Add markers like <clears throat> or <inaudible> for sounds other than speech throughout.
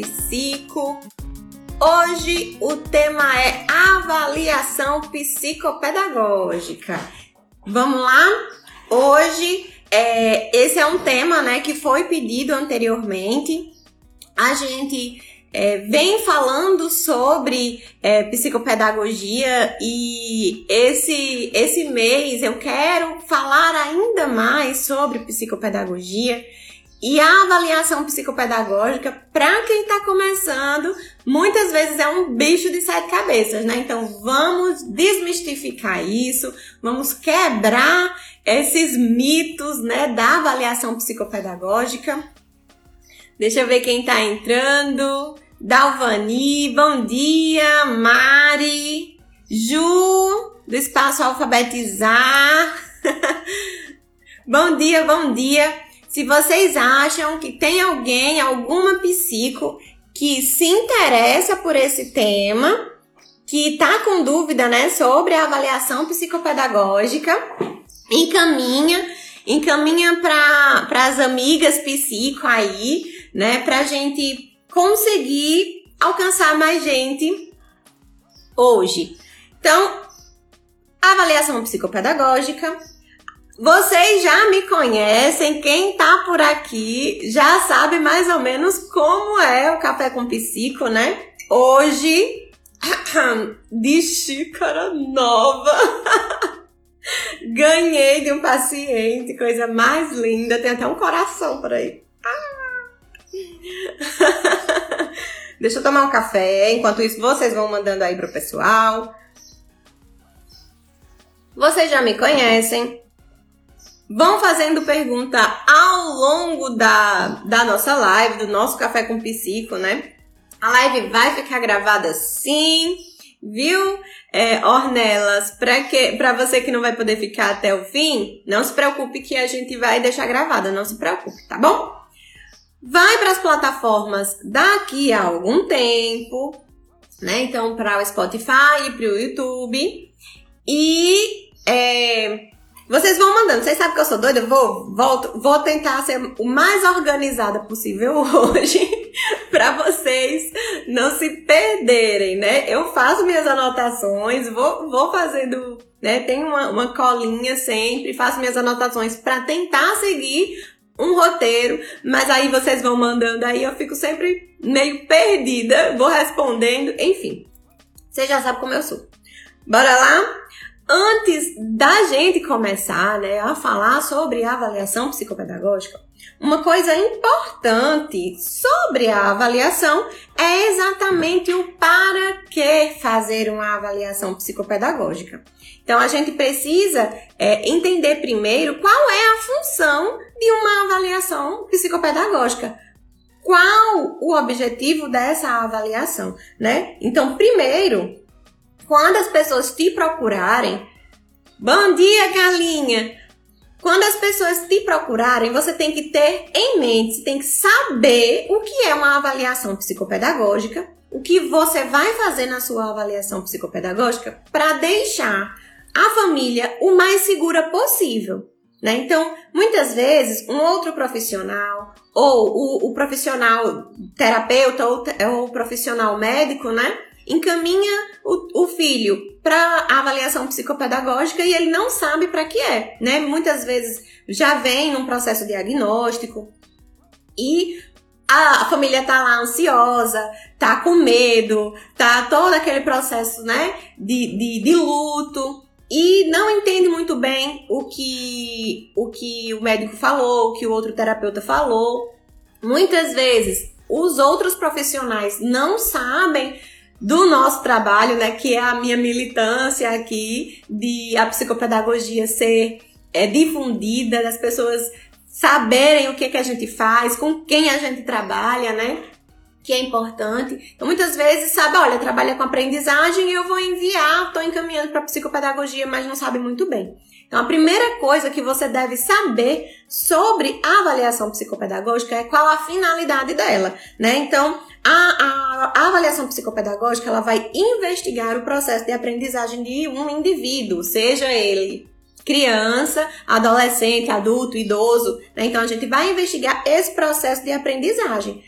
Psico. Hoje o tema é avaliação psicopedagógica. Vamos lá? Hoje é, esse é um tema né, que foi pedido anteriormente. A gente é, vem falando sobre é, psicopedagogia e esse, esse mês eu quero falar ainda mais sobre psicopedagogia e a avaliação psicopedagógica, para quem está começando, muitas vezes é um bicho de sete cabeças, né? Então vamos desmistificar isso, vamos quebrar esses mitos, né, da avaliação psicopedagógica. Deixa eu ver quem está entrando. Dalvani, bom dia. Mari, Ju, do Espaço Alfabetizar. <laughs> bom dia, bom dia. Se vocês acham que tem alguém, alguma psico que se interessa por esse tema, que está com dúvida, né, sobre a avaliação psicopedagógica, encaminha, encaminha para as amigas psico aí, né, para gente conseguir alcançar mais gente hoje. Então, avaliação psicopedagógica. Vocês já me conhecem, quem tá por aqui já sabe mais ou menos como é o café com psico, né? Hoje, <clears throat> de xícara nova. <laughs> Ganhei de um paciente, coisa mais linda. Tem até um coração por aí. Ah. <laughs> Deixa eu tomar um café. Enquanto isso, vocês vão mandando aí pro pessoal. Vocês já me conhecem. Vão fazendo pergunta ao longo da, da nossa live, do nosso Café com Psico, né? A live vai ficar gravada sim, viu? É, Ornelas, pra, que, pra você que não vai poder ficar até o fim, não se preocupe que a gente vai deixar gravada, não se preocupe, tá bom? Vai para as plataformas daqui a algum tempo, né? Então, para o Spotify para o YouTube. E é, vocês vão mandando. Vocês sabem que eu sou doida? Vou, volto, vou tentar ser o mais organizada possível <laughs> hoje para vocês não se perderem, né? Eu faço minhas anotações, vou, vou fazendo, né? Tenho uma, uma colinha sempre, faço minhas anotações para tentar seguir um roteiro, mas aí vocês vão mandando aí, eu fico sempre meio perdida, vou respondendo, enfim. Você já sabe como eu sou. Bora lá? Antes da gente começar né, a falar sobre a avaliação psicopedagógica, uma coisa importante sobre a avaliação é exatamente o para que fazer uma avaliação psicopedagógica. Então a gente precisa é, entender primeiro qual é a função de uma avaliação psicopedagógica. Qual o objetivo dessa avaliação, né? Então, primeiro, quando as pessoas te procurarem, bom dia, galinha! Quando as pessoas te procurarem, você tem que ter em mente, você tem que saber o que é uma avaliação psicopedagógica, o que você vai fazer na sua avaliação psicopedagógica para deixar a família o mais segura possível. Né? Então, muitas vezes, um outro profissional, ou o, o profissional terapeuta, ou, ou o profissional médico, né? Encaminha o, o filho para avaliação psicopedagógica e ele não sabe para que é, né? Muitas vezes já vem num processo diagnóstico e a, família tá lá ansiosa, tá com medo, tá todo aquele processo, né, de, de, de luto e não entende muito bem o que o que o médico falou, o que o outro terapeuta falou. Muitas vezes os outros profissionais não sabem do nosso trabalho, né, que é a minha militância aqui de a psicopedagogia ser é, difundida, das pessoas saberem o que, que a gente faz, com quem a gente trabalha, né? Que é importante. Então, muitas vezes, sabe, olha, trabalha com aprendizagem e eu vou enviar, estou encaminhando para psicopedagogia, mas não sabe muito bem. Então, a primeira coisa que você deve saber sobre a avaliação psicopedagógica é qual a finalidade dela, né? Então, a, a, a, avaliação psicopedagógica ela vai investigar o processo de aprendizagem de um indivíduo, seja ele criança, adolescente, adulto, idoso. Né? Então a gente vai investigar esse processo de aprendizagem.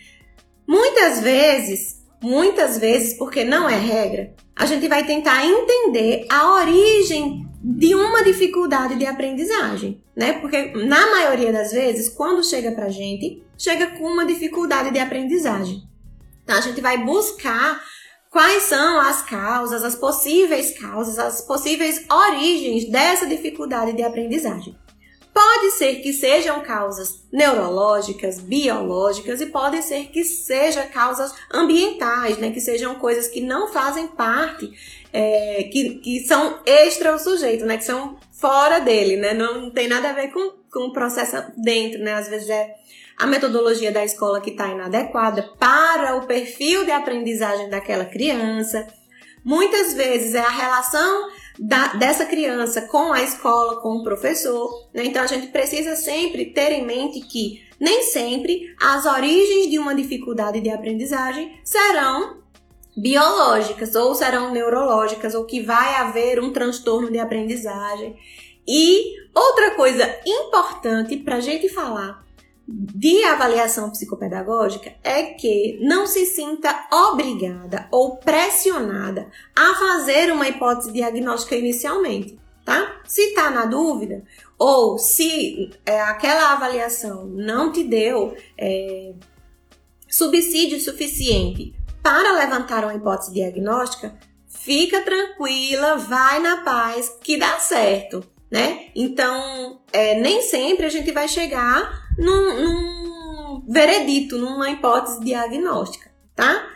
Muitas vezes, muitas vezes, porque não é regra, a gente vai tentar entender a origem de uma dificuldade de aprendizagem, né? Porque na maioria das vezes, quando chega pra gente, chega com uma dificuldade de aprendizagem. Então a gente vai buscar quais são as causas, as possíveis causas, as possíveis origens dessa dificuldade de aprendizagem. Pode ser que sejam causas neurológicas, biológicas e pode ser que sejam causas ambientais, né? Que sejam coisas que não fazem parte, é, que, que são extra o sujeito, né? Que são fora dele, né? Não, não tem nada a ver com, com o processo dentro, né? Às vezes é a metodologia da escola que está inadequada para o perfil de aprendizagem daquela criança. Muitas vezes é a relação da, dessa criança com a escola, com o professor. Né? Então a gente precisa sempre ter em mente que nem sempre as origens de uma dificuldade de aprendizagem serão biológicas ou serão neurológicas ou que vai haver um transtorno de aprendizagem. E outra coisa importante para a gente falar de avaliação psicopedagógica é que não se sinta obrigada ou pressionada a fazer uma hipótese diagnóstica inicialmente, tá? Se está na dúvida ou se é, aquela avaliação não te deu é, subsídio suficiente para levantar uma hipótese diagnóstica, fica tranquila, vai na paz que dá certo, né? Então, é, nem sempre a gente vai chegar num, num veredito, numa hipótese diagnóstica, tá?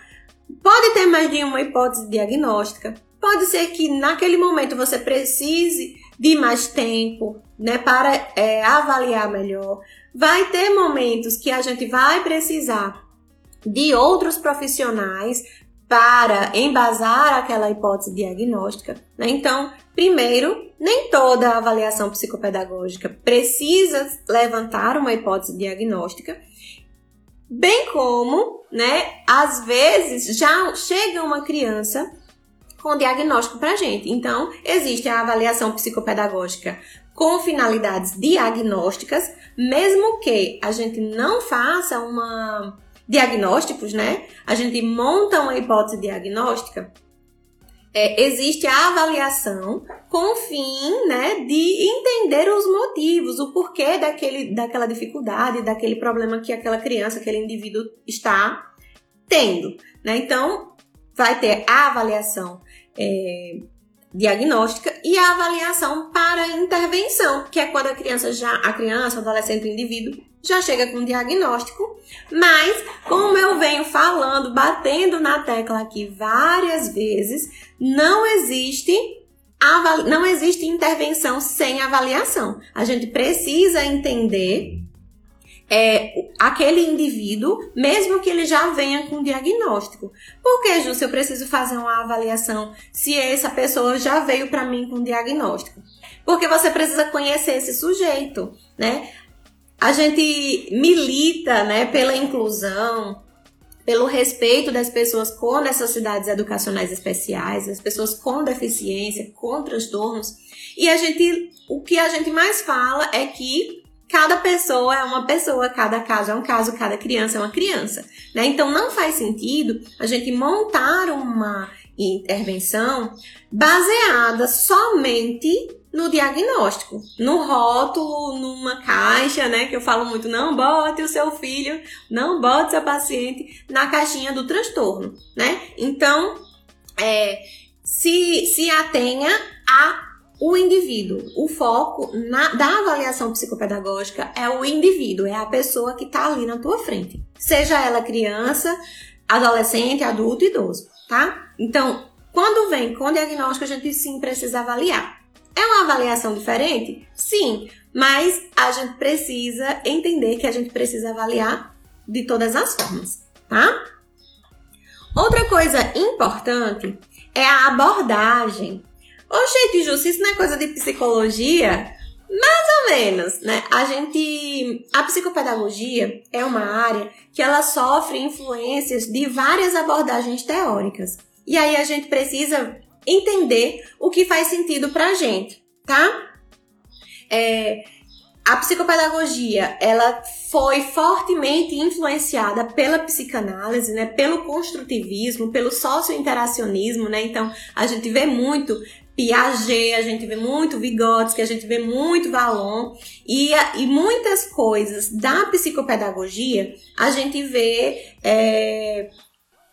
Pode ter mais de uma hipótese diagnóstica. Pode ser que naquele momento você precise de mais tempo, né, para é, avaliar melhor. Vai ter momentos que a gente vai precisar de outros profissionais para embasar aquela hipótese diagnóstica. Né? Então, primeiro, nem toda avaliação psicopedagógica precisa levantar uma hipótese diagnóstica, bem como, né, às vezes já chega uma criança com diagnóstico para gente. Então, existe a avaliação psicopedagógica com finalidades diagnósticas, mesmo que a gente não faça uma diagnósticos, né? A gente monta uma hipótese diagnóstica. É, existe a avaliação com o fim né, de entender os motivos, o porquê daquele, daquela dificuldade, daquele problema que aquela criança, aquele indivíduo está tendo. Né? Então, vai ter a avaliação é, diagnóstica e a avaliação para intervenção, que é quando a criança já, a criança, o adolescente, o indivíduo já chega com diagnóstico, mas como eu venho falando, batendo na tecla aqui várias vezes, não existe não existe intervenção sem avaliação. A gente precisa entender é, aquele indivíduo, mesmo que ele já venha com diagnóstico. Por que, Ju, se eu preciso fazer uma avaliação se essa pessoa já veio para mim com diagnóstico? Porque você precisa conhecer esse sujeito, né? A gente milita, né, pela inclusão, pelo respeito das pessoas com necessidades educacionais especiais, das pessoas com deficiência, com transtornos. E a gente, o que a gente mais fala é que cada pessoa é uma pessoa, cada caso é um caso, cada criança é uma criança, né? Então não faz sentido a gente montar uma intervenção baseada somente no diagnóstico, no rótulo, numa caixa, né? Que eu falo muito, não bote o seu filho, não bote seu paciente na caixinha do transtorno, né? Então, é, se, se atenha a o indivíduo. O foco na, da avaliação psicopedagógica é o indivíduo, é a pessoa que está ali na tua frente. Seja ela criança, adolescente, adulto, idoso, tá? Então, quando vem com diagnóstico, a gente sim precisa avaliar. É uma avaliação diferente? Sim, mas a gente precisa entender que a gente precisa avaliar de todas as formas, tá? Outra coisa importante é a abordagem. Ô, gente, Ju, isso não é coisa de psicologia? Mais ou menos, né? A gente. A psicopedagogia é uma área que ela sofre influências de várias abordagens teóricas. E aí a gente precisa entender o que faz sentido pra gente, tá? É, a psicopedagogia, ela foi fortemente influenciada pela psicanálise, né, pelo construtivismo, pelo socio-interacionismo, né? Então, a gente vê muito Piaget, a gente vê muito Vygotsky, a gente vê muito Vallon e, e muitas coisas da psicopedagogia a gente vê é,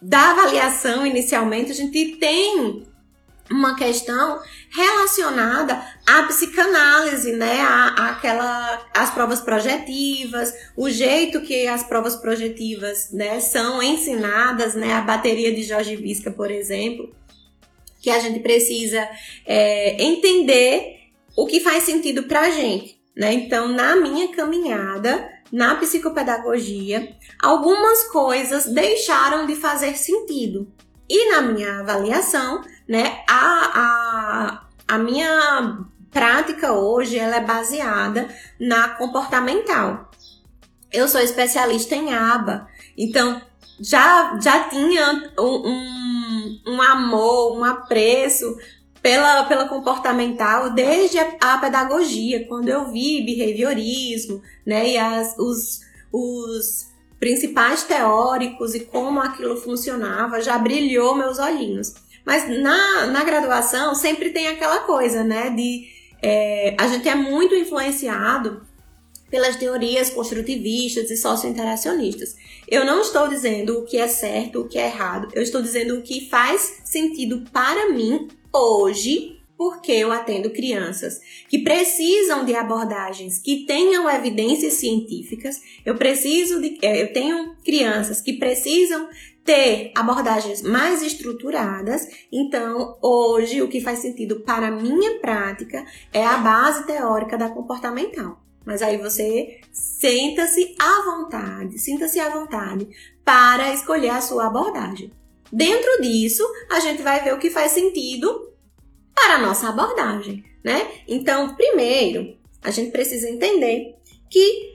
da avaliação inicialmente, a gente tem uma questão relacionada à psicanálise, né? À, àquela, as provas projetivas, o jeito que as provas projetivas né, são ensinadas, né? A bateria de Jorge Visca, por exemplo que a gente precisa é, entender o que faz sentido para a gente. Né? Então, na minha caminhada na psicopedagogia, algumas coisas deixaram de fazer sentido. E na minha avaliação, né, a, a, a minha prática hoje ela é baseada na comportamental. Eu sou especialista em aba, então já, já tinha um, um, um amor, um apreço pela, pela comportamental desde a, a, pedagogia, quando eu vi behaviorismo, né, e as, os, os principais teóricos e como aquilo funcionava, já brilhou meus olhinhos. Mas na, na graduação sempre tem aquela coisa, né, de é, a gente é muito influenciado pelas teorias construtivistas e socio-interacionistas. Eu não estou dizendo o que é certo, o que é errado. Eu estou dizendo o que faz sentido para mim hoje, porque eu atendo crianças que precisam de abordagens que tenham evidências científicas. Eu preciso de, é, eu tenho crianças que precisam ter abordagens mais estruturadas. Então, hoje o que faz sentido para a minha prática é a base teórica da comportamental. Mas aí você senta-se à vontade, sinta-se à vontade para escolher a sua abordagem. Dentro disso, a gente vai ver o que faz sentido para a nossa abordagem, né? Então, primeiro, a gente precisa entender que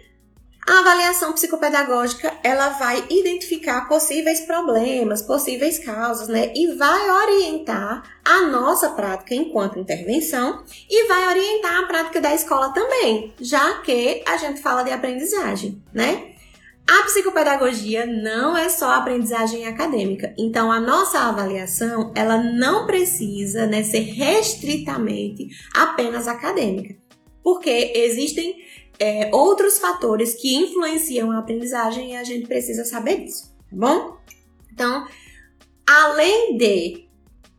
a avaliação psicopedagógica, ela vai identificar possíveis problemas, possíveis causas, né? E vai orientar a nossa prática enquanto intervenção e vai orientar a prática da escola também, já que a gente fala de aprendizagem, né? A psicopedagogia não é só aprendizagem acadêmica, então a nossa avaliação ela não precisa né, ser restritamente apenas acadêmica, porque existem é, outros fatores que influenciam a aprendizagem e a gente precisa saber disso, tá bom? Então, além de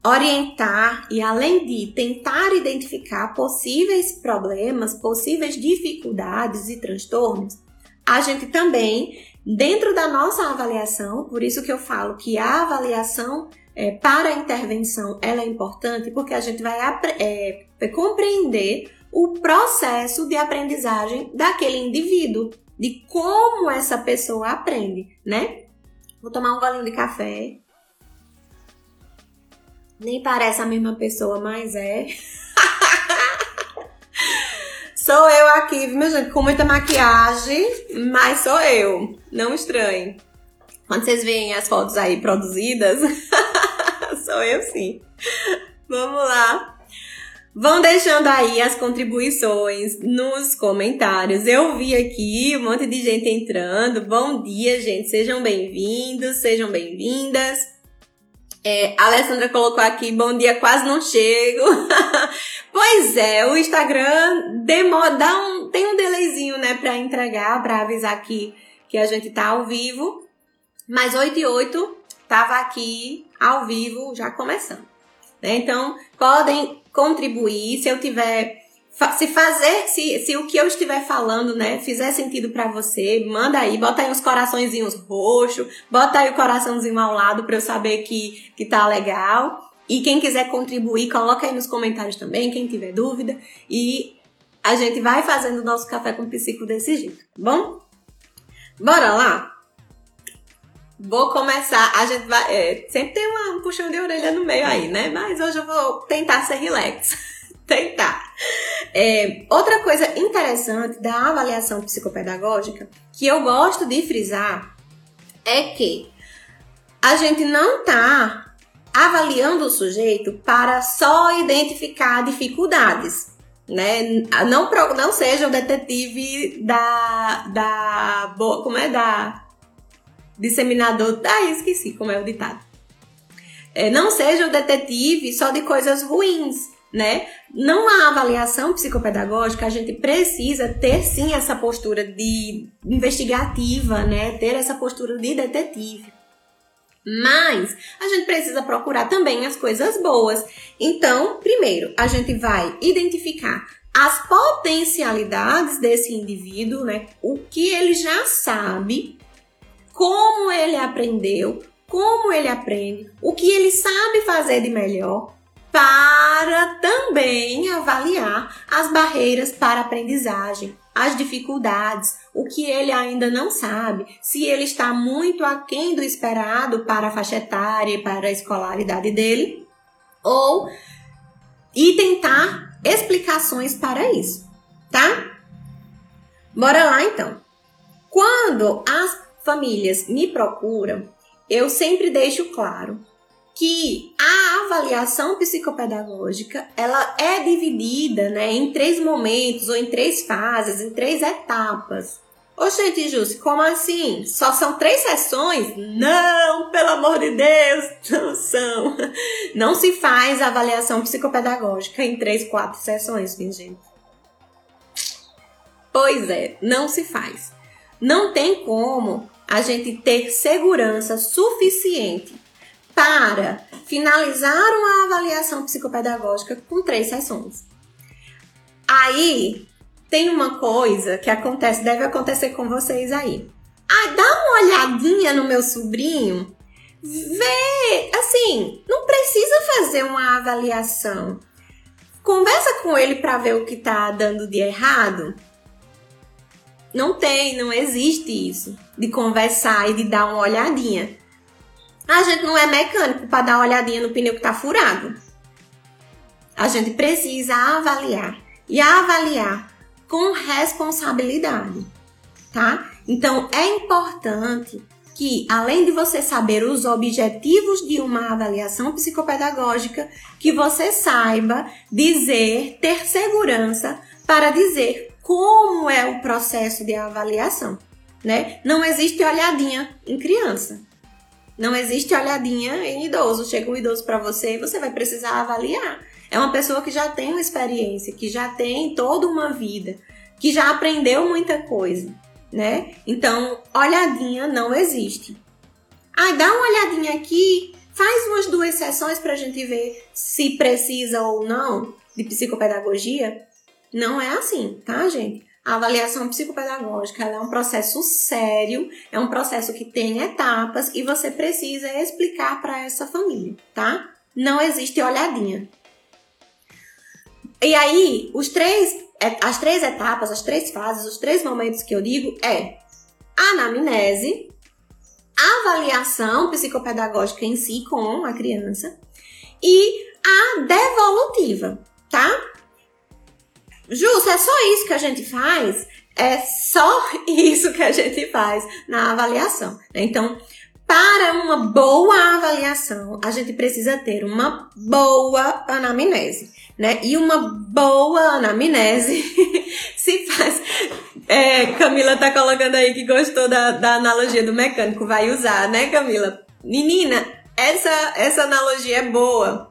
orientar e além de tentar identificar possíveis problemas, possíveis dificuldades e transtornos, a gente também, dentro da nossa avaliação, por isso que eu falo que a avaliação é, para a intervenção ela é importante, porque a gente vai é, compreender o processo de aprendizagem daquele indivíduo, de como essa pessoa aprende, né? Vou tomar um golinho de café. Nem parece a mesma pessoa, mas é. <laughs> sou eu aqui, minha gente, com muita maquiagem, mas sou eu. Não estranhe. Quando vocês veem as fotos aí produzidas, <laughs> sou eu sim. Vamos lá. Vão deixando aí as contribuições nos comentários. Eu vi aqui um monte de gente entrando. Bom dia, gente. Sejam bem-vindos, sejam bem-vindas. É, a Alessandra colocou aqui, bom dia, quase não chego. <laughs> pois é, o Instagram demora, dá um, tem um delayzinho, né, para entregar, para avisar que, que a gente tá ao vivo. Mas 8 e 8 tava aqui ao vivo, já começando. Né? Então, podem contribuir. Se eu tiver se fazer, se, se o que eu estiver falando, né, fizer sentido para você, manda aí, bota aí uns coraçõezinhos roxos, bota aí o coraçãozinho ao lado para eu saber que, que tá legal. E quem quiser contribuir, coloca aí nos comentários também, quem tiver dúvida. E a gente vai fazendo o nosso café com psico desse jeito, tá bom? Bora lá? Vou começar, a gente vai. É, sempre tem uma, um puxão de orelha no meio aí, né? Mas hoje eu vou tentar ser relax. <laughs> tentar. É, outra coisa interessante da avaliação psicopedagógica que eu gosto de frisar é que a gente não tá avaliando o sujeito para só identificar dificuldades. né? Não, não seja o detetive da, da. Como é? Da. Disseminador. Ah, esqueci como é o ditado. É, não seja o detetive só de coisas ruins, né? Não há avaliação psicopedagógica, a gente precisa ter sim essa postura de investigativa, né? Ter essa postura de detetive. Mas a gente precisa procurar também as coisas boas. Então, primeiro, a gente vai identificar as potencialidades desse indivíduo, né? O que ele já sabe, como ele aprendeu, como ele aprende, o que ele sabe fazer de melhor, para também avaliar as barreiras para aprendizagem, as dificuldades, o que ele ainda não sabe, se ele está muito aquém do esperado para a faixa etária e para a escolaridade dele, ou e tentar explicações para isso, tá? Bora lá então. Quando as famílias me procuram, eu sempre deixo claro que a avaliação psicopedagógica ela é dividida né, em três momentos ou em três fases, em três etapas. Ô, gente, como assim? Só são três sessões? Não, pelo amor de Deus, não são. Não se faz avaliação psicopedagógica em três, quatro sessões, minha gente. Pois é, não se faz. Não tem como a gente ter segurança suficiente para finalizar uma avaliação psicopedagógica com três sessões. Aí tem uma coisa que acontece, deve acontecer com vocês aí. Ah, dá uma olhadinha no meu sobrinho, vê, assim, não precisa fazer uma avaliação. Conversa com ele para ver o que tá dando de errado. Não tem, não existe isso de conversar e de dar uma olhadinha. A gente não é mecânico para dar uma olhadinha no pneu que está furado. A gente precisa avaliar e avaliar com responsabilidade, tá? Então é importante que, além de você saber os objetivos de uma avaliação psicopedagógica, que você saiba dizer, ter segurança para dizer como é o processo de avaliação, né? Não existe olhadinha em criança. Não existe olhadinha em idoso. Chega um idoso para você e você vai precisar avaliar. É uma pessoa que já tem uma experiência, que já tem toda uma vida, que já aprendeu muita coisa, né? Então, olhadinha não existe. Ah, dá uma olhadinha aqui, faz umas duas sessões para a gente ver se precisa ou não de psicopedagogia. Não é assim, tá, gente? A avaliação psicopedagógica é um processo sério, é um processo que tem etapas e você precisa explicar para essa família, tá? Não existe olhadinha. E aí, os três, é, as três etapas, as três fases, os três momentos que eu digo é anamnese, avaliação psicopedagógica em si com a criança e a devolutiva, tá? Justo, é só isso que a gente faz? É só <laughs> isso que a gente faz na avaliação. Né? Então, para uma boa avaliação, a gente precisa ter uma boa anamnese, né? E uma boa anamnese <laughs> se faz. É, Camila tá colocando aí que gostou da, da analogia do mecânico, vai usar, né, Camila? Menina, essa, essa analogia é boa.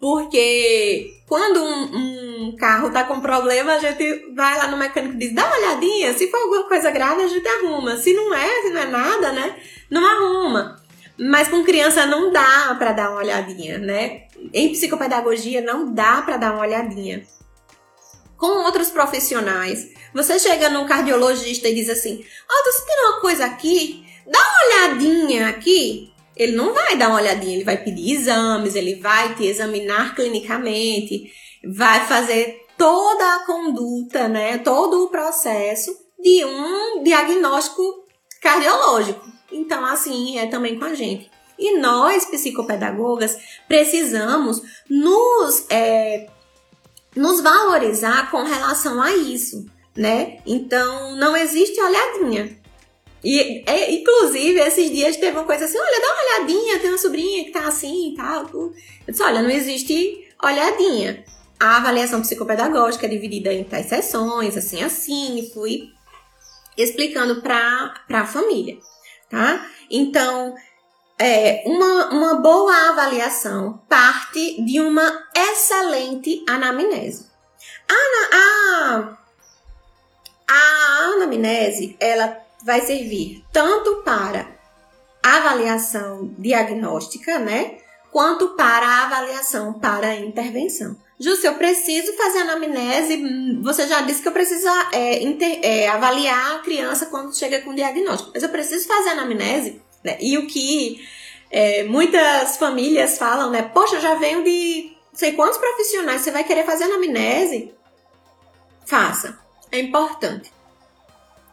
Porque quando um, um, carro tá com problema, a gente vai lá no mecânico e diz, dá uma olhadinha, se for alguma coisa grave, a gente arruma. Se não é, se não é nada, né? Não arruma. Mas com criança não dá para dar uma olhadinha, né? Em psicopedagogia não dá para dar uma olhadinha. Com outros profissionais, você chega num cardiologista e diz assim: Ó, oh, você tem uma coisa aqui? Dá uma olhadinha aqui ele não vai dar uma olhadinha, ele vai pedir exames, ele vai te examinar clinicamente, vai fazer toda a conduta, né, todo o processo de um diagnóstico cardiológico. Então, assim é também com a gente. E nós, psicopedagogas, precisamos nos, é, nos valorizar com relação a isso, né? Então, não existe olhadinha. E, é, inclusive, esses dias teve uma coisa assim: olha, dá uma olhadinha, tem uma sobrinha que tá assim e tal. Eu disse: olha, não existe olhadinha. a avaliação psicopedagógica é dividida em tais sessões, assim, assim, e fui explicando para a família, tá? Então, é, uma, uma boa avaliação parte de uma excelente anamnese. A, a, a anamnese, ela vai servir tanto para avaliação diagnóstica, né? Quanto para a avaliação para a intervenção. Justo, eu preciso fazer anamnese. Você já disse que eu preciso é, inter, é, avaliar a criança quando chega com diagnóstico. Mas eu preciso fazer anamnese. Né? E o que é, muitas famílias falam, né? Poxa, já venho de sei quantos profissionais. Você vai querer fazer anamnese? Faça. É importante.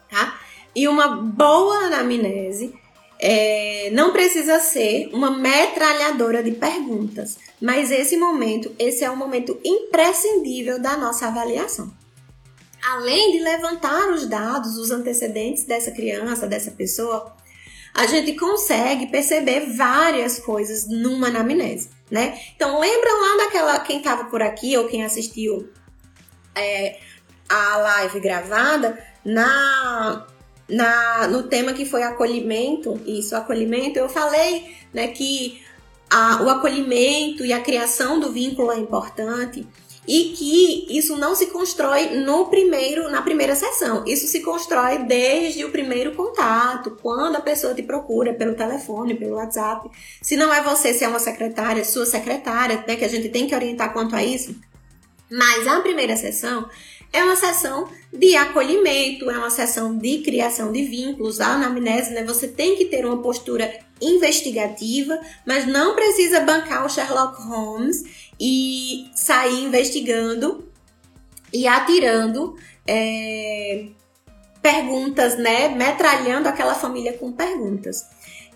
Tá? E uma boa anamnese é, não precisa ser uma metralhadora de perguntas, mas esse momento, esse é um momento imprescindível da nossa avaliação. Além de levantar os dados, os antecedentes dessa criança, dessa pessoa, a gente consegue perceber várias coisas numa anamnese, né? Então, lembra lá daquela, quem estava por aqui ou quem assistiu é, a live gravada, na na, no tema que foi acolhimento, isso, acolhimento, eu falei né, que a, o acolhimento e a criação do vínculo é importante e que isso não se constrói no primeiro, na primeira sessão. Isso se constrói desde o primeiro contato, quando a pessoa te procura pelo telefone, pelo WhatsApp. Se não é você, se é uma secretária, sua secretária, né, que a gente tem que orientar quanto a isso. Mas a primeira sessão é uma sessão de acolhimento, é uma sessão de criação de vínculos. A anamnese, né, você tem que ter uma postura investigativa, mas não precisa bancar o Sherlock Holmes e sair investigando e atirando é, perguntas, né, metralhando aquela família com perguntas.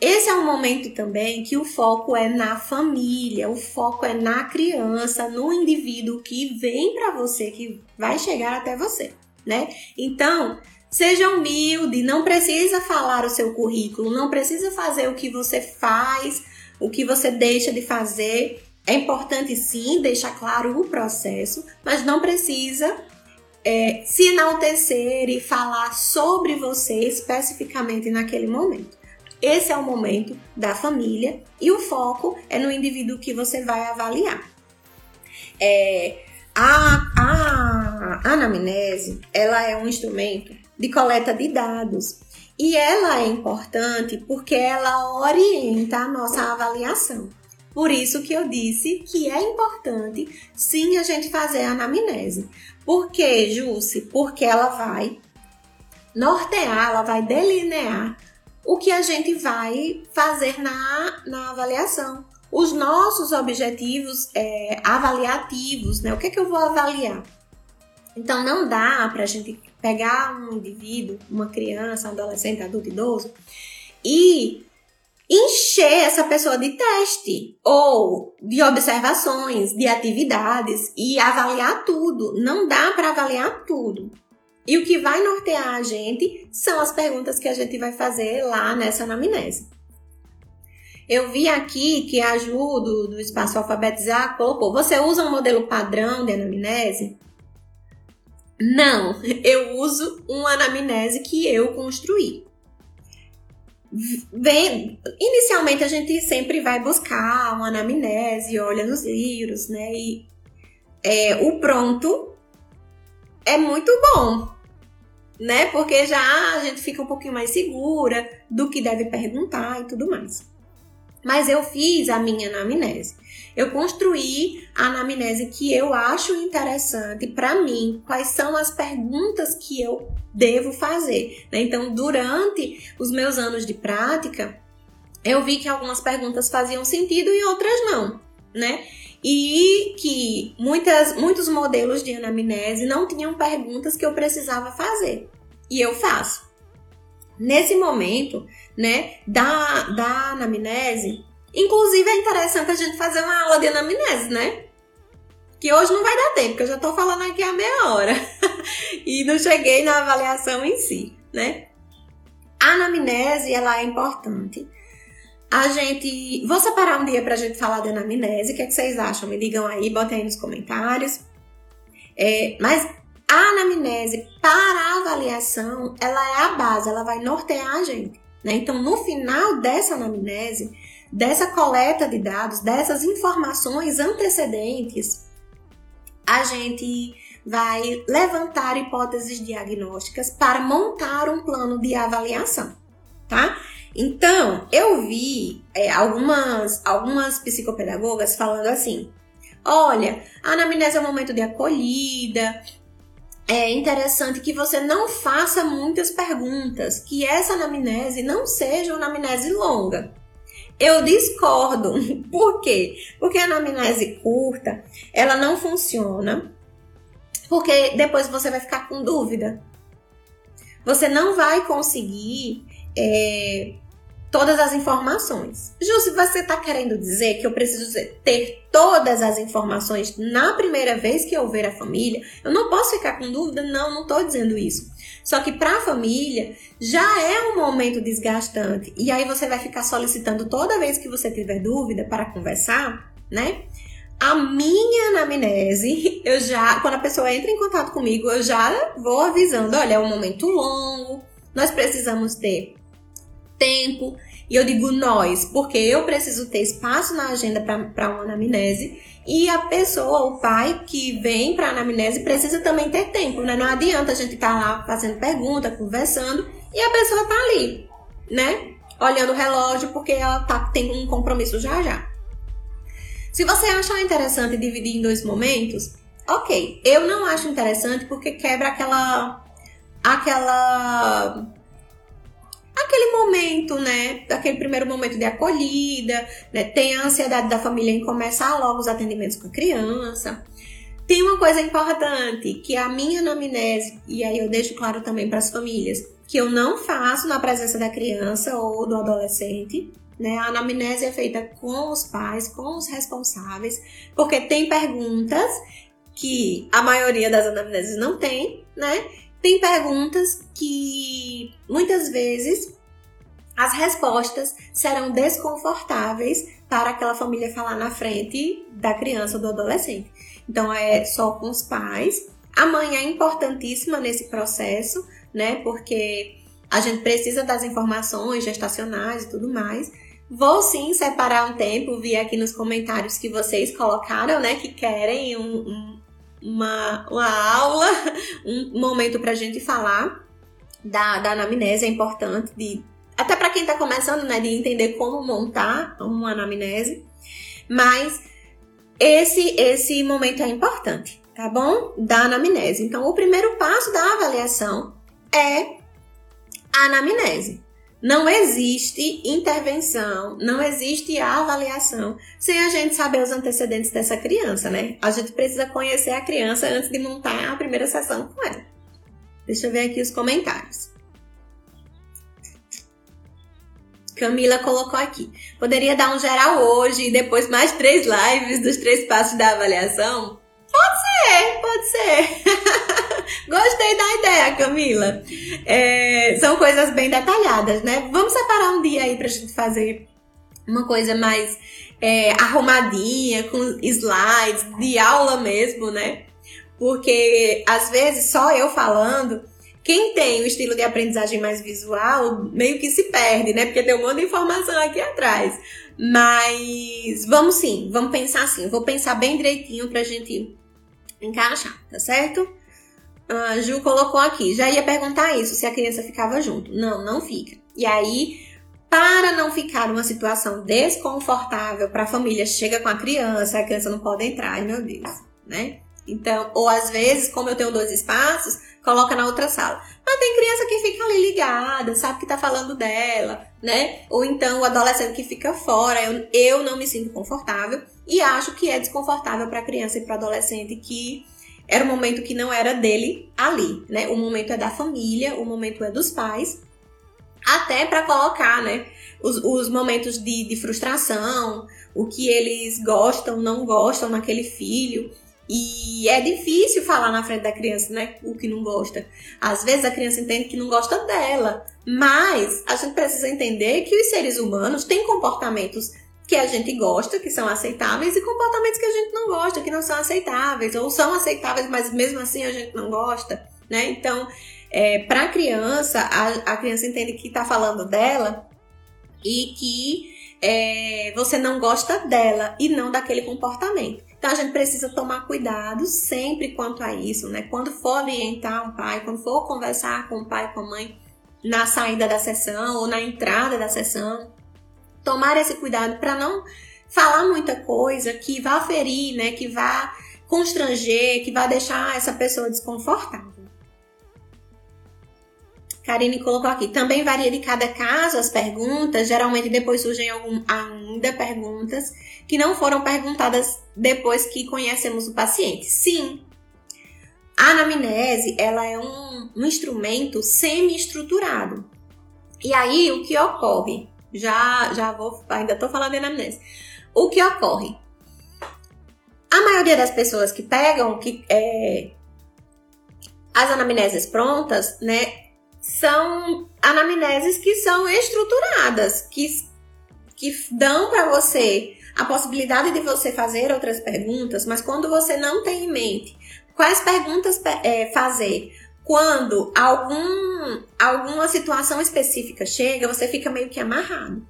Esse é um momento também que o foco é na família, o foco é na criança, no indivíduo que vem para você, que vai chegar até você, né? Então, seja humilde, não precisa falar o seu currículo, não precisa fazer o que você faz, o que você deixa de fazer. É importante sim deixar claro o processo, mas não precisa é, se enaltecer e falar sobre você especificamente naquele momento. Esse é o momento da família e o foco é no indivíduo que você vai avaliar. É, a, a, anamnese ela é um instrumento de coleta de dados e ela é importante porque ela orienta a nossa avaliação. Por isso que eu disse que é importante sim a gente fazer a anamnese. Por quê, Jússi? Porque ela vai nortear, ela vai delinear o que a gente vai fazer na, na avaliação. Os nossos objetivos é, avaliativos, né? O que é que eu vou avaliar? Então não dá para a gente pegar um indivíduo, uma criança, um adolescente, adulto, idoso e encher essa pessoa de teste ou de observações, de atividades e avaliar tudo. Não dá para avaliar tudo. E o que vai nortear a gente são as perguntas que a gente vai fazer lá nessa anamnese. Eu vi aqui que a Ju do, do Espaço Alfabetizar colocou: você usa um modelo padrão de anamnese? Não, eu uso uma anamnese que eu construí. Vem, inicialmente a gente sempre vai buscar uma anamnese, olha nos livros, né? E é, o pronto é muito bom, né? Porque já a gente fica um pouquinho mais segura do que deve perguntar e tudo mais. Mas eu fiz a minha anamnese. Eu construí a anamnese que eu acho interessante para mim, quais são as perguntas que eu devo fazer. Né? Então, durante os meus anos de prática, eu vi que algumas perguntas faziam sentido e outras não, né? E que muitas, muitos modelos de anamnese não tinham perguntas que eu precisava fazer. E eu faço. Nesse momento, né, da, da anamnese, inclusive é interessante a gente fazer uma aula de anamnese, né? Que hoje não vai dar tempo, porque eu já tô falando aqui há meia hora. <laughs> e não cheguei na avaliação em si, né? A anamnese, ela é importante a gente. Vou separar um dia pra gente falar de anamnese. O que, é que vocês acham? Me digam aí, botem aí nos comentários. É, mas a anamnese para avaliação, ela é a base, ela vai nortear a gente. Né? Então, no final dessa anamnese, dessa coleta de dados, dessas informações antecedentes, a gente vai levantar hipóteses diagnósticas para montar um plano de avaliação, tá? Então, eu vi é, algumas, algumas psicopedagogas falando assim: olha, a anamnese é um momento de acolhida, é interessante que você não faça muitas perguntas, que essa anamnese não seja uma anamnese longa. Eu discordo. <laughs> Por quê? Porque a anamnese curta, ela não funciona, porque depois você vai ficar com dúvida. Você não vai conseguir é, todas as informações. Ju, você está querendo dizer que eu preciso ter todas as informações na primeira vez que eu ver a família, eu não posso ficar com dúvida? Não, não estou dizendo isso. Só que para a família já é um momento desgastante. E aí você vai ficar solicitando toda vez que você tiver dúvida para conversar, né? A minha anamnese, eu já, quando a pessoa entra em contato comigo, eu já vou avisando: olha, é um momento longo, nós precisamos ter tempo. E eu digo nós, porque eu preciso ter espaço na agenda para uma anamnese e a pessoa, o pai que vem para a anamnese precisa também ter tempo, né? Não adianta a gente estar tá lá fazendo pergunta, conversando e a pessoa tá ali, né? Olhando o relógio porque ela tá, tem um compromisso já já. Se você acha interessante dividir em dois momentos, ok. Eu não acho interessante porque quebra aquela aquela aquele momento, né? Aquele primeiro momento de acolhida, né? Tem a ansiedade da família em começar logo os atendimentos com a criança. Tem uma coisa importante, que a minha anamnese, e aí eu deixo claro também para as famílias, que eu não faço na presença da criança ou do adolescente, né? A anamnese é feita com os pais, com os responsáveis, porque tem perguntas que a maioria das anamneses não tem, né? Tem perguntas que muitas vezes as respostas serão desconfortáveis para aquela família falar na frente da criança ou do adolescente. Então é só com os pais. A mãe é importantíssima nesse processo, né? Porque a gente precisa das informações gestacionais e tudo mais. Vou sim separar um tempo, vi aqui nos comentários que vocês colocaram, né? Que querem um, um uma, uma aula, um momento para a gente falar da, da anamnese, é importante, de, até para quem está começando, né, de entender como montar uma anamnese, mas esse, esse momento é importante, tá bom? Da anamnese. Então, o primeiro passo da avaliação é a anamnese. Não existe intervenção, não existe avaliação sem a gente saber os antecedentes dessa criança, né? A gente precisa conhecer a criança antes de montar a primeira sessão com ela. Deixa eu ver aqui os comentários. Camila colocou aqui. Poderia dar um geral hoje e depois mais três lives dos três passos da avaliação? Pode ser, pode ser. <laughs> Gostei da ideia, Camila. É, são coisas bem detalhadas, né? Vamos separar um dia aí pra gente fazer uma coisa mais é, arrumadinha, com slides, de aula mesmo, né? Porque às vezes só eu falando, quem tem o estilo de aprendizagem mais visual meio que se perde, né? Porque tem um monte de informação aqui atrás. Mas vamos sim, vamos pensar assim. Vou pensar bem direitinho pra gente encaixar, tá certo? a Ju colocou aqui, já ia perguntar isso, se a criança ficava junto. Não, não fica. E aí, para não ficar numa situação desconfortável para a família, chega com a criança, a criança não pode entrar, ai meu Deus, né? Então, ou às vezes, como eu tenho dois espaços, coloca na outra sala. Mas tem criança que fica ali ligada, sabe que tá falando dela, né? Ou então o adolescente que fica fora, eu, eu não me sinto confortável e acho que é desconfortável para criança e para adolescente que era um momento que não era dele ali, né? O momento é da família, o momento é dos pais, até para colocar, né? Os, os momentos de, de frustração, o que eles gostam, não gostam naquele filho. E é difícil falar na frente da criança, né? O que não gosta. Às vezes a criança entende que não gosta dela, mas a gente precisa entender que os seres humanos têm comportamentos que a gente gosta, que são aceitáveis, e comportamentos que a gente não gosta, que não são aceitáveis, ou são aceitáveis, mas mesmo assim a gente não gosta, né? Então, é, para a criança, a criança entende que está falando dela e que é, você não gosta dela e não daquele comportamento. Então a gente precisa tomar cuidado sempre quanto a isso, né? Quando for orientar um pai, quando for conversar com o pai com a mãe na saída da sessão ou na entrada da sessão, tomar esse cuidado para não falar muita coisa que vá ferir, né? Que vá constranger, que vá deixar essa pessoa desconfortável. Karine colocou aqui. Também varia de cada caso as perguntas. Geralmente depois surgem algum, ainda perguntas que não foram perguntadas depois que conhecemos o paciente. Sim, a anamnese ela é um, um instrumento semi-estruturado. E aí o que ocorre? Já, já vou, ainda estou falando de anamnese. O que ocorre? A maioria das pessoas que pegam que, é, as anamneses prontas, né, são anamneses que são estruturadas, que, que dão para você a possibilidade de você fazer outras perguntas, mas quando você não tem em mente quais perguntas é, fazer quando algum, alguma situação específica chega, você fica meio que amarrado.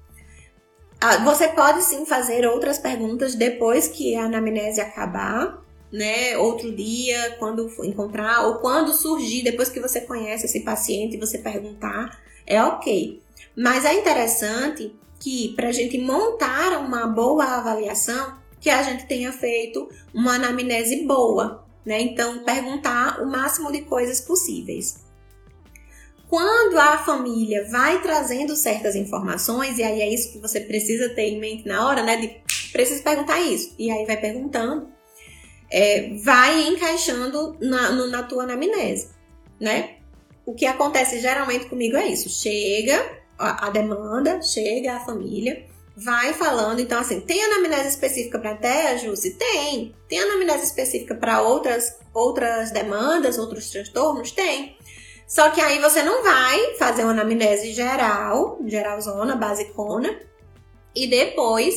Ah, você pode sim fazer outras perguntas depois que a anamnese acabar, né, outro dia, quando encontrar, ou quando surgir, depois que você conhece esse paciente, você perguntar, é ok. Mas é interessante que, para a gente montar uma boa avaliação, que a gente tenha feito uma anamnese boa, né? Então, perguntar o máximo de coisas possíveis. Quando a família vai trazendo certas informações, e aí é isso que você precisa ter em mente na hora, né? De preciso perguntar isso. E aí vai perguntando é, vai encaixando na, no, na tua anamnese, né? O que acontece geralmente comigo é isso: chega a, a demanda, chega a família, vai falando. Então, assim, tem anamnese específica para TEA, Jussi? Tem. Tem anamnese específica para outras, outras demandas, outros transtornos? Tem. Só que aí você não vai fazer uma anamnese geral, geralzona, basicona, e depois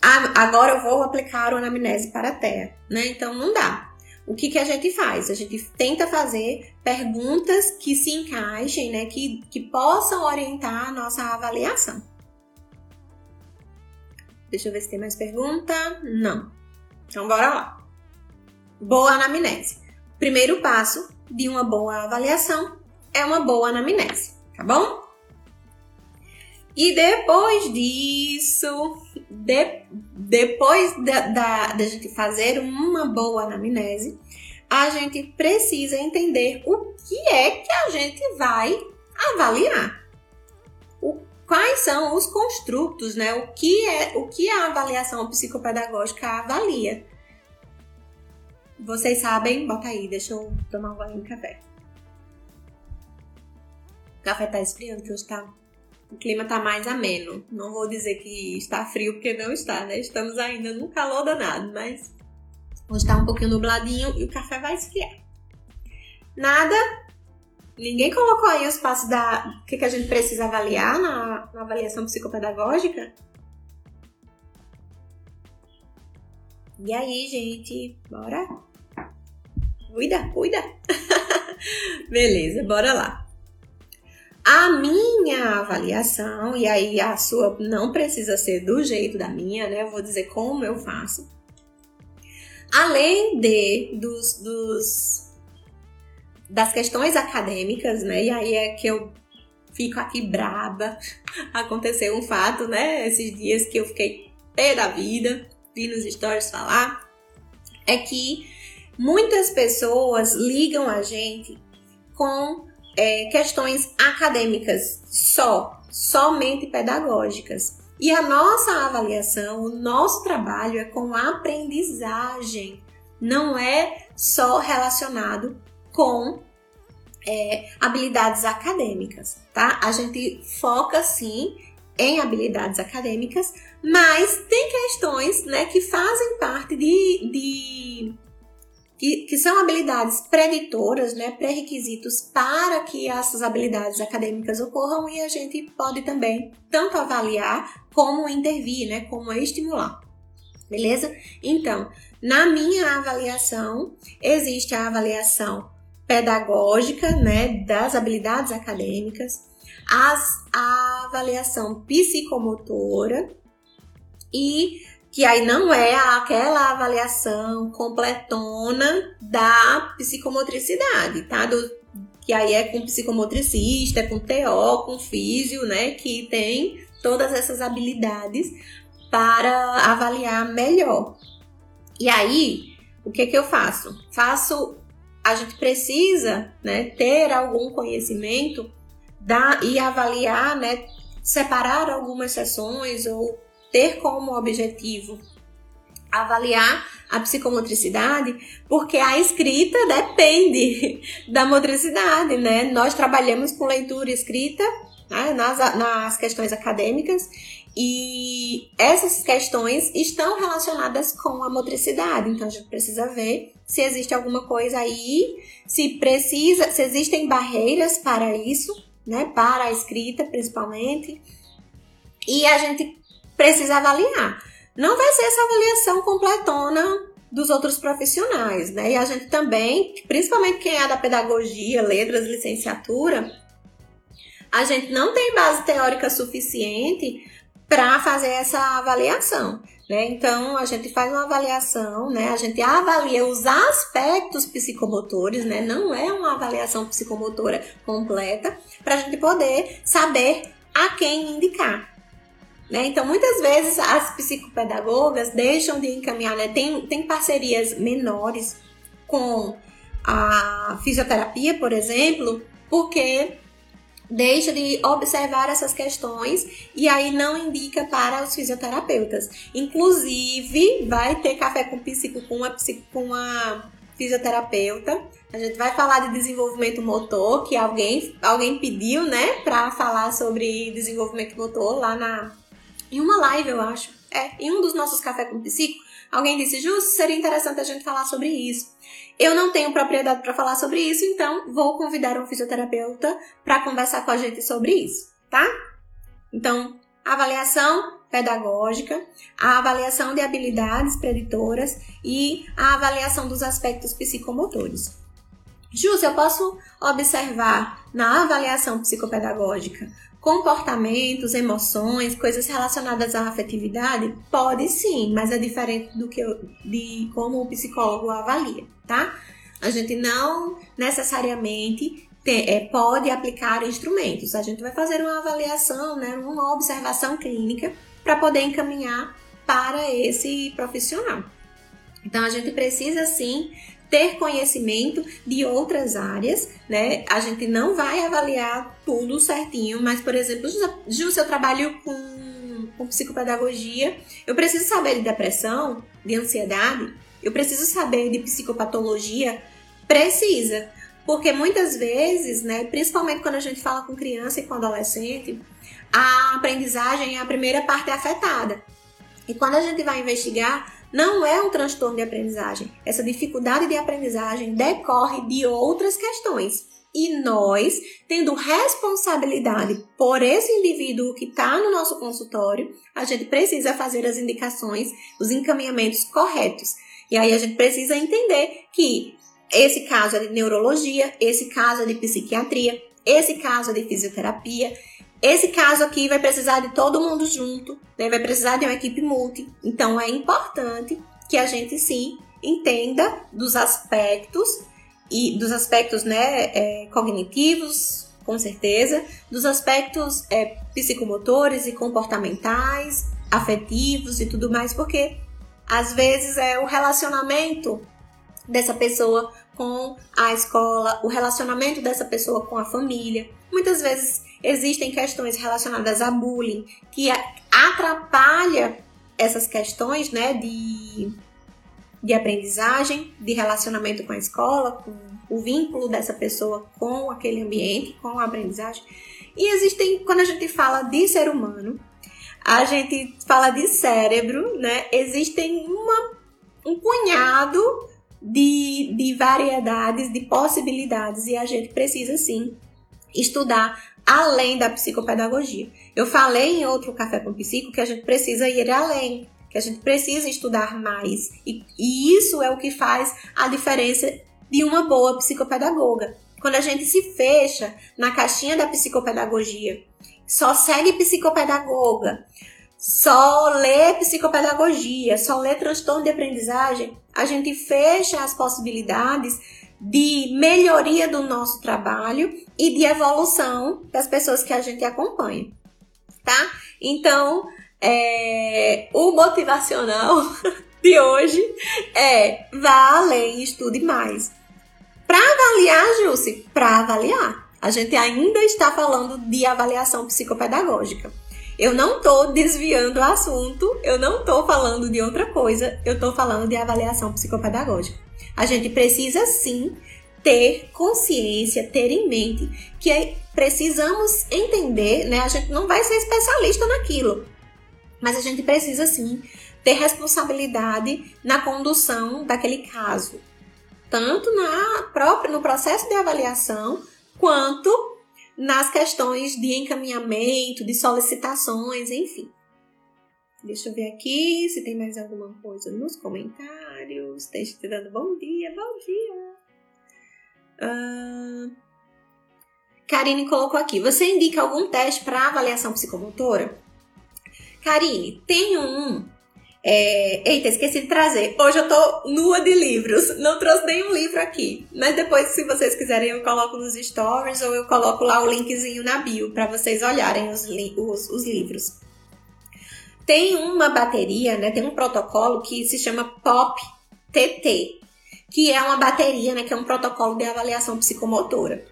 agora eu vou aplicar o anamnese para TEA, né? Então não dá. O que, que a gente faz? A gente tenta fazer perguntas que se encaixem, né? Que, que possam orientar a nossa avaliação. Deixa eu ver se tem mais pergunta. Não. Então bora lá. Boa anamnese. Primeiro passo de uma boa avaliação é uma boa anamnese, tá bom? E depois disso, de, depois da, da, da gente fazer uma boa anamnese, a gente precisa entender o que é que a gente vai avaliar. O, quais são os construtos, né? O que é o que a avaliação psicopedagógica avalia. Vocês sabem? Bota aí, deixa eu tomar um banho de café. O café tá esfriando, que hoje tá o clima está mais ameno. Não vou dizer que está frio, porque não está, né? Estamos ainda no calor danado, mas hoje está um pouquinho nubladinho e o café vai esfriar. Nada? Ninguém colocou aí os passos da. Que, que a gente precisa avaliar na, na avaliação psicopedagógica? E aí, gente? Bora? Cuida, cuida! <laughs> Beleza, bora lá. A minha avaliação, e aí a sua não precisa ser do jeito da minha, né? Eu vou dizer como eu faço. Além de dos, dos das questões acadêmicas, né? E aí é que eu fico aqui braba. <laughs> Aconteceu um fato, né? Esses dias que eu fiquei pé da vida, vi nos stories falar, é que muitas pessoas ligam a gente com é, questões acadêmicas só, somente pedagógicas. E a nossa avaliação, o nosso trabalho é com aprendizagem, não é só relacionado com é, habilidades acadêmicas, tá? A gente foca sim em habilidades acadêmicas, mas tem questões né, que fazem parte de, de que, que são habilidades preditoras, né, pré-requisitos para que essas habilidades acadêmicas ocorram e a gente pode também tanto avaliar como intervir, né, como estimular. Beleza? Então, Na minha avaliação, existe a avaliação pedagógica, né, das habilidades acadêmicas, as, a avaliação psicomotora e que aí não é aquela avaliação completona da psicomotricidade, tá? Do, que aí é com psicomotricista, com TO, com físio, né? Que tem todas essas habilidades para avaliar melhor. E aí, o que que eu faço? Faço, a gente precisa, né, ter algum conhecimento da, e avaliar, né, separar algumas sessões ou ter como objetivo avaliar a psicomotricidade, porque a escrita depende <laughs> da motricidade, né? Nós trabalhamos com leitura e escrita né, nas, nas questões acadêmicas e essas questões estão relacionadas com a motricidade, então a gente precisa ver se existe alguma coisa aí, se precisa, se existem barreiras para isso, né, para a escrita principalmente, e a gente precisa avaliar. Não vai ser essa avaliação completona dos outros profissionais, né? E a gente também, principalmente quem é da pedagogia, letras, licenciatura, a gente não tem base teórica suficiente para fazer essa avaliação. Né? Então, a gente faz uma avaliação, né? a gente avalia os aspectos psicomotores, né? não é uma avaliação psicomotora completa, para a gente poder saber a quem indicar. Né? Então, muitas vezes as psicopedagogas deixam de encaminhar, né? tem, tem parcerias menores com a fisioterapia, por exemplo, porque deixa de observar essas questões e aí não indica para os fisioterapeutas. Inclusive, vai ter café com psico com uma, com uma fisioterapeuta. A gente vai falar de desenvolvimento motor, que alguém, alguém pediu, né, para falar sobre desenvolvimento motor lá na em uma live, eu acho. É, em um dos nossos café com psico, alguém disse: "Justo, seria interessante a gente falar sobre isso". Eu não tenho propriedade para falar sobre isso, então vou convidar um fisioterapeuta para conversar com a gente sobre isso, tá? Então, avaliação pedagógica, a avaliação de habilidades preditoras e a avaliação dos aspectos psicomotores. Júcia, eu posso observar na avaliação psicopedagógica comportamentos, emoções, coisas relacionadas à afetividade? Pode sim, mas é diferente do que eu, de como o psicólogo avalia, tá? A gente não necessariamente tem, é, pode aplicar instrumentos. A gente vai fazer uma avaliação, né, uma observação clínica para poder encaminhar para esse profissional. Então a gente precisa sim ter conhecimento de outras áreas, né? A gente não vai avaliar tudo certinho, mas, por exemplo, se eu trabalho com, com psicopedagogia, eu preciso saber de depressão, de ansiedade, eu preciso saber de psicopatologia, precisa. Porque muitas vezes, né, principalmente quando a gente fala com criança e com adolescente, a aprendizagem é a primeira parte afetada. E quando a gente vai investigar, não é um transtorno de aprendizagem. Essa dificuldade de aprendizagem decorre de outras questões. E nós, tendo responsabilidade por esse indivíduo que está no nosso consultório, a gente precisa fazer as indicações, os encaminhamentos corretos. E aí a gente precisa entender que esse caso é de neurologia, esse caso é de psiquiatria, esse caso é de fisioterapia, esse caso aqui vai precisar de todo mundo junto, né? vai precisar de uma equipe multi. Então é importante que a gente sim entenda dos aspectos e dos aspectos né, é, cognitivos, com certeza, dos aspectos é, psicomotores e comportamentais, afetivos e tudo mais, porque às vezes é o relacionamento dessa pessoa com a escola, o relacionamento dessa pessoa com a família. Muitas vezes existem questões relacionadas a bullying que atrapalha essas questões, né, de, de aprendizagem, de relacionamento com a escola, com o vínculo dessa pessoa com aquele ambiente, com a aprendizagem. E existem, quando a gente fala de ser humano, a gente fala de cérebro, né? Existem uma, um punhado de, de variedades, de possibilidades, e a gente precisa sim estudar além da psicopedagogia. Eu falei em outro Café com Psico que a gente precisa ir além. que a gente precisa estudar mais. E, e isso é o que faz a diferença de uma boa psicopedagoga. Quando a gente se fecha na caixinha da psicopedagogia, só segue psicopedagoga, só lê psicopedagogia, só lê transtorno de aprendizagem, a gente fecha as possibilidades de melhoria do nosso trabalho e de evolução das pessoas que a gente acompanha, tá? Então, é, o motivacional <laughs> de hoje é vá além, estude mais. Para avaliar, Jússi, para avaliar. A gente ainda está falando de avaliação psicopedagógica. Eu não estou desviando o assunto, eu não estou falando de outra coisa, eu estou falando de avaliação psicopedagógica. A gente precisa sim ter consciência, ter em mente que precisamos entender, né? A gente não vai ser especialista naquilo, mas a gente precisa sim ter responsabilidade na condução daquele caso, tanto na própria no processo de avaliação quanto nas questões de encaminhamento, de solicitações, enfim. Deixa eu ver aqui se tem mais alguma coisa nos comentários. Esteja te dando bom dia, bom dia. Uh... Karine colocou aqui: você indica algum teste para avaliação psicomotora? Karine, tem um é, eita, esqueci de trazer. Hoje eu tô nua de livros. Não trouxe nenhum livro aqui. Mas depois, se vocês quiserem, eu coloco nos stories ou eu coloco lá o linkzinho na bio para vocês olharem os, os, os, livros. Tem uma bateria, né? Tem um protocolo que se chama POP TT, que é uma bateria, né? Que é um protocolo de avaliação psicomotora.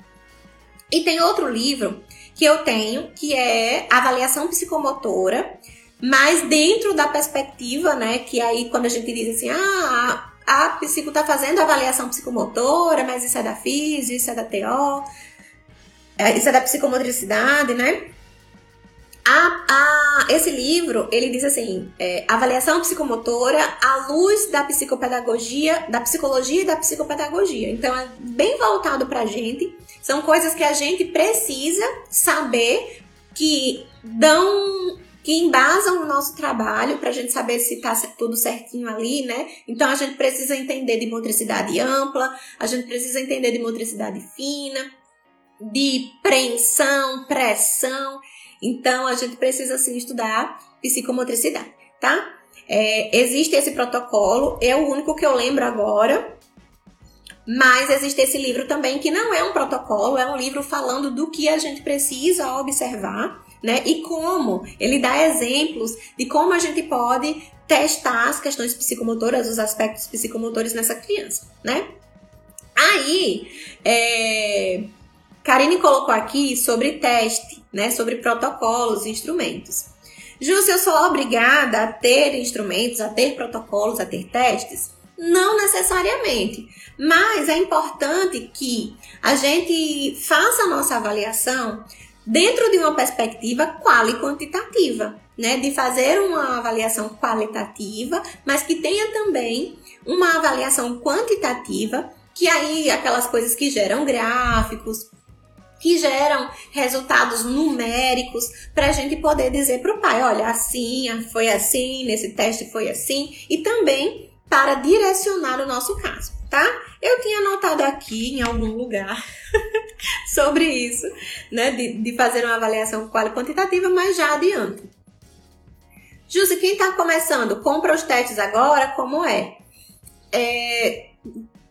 E tem outro livro que eu tenho, que é Avaliação Psicomotora mas dentro da perspectiva, né, que aí quando a gente diz assim, ah, a psico está fazendo avaliação psicomotora, mas isso é da física, isso é da TO, é, isso é da psicomotricidade, né? A, a, esse livro, ele diz assim, é, avaliação psicomotora à luz da psicopedagogia, da psicologia e da psicopedagogia. Então, é bem voltado para a gente. São coisas que a gente precisa saber que dão que embasam o nosso trabalho para a gente saber se está tudo certinho ali, né? Então a gente precisa entender de motricidade ampla, a gente precisa entender de motricidade fina, de preensão, pressão. Então a gente precisa assim estudar psicomotricidade, tá? É, existe esse protocolo, é o único que eu lembro agora, mas existe esse livro também que não é um protocolo, é um livro falando do que a gente precisa observar né? E como ele dá exemplos de como a gente pode testar as questões psicomotoras, os aspectos psicomotores nessa criança, né? Aí, é, Karine colocou aqui sobre teste, né? Sobre protocolos e instrumentos. Júcia, eu sou obrigada a ter instrumentos, a ter protocolos, a ter testes? Não necessariamente, mas é importante que a gente faça a nossa avaliação dentro de uma perspectiva quali quantitativa, né, de fazer uma avaliação qualitativa, mas que tenha também uma avaliação quantitativa, que aí aquelas coisas que geram gráficos, que geram resultados numéricos para a gente poder dizer para o pai, olha, assim, foi assim, nesse teste foi assim, e também para direcionar o nosso caso, tá? Eu tinha anotado aqui em algum lugar <laughs> sobre isso, né? De, de fazer uma avaliação quantitativa, mas já adianto. Jússi, quem está começando, compra os testes agora, como é? é?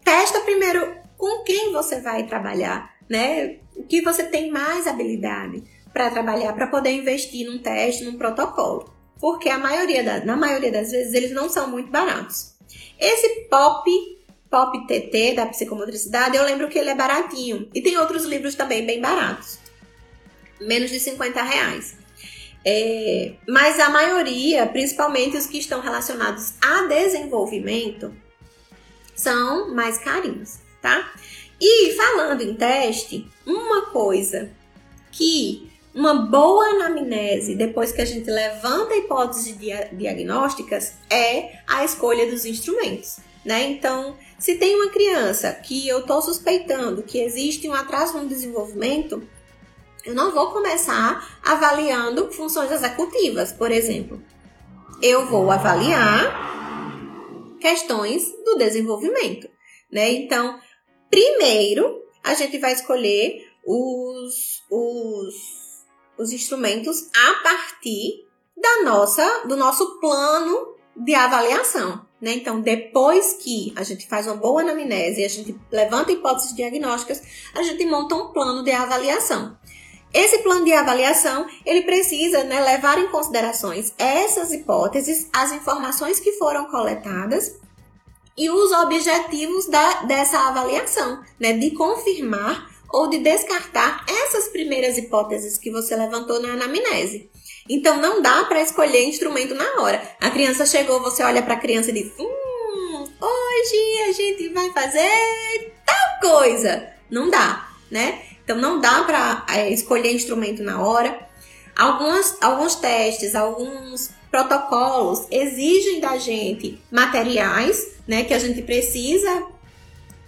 Testa primeiro com quem você vai trabalhar, né? O que você tem mais habilidade para trabalhar, para poder investir num teste, num protocolo. Porque a maioria da, na maioria das vezes eles não são muito baratos. Esse POP Pop TT da psicomotricidade, eu lembro que ele é baratinho. E tem outros livros também bem baratos. Menos de 50 reais. É, mas a maioria, principalmente os que estão relacionados a desenvolvimento, são mais carinhos, tá? E falando em teste, uma coisa que uma boa anamnese, depois que a gente levanta hipóteses diagnósticas, é a escolha dos instrumentos. Né? Então, se tem uma criança que eu estou suspeitando que existe um atraso no desenvolvimento, eu não vou começar avaliando funções executivas, por exemplo. eu vou avaliar questões do desenvolvimento, né? Então, primeiro, a gente vai escolher os, os, os instrumentos a partir da nossa, do nosso plano de avaliação. Né? Então, depois que a gente faz uma boa anamnese, a gente levanta hipóteses diagnósticas, a gente monta um plano de avaliação. Esse plano de avaliação, ele precisa né, levar em considerações essas hipóteses, as informações que foram coletadas e os objetivos da, dessa avaliação, né, de confirmar ou de descartar essas primeiras hipóteses que você levantou na anamnese. Então não dá para escolher instrumento na hora. A criança chegou, você olha para a criança e diz: "Hum, hoje a gente vai fazer tal coisa". Não dá, né? Então não dá para é, escolher instrumento na hora. Algumas, alguns testes, alguns protocolos exigem da gente materiais, né, que a gente precisa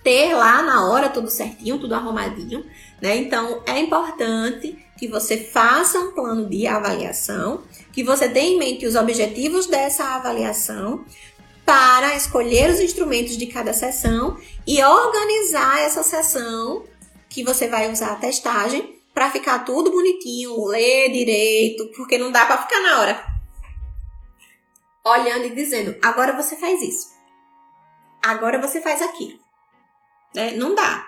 ter lá na hora tudo certinho, tudo arrumadinho, né? Então é importante que você faça um plano de avaliação, que você tenha em mente os objetivos dessa avaliação para escolher os instrumentos de cada sessão e organizar essa sessão que você vai usar a testagem para ficar tudo bonitinho, ler direito, porque não dá para ficar na hora olhando e dizendo: agora você faz isso, agora você faz aquilo. Né? Não dá.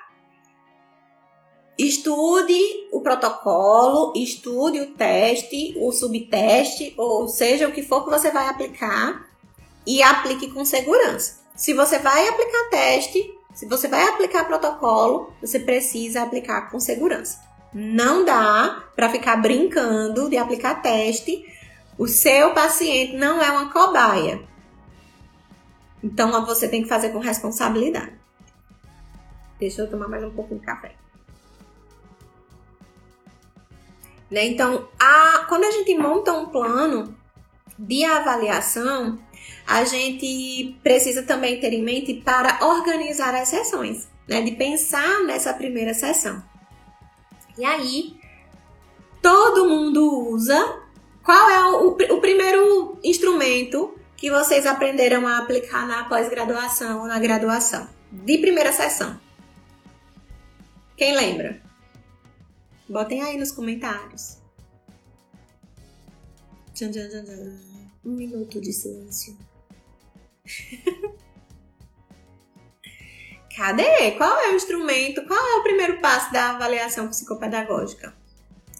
Estude o protocolo, estude o teste, o subteste, ou seja, o que for que você vai aplicar e aplique com segurança. Se você vai aplicar teste, se você vai aplicar protocolo, você precisa aplicar com segurança. Não dá para ficar brincando de aplicar teste. O seu paciente não é uma cobaia. Então você tem que fazer com responsabilidade. Deixa eu tomar mais um pouquinho de café. Né? Então, a, quando a gente monta um plano de avaliação, a gente precisa também ter em mente para organizar as sessões, né? De pensar nessa primeira sessão. E aí, todo mundo usa. Qual é o, o primeiro instrumento que vocês aprenderam a aplicar na pós-graduação ou na graduação? De primeira sessão. Quem lembra? Botem aí nos comentários. Um minuto de silêncio. <laughs> Cadê? Qual é o instrumento? Qual é o primeiro passo da avaliação psicopedagógica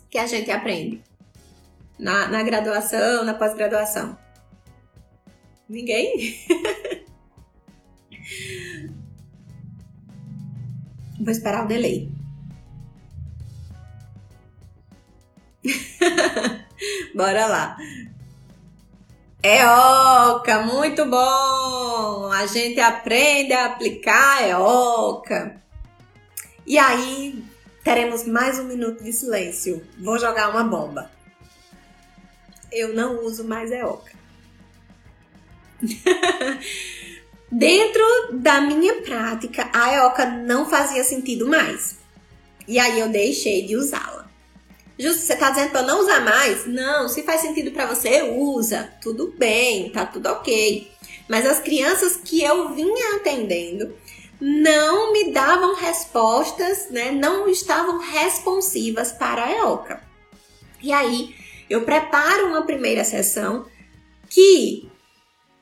que a gente aprende? Na, na graduação, na pós-graduação? Ninguém? <laughs> Vou esperar o delay. <laughs> Bora lá. EOCA, muito bom! A gente aprende a aplicar EOCA. E aí, teremos mais um minuto de silêncio. Vou jogar uma bomba. Eu não uso mais EOCA. <laughs> Dentro da minha prática, a EOCA não fazia sentido mais. E aí eu deixei de usá-la. Justo, você tá dizendo para não usar mais? Não, se faz sentido para você, usa. Tudo bem, tá tudo ok. Mas as crianças que eu vinha atendendo não me davam respostas, né? Não estavam responsivas para a EOCA. E aí, eu preparo uma primeira sessão que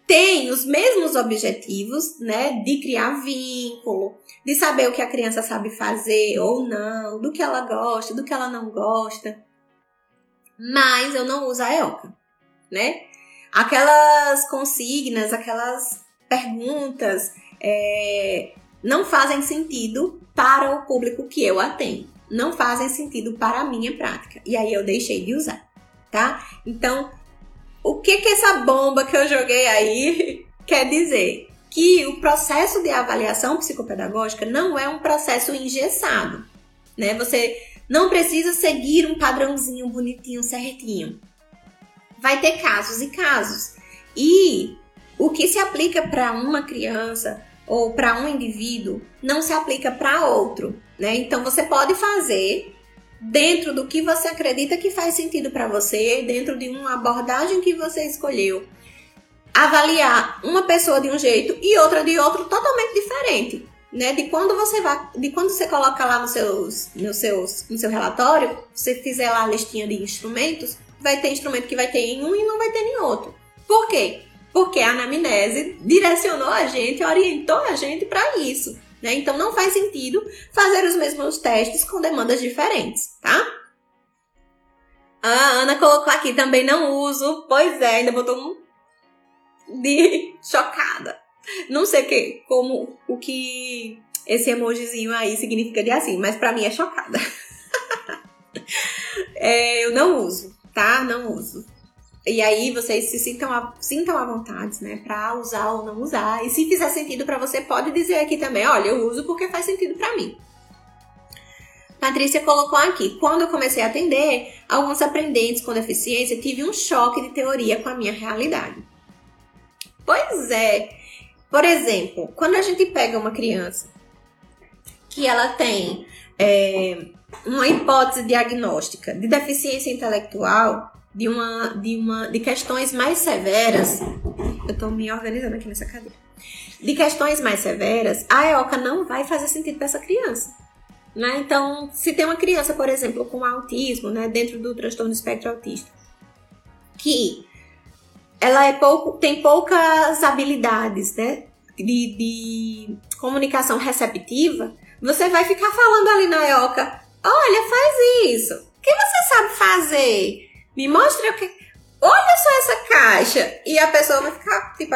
tem os mesmos objetivos, né, de criar vínculo, de saber o que a criança sabe fazer ou não, do que ela gosta, do que ela não gosta. Mas eu não uso a EOCA, né? Aquelas consignas, aquelas perguntas é, não fazem sentido para o público que eu atendo, não fazem sentido para a minha prática. E aí eu deixei de usar, tá? Então, o que que essa bomba que eu joguei aí <laughs> quer dizer? Que o processo de avaliação psicopedagógica não é um processo engessado, né? Você não precisa seguir um padrãozinho bonitinho, certinho. Vai ter casos e casos. E o que se aplica para uma criança ou para um indivíduo não se aplica para outro, né? Então você pode fazer dentro do que você acredita que faz sentido para você, dentro de uma abordagem que você escolheu. avaliar uma pessoa de um jeito e outra de outro totalmente diferente. Né, de quando você vai, de quando você coloca lá nos seus, nos seus, no seu relatório, você fizer lá a listinha de instrumentos, vai ter instrumento que vai ter em um e não vai ter em outro. Por quê? Porque a anamnese direcionou a gente, orientou a gente para isso. Né? Então não faz sentido fazer os mesmos testes com demandas diferentes, tá? A Ana colocou aqui também não uso. Pois é, ainda botou um de <laughs> chocada. Não sei que, como o que esse emojizinho aí significa de assim, mas para mim é chocada. <laughs> é, eu não uso, tá? Não uso. E aí vocês se sintam, a, sintam à vontade, né, para usar ou não usar. E se fizer sentido para você, pode dizer aqui também, olha, eu uso porque faz sentido para mim. Patrícia colocou aqui: quando eu comecei a atender alguns aprendentes com deficiência, tive um choque de teoria com a minha realidade. Pois é. Por exemplo, quando a gente pega uma criança que ela tem é, uma hipótese diagnóstica de deficiência intelectual, de uma, de uma, de questões mais severas, eu estou me organizando aqui nessa cadeira, de questões mais severas, a EOCA não vai fazer sentido para essa criança. Né? Então, se tem uma criança, por exemplo, com autismo, né, dentro do transtorno espectro autista, que ela é pouco, tem poucas habilidades, né, de, de comunicação receptiva, você vai ficar falando ali na EOCA, olha, faz isso. O que você sabe fazer? Me mostra o que. Olha só essa caixa. E a pessoa vai ficar, tipo,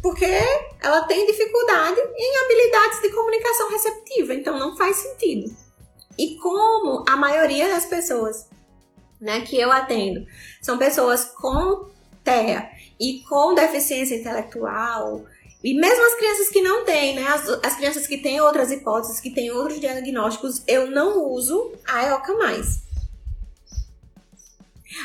porque ela tem dificuldade em habilidades de comunicação receptiva, então não faz sentido. E como a maioria das pessoas né, que eu atendo são pessoas com TEA e com deficiência intelectual, e mesmo as crianças que não têm, né, as, as crianças que têm outras hipóteses, que têm outros diagnósticos, eu não uso a EOCA mais.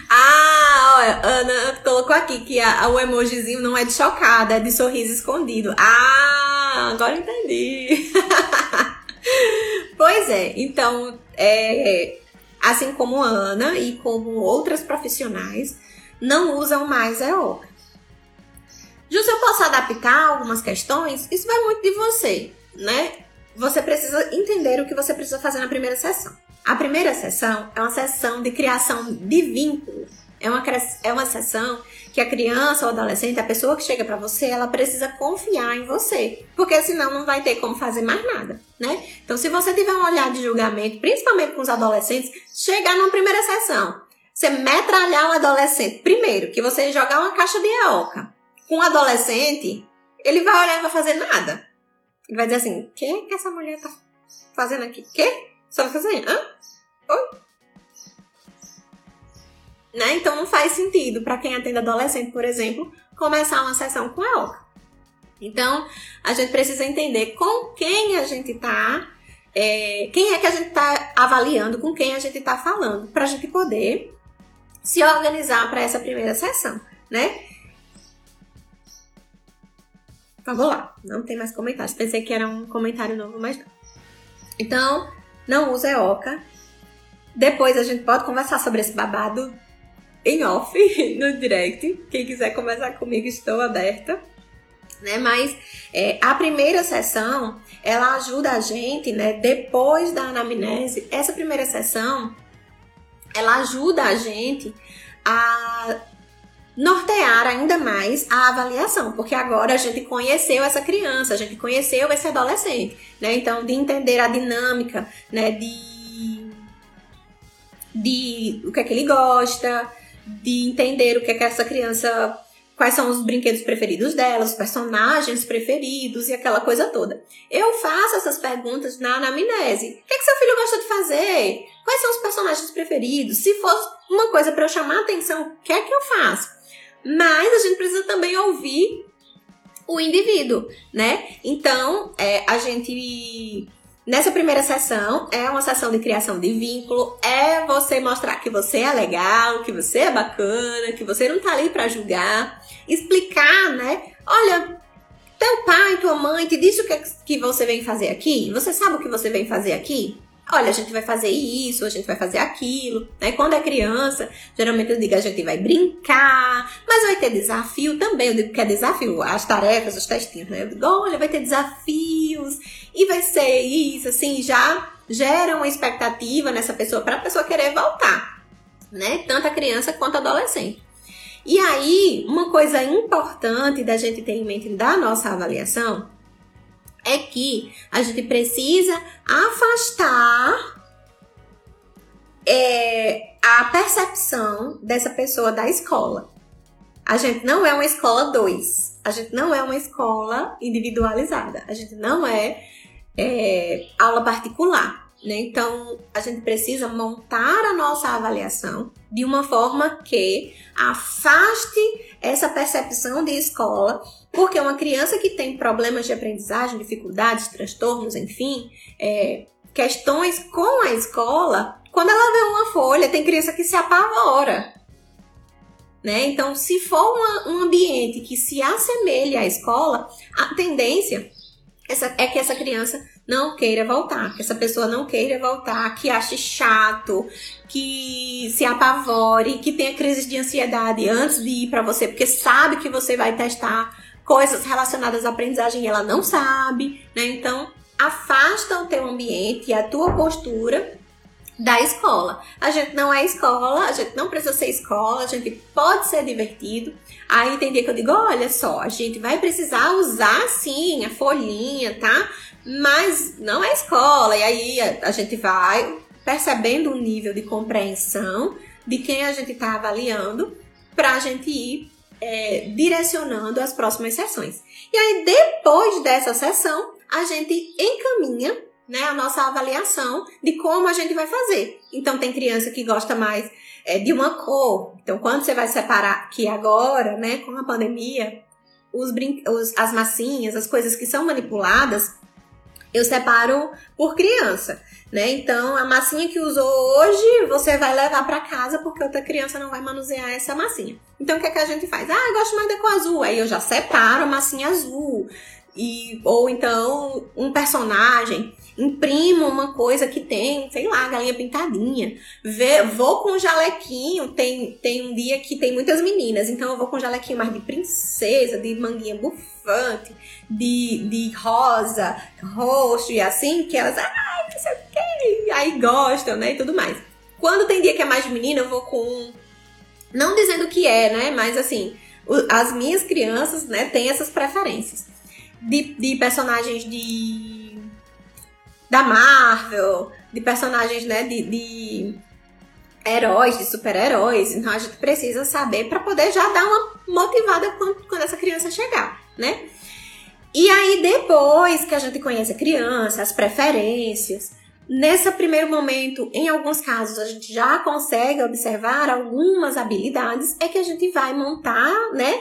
Ah, olha, Ana colocou aqui que a, o emojizinho não é de chocada, é de sorriso escondido. Ah, agora entendi. <laughs> pois é, então, é, assim como Ana e como outras profissionais, não usam mais a EOCA. Ju, se eu posso adaptar algumas questões, isso vai muito de você, né? Você precisa entender o que você precisa fazer na primeira sessão. A primeira sessão é uma sessão de criação de vínculo. É uma, é uma sessão que a criança ou adolescente, a pessoa que chega para você, ela precisa confiar em você, porque senão não vai ter como fazer mais nada, né? Então, se você tiver um olhar de julgamento, principalmente com os adolescentes, chegar numa primeira sessão, você metralhar um adolescente, primeiro, que você jogar uma caixa de EOCA com um adolescente, ele vai olhar e vai fazer nada. Ele vai dizer assim: o que, que essa mulher tá fazendo aqui? Que? Só vai fazer, hã? Oi? Né? Então não faz sentido para quem atende adolescente, por exemplo, começar uma sessão com a OCA. Então, a gente precisa entender com quem a gente tá, é, quem é que a gente tá avaliando, com quem a gente tá falando, para a gente poder se organizar para essa primeira sessão, né? Vamos lá, não tem mais comentários. Pensei que era um comentário novo, mas não. Então, não usa EOCA. Depois a gente pode conversar sobre esse babado em off <laughs> no direct. Quem quiser conversar comigo, estou aberta. Né? Mas é, a primeira sessão, ela ajuda a gente, né? Depois da anamnese, essa primeira sessão, ela ajuda a gente a nortear ainda mais a avaliação, porque agora a gente conheceu essa criança, a gente conheceu esse adolescente, né? Então, de entender a dinâmica, né? De, de o que é que ele gosta, de entender o que é que essa criança, quais são os brinquedos preferidos dela, os personagens preferidos e aquela coisa toda. Eu faço essas perguntas na anamnese. O que é que seu filho gosta de fazer? Quais são os personagens preferidos? Se for uma coisa para eu chamar atenção, o que é que eu faço? Mas a gente precisa também ouvir o indivíduo, né? Então, é, a gente. Nessa primeira sessão, é uma sessão de criação de vínculo, é você mostrar que você é legal, que você é bacana, que você não tá ali para julgar, explicar, né? Olha, teu pai, tua mãe te disse o que, que você vem fazer aqui? Você sabe o que você vem fazer aqui? Olha, a gente vai fazer isso, a gente vai fazer aquilo. Né? Quando é criança, geralmente eu digo, a gente vai brincar, mas vai ter desafio também. Eu digo que é desafio, as tarefas, os testinhos, né? Eu digo, olha, vai ter desafios, e vai ser isso, assim, já gera uma expectativa nessa pessoa para a pessoa querer voltar, né? Tanto a criança quanto a adolescente. E aí, uma coisa importante da gente ter em mente da nossa avaliação é que a gente precisa afastar é, a percepção dessa pessoa da escola. A gente não é uma escola 2. A gente não é uma escola individualizada. A gente não é, é aula particular. Né? Então, a gente precisa montar a nossa avaliação de uma forma que afaste essa percepção de escola, porque uma criança que tem problemas de aprendizagem, dificuldades, transtornos, enfim, é, questões com a escola, quando ela vê uma folha, tem criança que se apavora. Né? Então, se for uma, um ambiente que se assemelhe à escola, a tendência essa, é que essa criança não queira voltar, que essa pessoa não queira voltar, que ache chato, que se apavore, que tenha crise de ansiedade antes de ir para você, porque sabe que você vai testar coisas relacionadas à aprendizagem e ela não sabe, né? Então, afasta o teu ambiente e a tua postura da escola. A gente não é escola, a gente não precisa ser escola, a gente pode ser divertido. Aí tem dia que eu digo, olha só, a gente vai precisar usar sim a folhinha, tá? Mas não é escola. E aí a, a gente vai percebendo o nível de compreensão de quem a gente está avaliando para a gente ir é, direcionando as próximas sessões. E aí, depois dessa sessão, a gente encaminha né, a nossa avaliação de como a gente vai fazer. Então, tem criança que gosta mais é, de uma cor. Então, quando você vai separar que agora, né, com a pandemia, os, os as massinhas, as coisas que são manipuladas, eu separo por criança, né? Então, a massinha que usou hoje, você vai levar para casa porque outra criança não vai manusear essa massinha. Então, o que, é que a gente faz? Ah, eu gosto mais da cor azul. Aí eu já separo a massinha azul. E, ou então, um personagem imprimo uma coisa que tem, sei lá, galinha pintadinha. Vê, vou com jalequinho, tem, tem um dia que tem muitas meninas, então eu vou com jalequinho mais de princesa, de manguinha bufante, de, de rosa, roxo e assim, que elas, ai, não sei o que, aí gostam, né, e tudo mais. Quando tem dia que é mais de menina, eu vou com. Não dizendo que é, né, mas assim, as minhas crianças, né, têm essas preferências. De, de personagens de da Marvel, de personagens, né, de, de heróis, de super-heróis. Então a gente precisa saber para poder já dar uma motivada quando, quando essa criança chegar, né? E aí, depois que a gente conhece a criança, as preferências, nesse primeiro momento, em alguns casos, a gente já consegue observar algumas habilidades, é que a gente vai montar, né?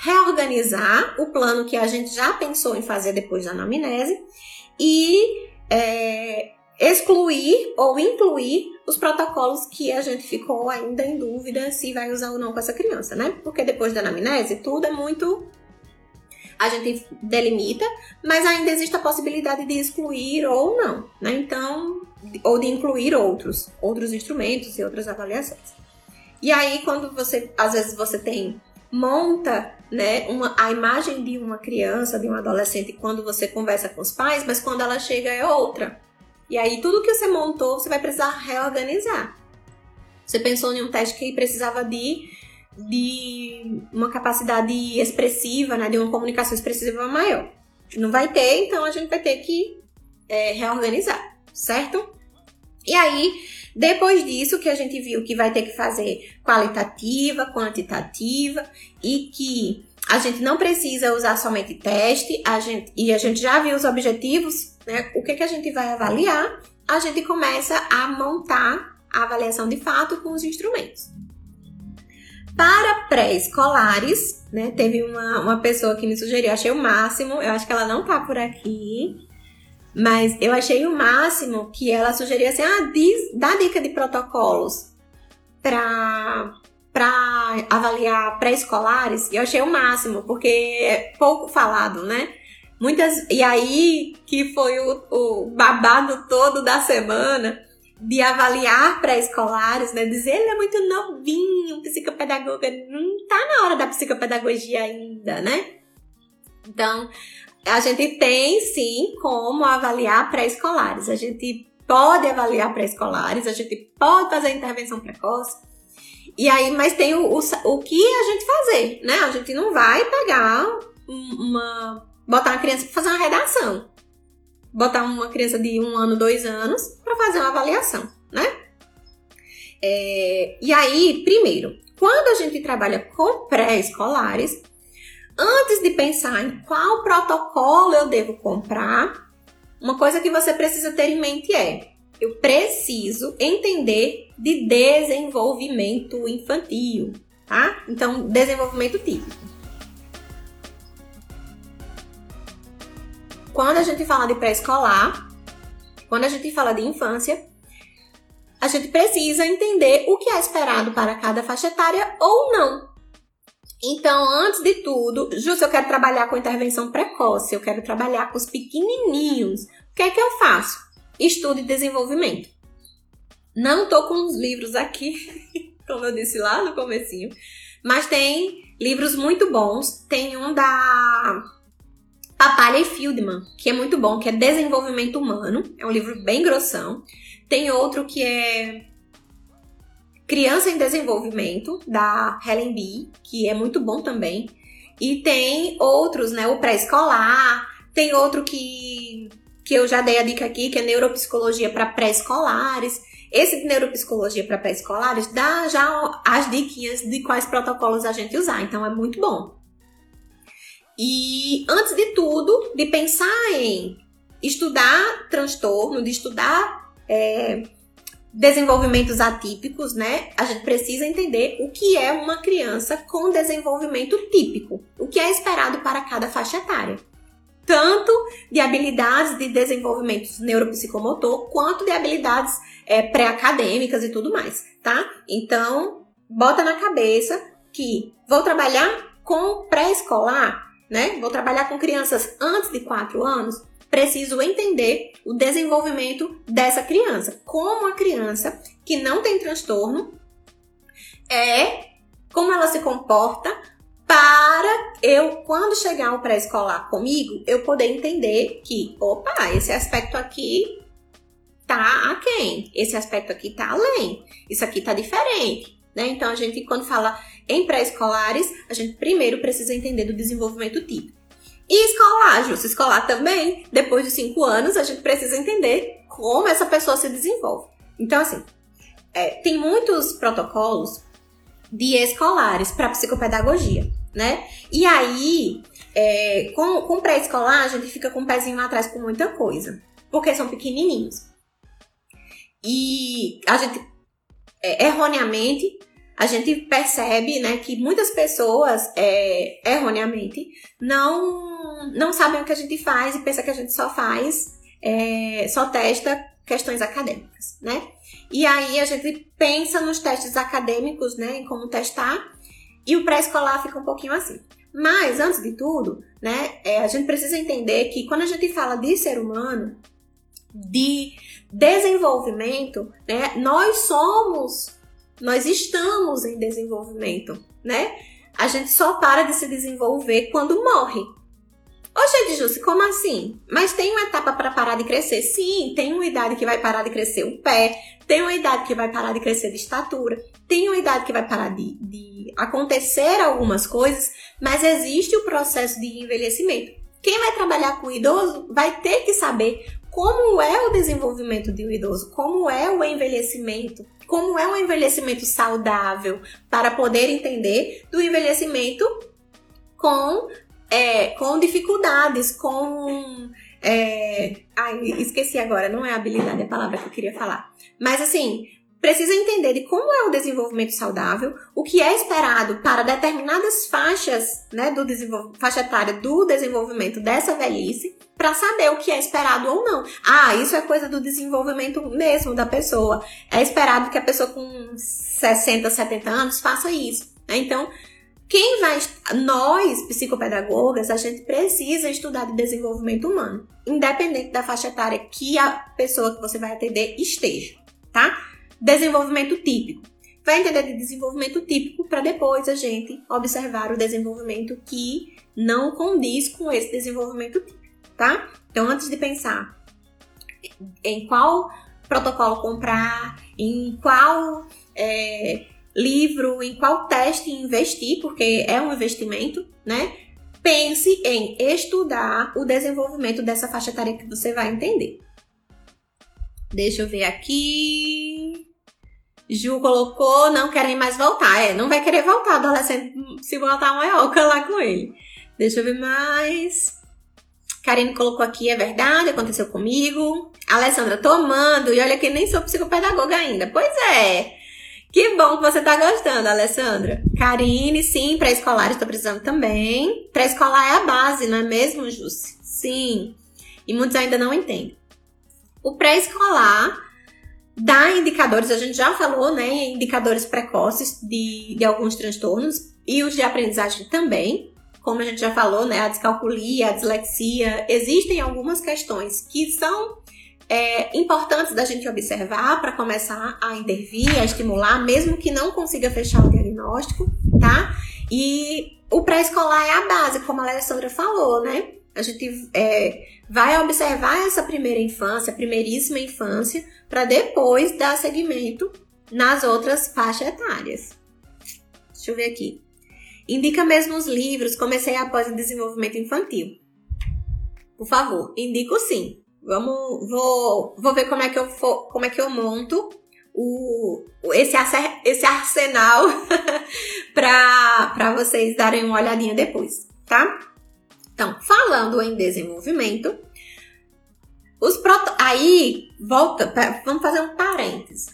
Reorganizar o plano que a gente já pensou em fazer depois da anamnese e é, excluir ou incluir os protocolos que a gente ficou ainda em dúvida se vai usar ou não com essa criança, né? Porque depois da anamnese, tudo é muito. A gente delimita, mas ainda existe a possibilidade de excluir ou não, né? Então, ou de incluir outros, outros instrumentos e outras avaliações. E aí, quando você, às vezes, você tem monta né, uma, a imagem de uma criança, de um adolescente, quando você conversa com os pais, mas quando ela chega é outra. E aí tudo que você montou, você vai precisar reorganizar. Você pensou em um teste que precisava de, de uma capacidade expressiva, né, de uma comunicação expressiva maior. Não vai ter, então a gente vai ter que é, reorganizar, certo? E aí, depois disso, que a gente viu que vai ter que fazer qualitativa, quantitativa e que a gente não precisa usar somente teste, a gente, e a gente já viu os objetivos, né? O que, que a gente vai avaliar? A gente começa a montar a avaliação de fato com os instrumentos. Para pré-escolares, né? Teve uma, uma pessoa que me sugeriu, achei o máximo, eu acho que ela não tá por aqui, mas eu achei o máximo que ela sugeria assim: ah, diz, dá dica de protocolos para para avaliar pré-escolares. Eu achei o máximo, porque é pouco falado, né? Muitas. E aí que foi o, o babado todo da semana de avaliar pré-escolares, né? Dizer ele é muito novinho, psicopedagoga. Não tá na hora da psicopedagogia ainda, né? Então, a gente tem sim como avaliar pré-escolares. A gente pode avaliar pré-escolares, a gente pode fazer intervenção precoce. E aí, mas tem o, o, o que a gente fazer, né? A gente não vai pegar uma. botar uma criança para fazer uma redação. Botar uma criança de um ano, dois anos para fazer uma avaliação, né? É, e aí, primeiro, quando a gente trabalha com pré-escolares, antes de pensar em qual protocolo eu devo comprar, uma coisa que você precisa ter em mente é: eu preciso entender de desenvolvimento infantil, tá? Então, desenvolvimento típico. Quando a gente fala de pré-escolar, quando a gente fala de infância, a gente precisa entender o que é esperado para cada faixa etária ou não. Então, antes de tudo, Júlio, eu quero trabalhar com intervenção precoce, eu quero trabalhar com os pequenininhos. O que é que eu faço? Estudo e desenvolvimento. Não tô com os livros aqui, <laughs> como eu disse lá no comecinho, mas tem livros muito bons. Tem um da Papalha e Fieldman, que é muito bom, que é Desenvolvimento Humano. É um livro bem grossão. Tem outro que é Criança em Desenvolvimento, da Helen B, que é muito bom também. E tem outros, né? O pré-escolar, tem outro que, que eu já dei a dica aqui, que é neuropsicologia para pré-escolares. Esse de neuropsicologia para pré-escolares dá já as diquinhas de quais protocolos a gente usar, então é muito bom. E antes de tudo, de pensar em estudar transtorno, de estudar é, desenvolvimentos atípicos, né? A gente precisa entender o que é uma criança com desenvolvimento típico, o que é esperado para cada faixa etária. Tanto de habilidades de desenvolvimento neuropsicomotor, quanto de habilidades é, pré-acadêmicas e tudo mais, tá? Então, bota na cabeça que vou trabalhar com pré-escolar, né? Vou trabalhar com crianças antes de 4 anos, preciso entender o desenvolvimento dessa criança. Como a criança que não tem transtorno é, como ela se comporta para eu, quando chegar ao pré-escolar comigo, eu poder entender que, opa, esse aspecto aqui tá aquém, esse aspecto aqui tá além, isso aqui tá diferente. Né? Então, a gente, quando fala em pré-escolares, a gente primeiro precisa entender do desenvolvimento típico. E escolar, justo escolar também, depois de cinco anos, a gente precisa entender como essa pessoa se desenvolve. Então, assim, é, tem muitos protocolos de escolares para psicopedagogia, né? E aí, é, com, com pré-escolar, a gente fica com o um pezinho lá atrás com muita coisa, porque são pequenininhos. E a gente, é, erroneamente, a gente percebe né, que muitas pessoas, é, erroneamente, não, não sabem o que a gente faz e pensa que a gente só faz, é, só testa questões acadêmicas, né? E aí a gente pensa nos testes acadêmicos, né, em como testar, e o pré-escolar fica um pouquinho assim. Mas, antes de tudo, né, é, a gente precisa entender que quando a gente fala de ser humano, de desenvolvimento, né, nós somos nós estamos em desenvolvimento, né? A gente só para de se desenvolver quando morre. Gente, Jussi, como assim? Mas tem uma etapa para parar de crescer? Sim, tem uma idade que vai parar de crescer o pé, tem uma idade que vai parar de crescer de estatura, tem uma idade que vai parar de, de acontecer algumas coisas, mas existe o processo de envelhecimento. Quem vai trabalhar com idoso vai ter que saber como é o desenvolvimento de um idoso, como é o envelhecimento, como é um envelhecimento saudável, para poder entender do envelhecimento com, é, com dificuldades, com. É, ai, esqueci agora, não é habilidade é a palavra que eu queria falar. Mas assim, precisa entender de como é o desenvolvimento saudável, o que é esperado para determinadas faixas, né, do faixa etária do desenvolvimento dessa velhice, para saber o que é esperado ou não. Ah, isso é coisa do desenvolvimento mesmo da pessoa. É esperado que a pessoa com 60, 70 anos faça isso. Né? Então, quem vai. Nós, psicopedagogas, a gente precisa estudar de desenvolvimento humano, independente da faixa etária que a pessoa que você vai atender esteja, tá? Desenvolvimento típico. Vai entender de desenvolvimento típico para depois a gente observar o desenvolvimento que não condiz com esse desenvolvimento típico, tá? Então, antes de pensar em qual protocolo comprar, em qual é, livro, em qual teste investir, porque é um investimento, né? Pense em estudar o desenvolvimento dessa faixa etária que você vai entender. Deixa eu ver aqui. Ju colocou, não querem mais voltar. É, não vai querer voltar, adolescente, se voltar maior, lá com ele. Deixa eu ver mais. Karine colocou aqui, é verdade, aconteceu comigo. Alessandra, tô amando. E olha que nem sou psicopedagoga ainda. Pois é. Que bom que você tá gostando, Alessandra. Karine, sim, pré-escolar estou precisando também. Pré-escolar é a base, não é mesmo, Jussi? Sim. E muitos ainda não entendem. O pré-escolar dá indicadores, a gente já falou, né? Indicadores precoces de, de alguns transtornos e os de aprendizagem também. Como a gente já falou, né? A descalculia, a dislexia. Existem algumas questões que são é, importantes da gente observar para começar a intervir, a estimular, mesmo que não consiga fechar o diagnóstico, tá? E o pré-escolar é a base, como a Alessandra falou, né? A gente é, vai observar essa primeira infância, primeiríssima infância, para depois dar seguimento nas outras faixas etárias. Deixa eu ver aqui. Indica mesmo os livros, comecei após o desenvolvimento infantil. Por favor, indico sim. Vamos, vou, vou ver como é que eu for, como é que eu monto o, esse, esse arsenal <laughs> para vocês darem uma olhadinha depois, tá? Então, falando em desenvolvimento, os proto... aí volta, vamos fazer um parênteses.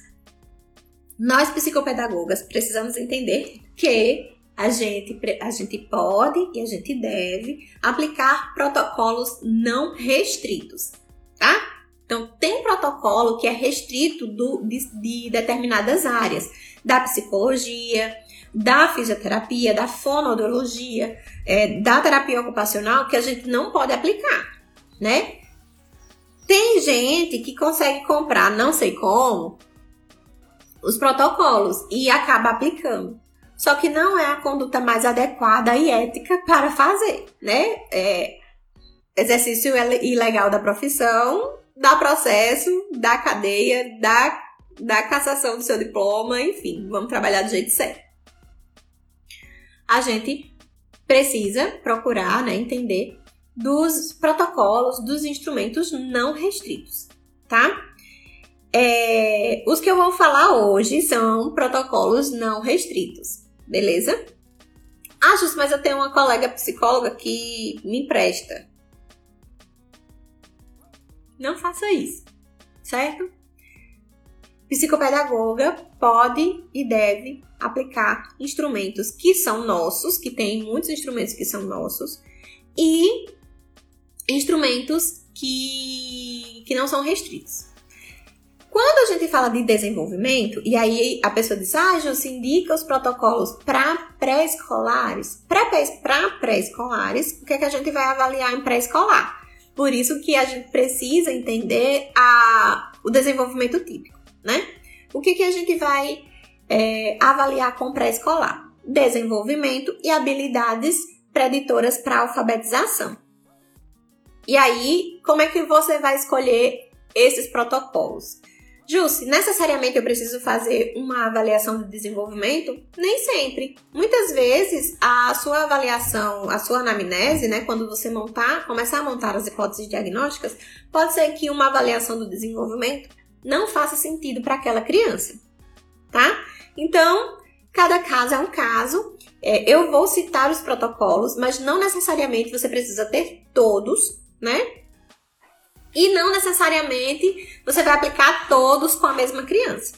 Nós psicopedagogas precisamos entender que a gente, a gente pode e a gente deve aplicar protocolos não restritos tá? Então, tem protocolo que é restrito do, de, de determinadas áreas, da psicologia, da fisioterapia, da fonoaudiologia, é, da terapia ocupacional, que a gente não pode aplicar, né? Tem gente que consegue comprar, não sei como, os protocolos e acaba aplicando. Só que não é a conduta mais adequada e ética para fazer, né? É, exercício ilegal da profissão, dá processo, dá cadeia, dá, dá cassação do seu diploma, enfim, vamos trabalhar do jeito certo. A gente precisa procurar, né, entender dos protocolos, dos instrumentos não restritos, tá? É, os que eu vou falar hoje são protocolos não restritos, beleza? Ah, Jus, mas eu tenho uma colega psicóloga que me empresta. Não faça isso, certo? Psicopedagoga pode e deve aplicar instrumentos que são nossos, que tem muitos instrumentos que são nossos, e instrumentos que, que não são restritos. Quando a gente fala de desenvolvimento, e aí a pessoa diz, ah, se indica os protocolos para pré-escolares. Para pré-escolares, o que, é que a gente vai avaliar em pré-escolar? Por isso que a gente precisa entender a, o desenvolvimento típico, né? O que, que a gente vai é, avaliar com pré-escolar? Desenvolvimento e habilidades preditoras para alfabetização. E aí, como é que você vai escolher esses protocolos? Jusce, necessariamente eu preciso fazer uma avaliação de desenvolvimento? Nem sempre. Muitas vezes a sua avaliação, a sua anamnese, né, quando você montar, começar a montar as hipóteses diagnósticas, pode ser que uma avaliação do desenvolvimento não faça sentido para aquela criança, tá? Então, cada caso é um caso. É, eu vou citar os protocolos, mas não necessariamente você precisa ter todos, né? E não necessariamente você vai aplicar todos com a mesma criança,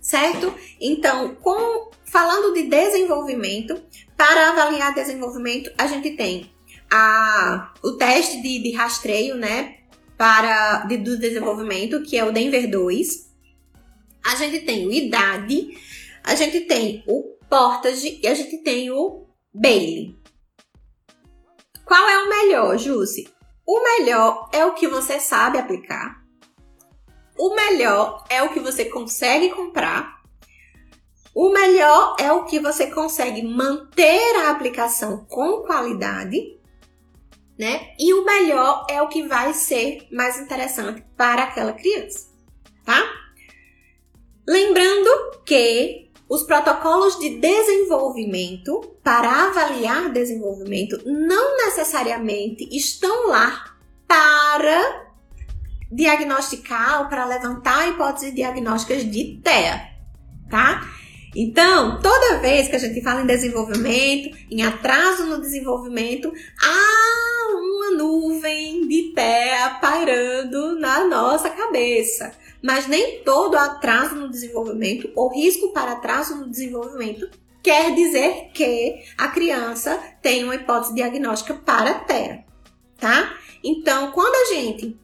certo? Então, com, falando de desenvolvimento, para avaliar desenvolvimento, a gente tem a, o teste de, de rastreio, né? Para, de, do desenvolvimento, que é o Denver 2. A gente tem o IDADE, a gente tem o Portage e a gente tem o Bailey. Qual é o melhor, Jussi? O melhor é o que você sabe aplicar. O melhor é o que você consegue comprar. O melhor é o que você consegue manter a aplicação com qualidade, né? E o melhor é o que vai ser mais interessante para aquela criança, tá? Lembrando que os protocolos de desenvolvimento para avaliar desenvolvimento não necessariamente estão lá para diagnosticar ou para levantar hipóteses diagnósticas de TEA, tá? Então, toda vez que a gente fala em desenvolvimento, em atraso no desenvolvimento, há uma nuvem de TEA pairando na nossa cabeça. Mas nem todo atraso no desenvolvimento ou risco para atraso no desenvolvimento quer dizer que a criança tem uma hipótese diagnóstica para TEA, tá? Então, quando a gente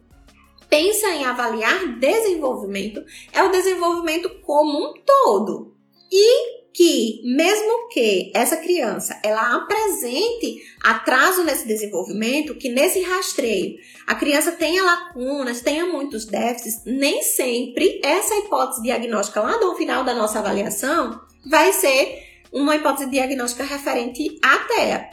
pensa em avaliar desenvolvimento, é o desenvolvimento como um todo. E que, mesmo que essa criança ela apresente atraso nesse desenvolvimento, que nesse rastreio a criança tenha lacunas, tenha muitos déficits, nem sempre essa hipótese diagnóstica lá do final da nossa avaliação vai ser uma hipótese diagnóstica referente à TEA.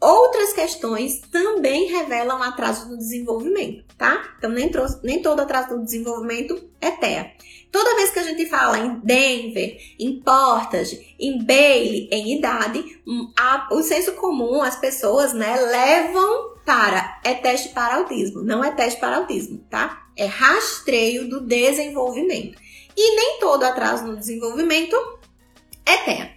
Outras questões também revelam atraso no desenvolvimento, tá? Então, nem, nem todo atraso no desenvolvimento é TEA. Toda vez que a gente fala em Denver, em Portage, em Bailey, em idade, hum, a, o senso comum, as pessoas, né, levam para é teste para autismo, não é teste para autismo, tá? É rastreio do desenvolvimento. E nem todo atraso no desenvolvimento é TEA.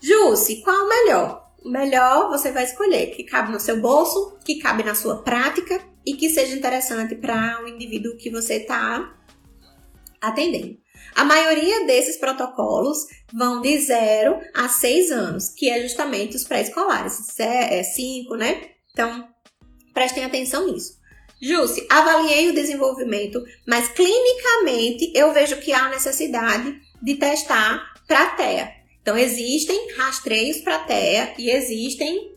Jusce, qual o melhor? melhor você vai escolher que cabe no seu bolso, que cabe na sua prática e que seja interessante para o indivíduo que você está atendendo. A maioria desses protocolos vão de 0 a 6 anos, que é justamente os pré-escolares. É 5, é né? Então, prestem atenção nisso. Jússi, avaliei o desenvolvimento, mas clinicamente eu vejo que há necessidade de testar para TEA. Então, existem rastreios para TEA e existem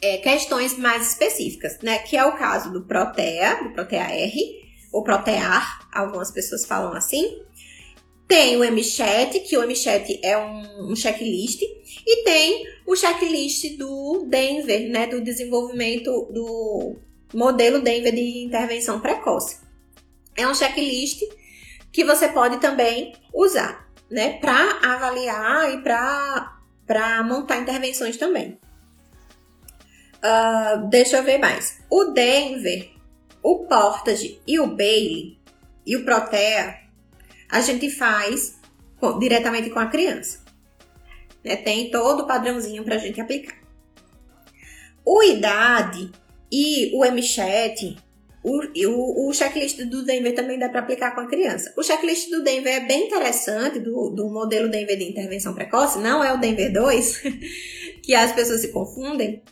é, questões mais específicas, né? Que é o caso do Protea, do Protea R, ou Protear, algumas pessoas falam assim. Tem o MChat, que o MChat é um, um checklist, e tem o checklist do Denver, né? Do desenvolvimento do modelo Denver de intervenção precoce. É um checklist que você pode também usar né, para avaliar e para montar intervenções também. Uh, deixa eu ver mais. O Denver, o Portage e o Bailey e o Protea, a gente faz diretamente com a criança. Né? Tem todo o padrãozinho para a gente aplicar. O IDAD e o MChat o, o, o, checklist do Denver também dá para aplicar com a criança. O checklist do Denver é bem interessante, do, do modelo Denver de intervenção precoce, não é o Denver 2, <laughs> que as pessoas se confundem.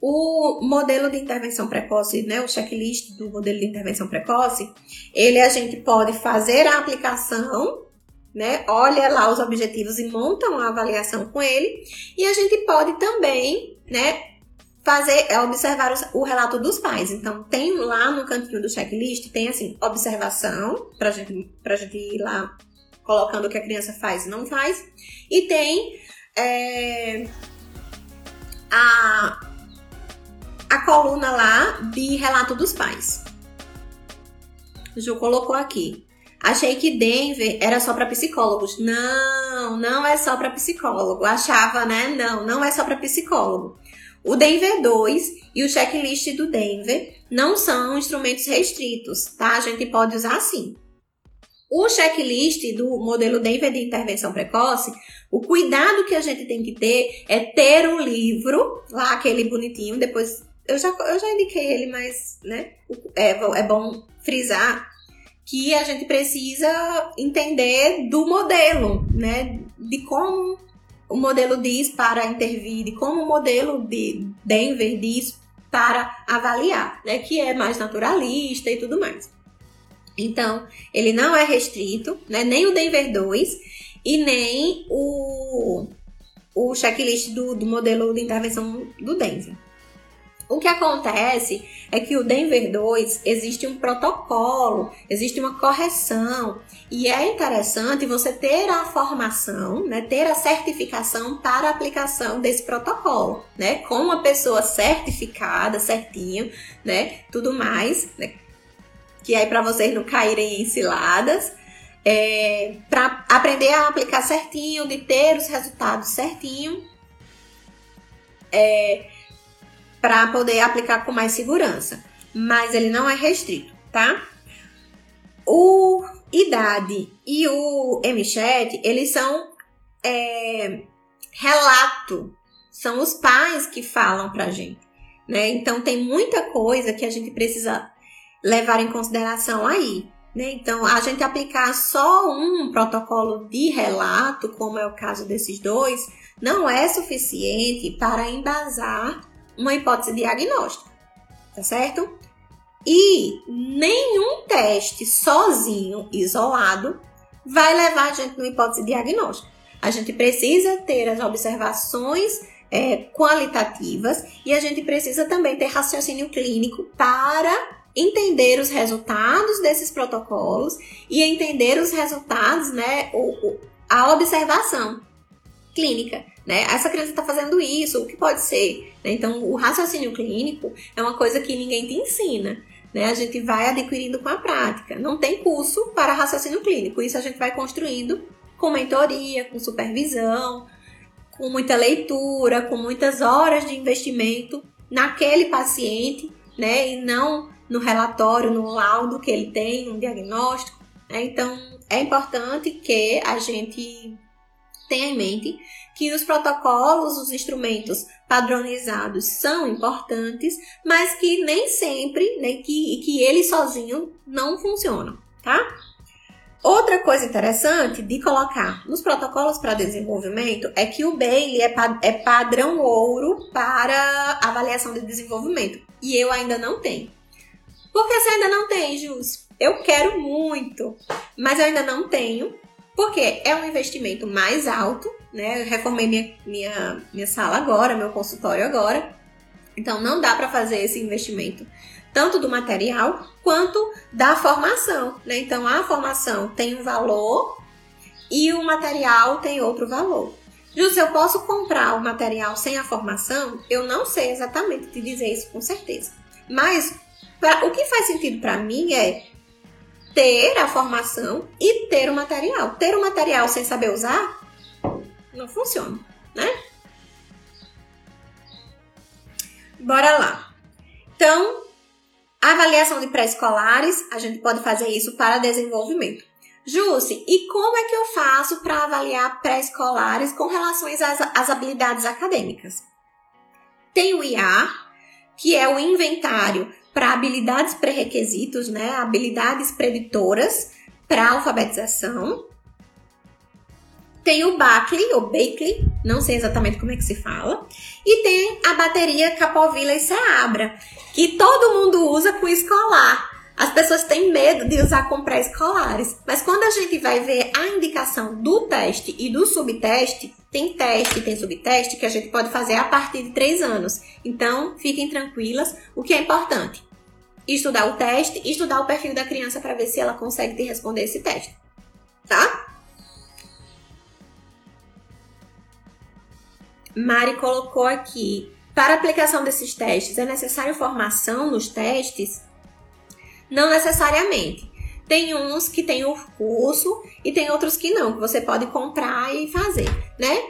O modelo de intervenção precoce, né, o checklist do modelo de intervenção precoce, ele a gente pode fazer a aplicação, né, olha lá os objetivos e monta uma avaliação com ele, e a gente pode também, né, fazer é observar o, relato dos pais. Então, tem lá no cantinho do checklist, tem assim, observação, pra gente, pra gente ir lá colocando o que a criança faz e não faz. E tem é, a, a coluna lá de relato dos pais. Ju colocou aqui. Achei que Denver era só para psicólogos. Não, não é só para psicólogo. Achava, né? Não, não é só para psicólogo. O Denver 2 e o checklist do Denver não são instrumentos restritos, tá? A gente pode usar assim. O checklist do modelo Denver de intervenção precoce, o cuidado que a gente tem que ter é ter um livro, lá aquele bonitinho, depois eu já, eu já indiquei ele, mas né, é, é bom frisar que a gente precisa entender do modelo, né? De como o modelo diz para intervir e como o modelo de Denver diz para avaliar, né, que é mais naturalista e tudo mais. Então, ele não é restrito, né, nem o Denver 2 e nem o o checklist do, do modelo de intervenção do Denver. O que acontece é que o Denver 2 existe um protocolo, existe uma correção, e é interessante você ter a formação, né, ter a certificação para a aplicação desse protocolo, né, com uma pessoa certificada, certinho, né, tudo mais, né, que aí para vocês não caírem em ciladas, é, para aprender a aplicar certinho, de ter os resultados certinho, é, para poder aplicar com mais segurança. Mas ele não é restrito, tá? O idade e o MChat, eles são é, relato, são os pais que falam pra gente, né? Então tem muita coisa que a gente precisa levar em consideração aí. Né? Então, a gente aplicar só um protocolo de relato, como é o caso desses dois, não é suficiente para embasar uma hipótese diagnóstica, tá certo? E nenhum teste sozinho, isolado, vai levar a gente numa hipótese diagnóstica. A gente precisa ter as observações é, qualitativas e a gente precisa também ter raciocínio clínico para entender os resultados desses protocolos e entender os resultados, né, o, o, a observação clínica, né? Essa criança está fazendo isso, o que pode ser? Né? Então, o raciocínio clínico é uma coisa que ninguém te ensina, né? A gente vai adquirindo com a prática. Não tem curso para raciocínio clínico, isso a gente vai construindo com mentoria, com supervisão, com muita leitura, com muitas horas de investimento naquele paciente, né? E não no relatório, no laudo que ele tem, um diagnóstico. Né? Então, é importante que a gente tenha em mente que os protocolos, os instrumentos padronizados são importantes, mas que nem sempre, né, que, que eles sozinhos não funcionam, tá? Outra coisa interessante de colocar nos protocolos para desenvolvimento é que o Bailey é, é padrão ouro para avaliação de desenvolvimento e eu ainda não tenho. Por que você ainda não tem, Jus? Eu quero muito, mas eu ainda não tenho, porque é um investimento mais alto, né? Reformei minha, minha, minha sala agora, meu consultório agora, então não dá para fazer esse investimento tanto do material quanto da formação, né? Então a formação tem um valor e o material tem outro valor. Jus, eu posso comprar o material sem a formação? Eu não sei exatamente te dizer isso com certeza. Mas Pra, o que faz sentido para mim é ter a formação e ter o material. Ter o material sem saber usar não funciona, né? Bora lá. Então, avaliação de pré-escolares, a gente pode fazer isso para desenvolvimento. Jússi, e como é que eu faço para avaliar pré-escolares com relação às, às habilidades acadêmicas? Tem o IA, que é o inventário para habilidades pré-requisitos, né? Habilidades preditoras para alfabetização. Tem o Backley, ou Bakley, não sei exatamente como é que se fala. E tem a bateria Capovilla e Seabra, que todo mundo usa com escolar. As pessoas têm medo de usar com pré-escolares, mas quando a gente vai ver a indicação do teste e do subteste, tem teste tem subteste que a gente pode fazer a partir de 3 anos. Então, fiquem tranquilas. O que é importante? Estudar o teste estudar o perfil da criança para ver se ela consegue te responder esse teste. Tá? Mari colocou aqui: para aplicação desses testes é necessário formação nos testes? Não necessariamente. Tem uns que tem o curso e tem outros que não, que você pode comprar e fazer, né?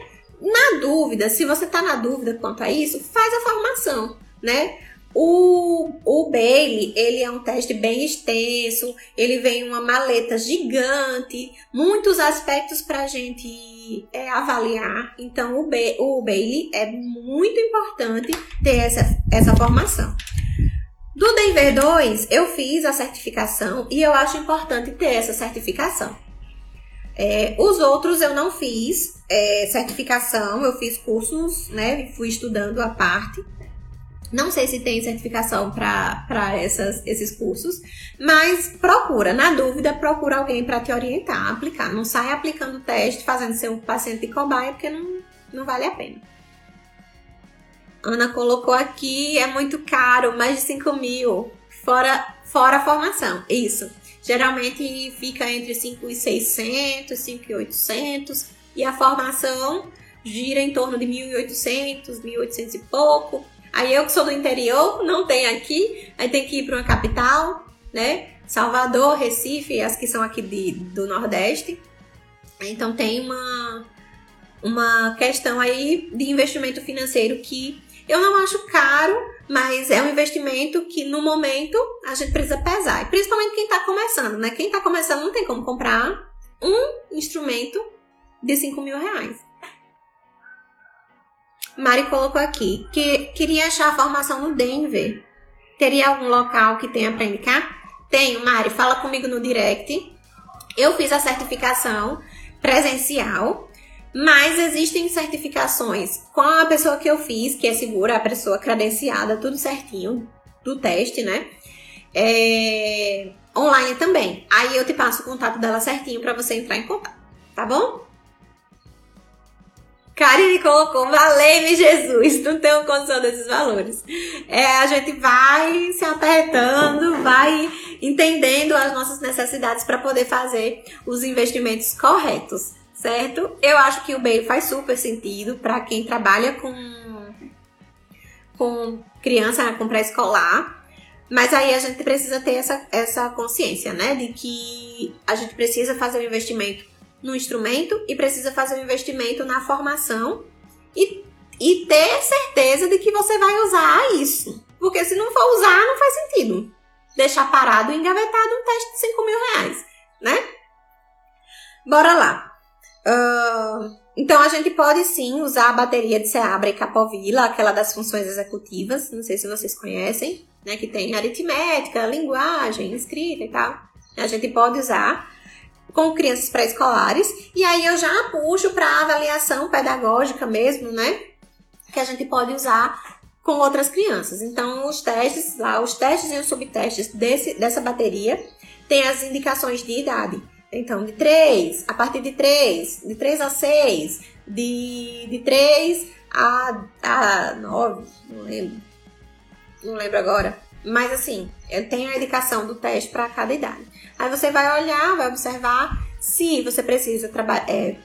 Na dúvida, se você tá na dúvida quanto a isso, faz a formação, né? O, o Bailey, ele é um teste bem extenso, ele vem uma maleta gigante, muitos aspectos para a é, avaliar. Então, o, ba o Bailey é muito importante ter essa, essa formação. Do Denver 2, eu fiz a certificação e eu acho importante ter essa certificação. É, os outros eu não fiz é, certificação, eu fiz cursos, né? Fui estudando a parte. Não sei se tem certificação para esses cursos, mas procura, na dúvida, procura alguém para te orientar aplicar. Não sai aplicando o teste, fazendo ser um paciente de cobaia, porque não, não vale a pena. Ana colocou aqui, é muito caro, mais de 5 mil, fora, fora a formação. Isso. Geralmente fica entre 5,600, 5,800 e a formação gira em torno de 1.800, 1.800 e pouco. Aí eu que sou do interior, não tem aqui, aí tem que ir para uma capital, né? Salvador, Recife, as que são aqui de, do Nordeste. Então tem uma, uma questão aí de investimento financeiro que eu não acho caro, mas é um investimento que no momento a gente precisa pesar. E principalmente quem está começando, né? Quem está começando não tem como comprar um instrumento de 5 mil reais. Mari colocou aqui que queria achar a formação no Denver. Teria algum local que tenha para indicar? Tenho, Mari, fala comigo no direct. Eu fiz a certificação presencial, mas existem certificações com a pessoa que eu fiz, que é segura, a pessoa credenciada, tudo certinho do teste, né? É... Online também. Aí eu te passo o contato dela certinho para você entrar em contato, tá bom? Karine colocou, valei-me Jesus, não tenho condição desses valores. É, a gente vai se apertando, vai entendendo as nossas necessidades para poder fazer os investimentos corretos, certo? Eu acho que o bem faz super sentido para quem trabalha com, com criança, com pré-escolar. Mas aí a gente precisa ter essa, essa consciência, né? De que a gente precisa fazer o um investimento no instrumento e precisa fazer um investimento na formação e, e ter certeza de que você vai usar isso. Porque se não for usar, não faz sentido. Deixar parado e engavetado um teste de 5 mil reais, né? Bora lá. Uh, então a gente pode sim usar a bateria de Seabra e Capovilla, aquela das funções executivas, não sei se vocês conhecem, né? Que tem aritmética, linguagem, escrita e tal. A gente pode usar com crianças pré-escolares, e aí eu já puxo para avaliação pedagógica mesmo, né? Que a gente pode usar com outras crianças. Então, os testes lá, os testes e os subtestes desse, dessa bateria tem as indicações de idade. Então, de 3, a partir de 3, de 3 a 6, de, de 3 a, a 9, não lembro. Não lembro agora. Mas assim, tenho a indicação do teste para cada idade. Aí você vai olhar, vai observar se você precisa é,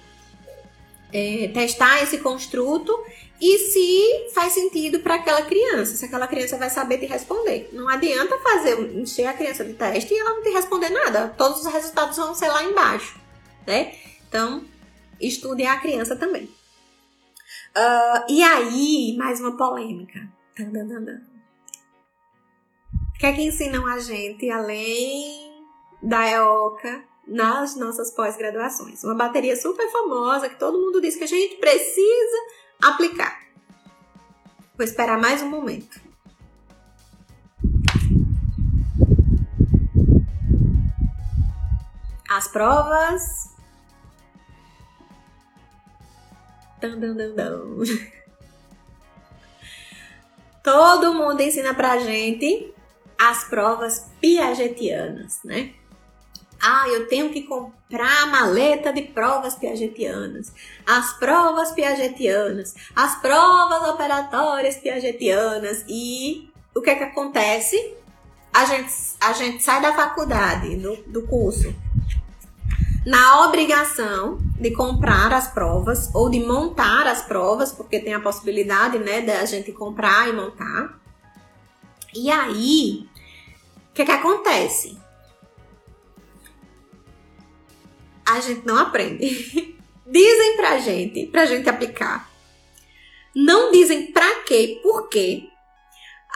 é, testar esse construto e se faz sentido para aquela criança, se aquela criança vai saber te responder. Não adianta fazer encher a criança de teste e ela não te responder nada. Todos os resultados vão ser lá embaixo, né? Então, estude a criança também. Uh, e aí, mais uma polêmica. O que é que ensinam a gente além da EOCA nas nossas pós-graduações. Uma bateria super famosa que todo mundo diz que a gente precisa aplicar. Vou esperar mais um momento. As provas. Dun, dun, dun, dun. Todo mundo ensina pra gente as provas piagetianas, né? Ah, eu tenho que comprar a maleta de provas piagetianas, as provas piagetianas, as provas operatórias piagetianas. E o que é que acontece? A gente, a gente sai da faculdade, do, do curso, na obrigação de comprar as provas ou de montar as provas, porque tem a possibilidade, né, da gente comprar e montar. E aí, o que, que acontece? A gente não aprende. <laughs> dizem pra gente, pra gente aplicar. Não dizem pra quê, por quê.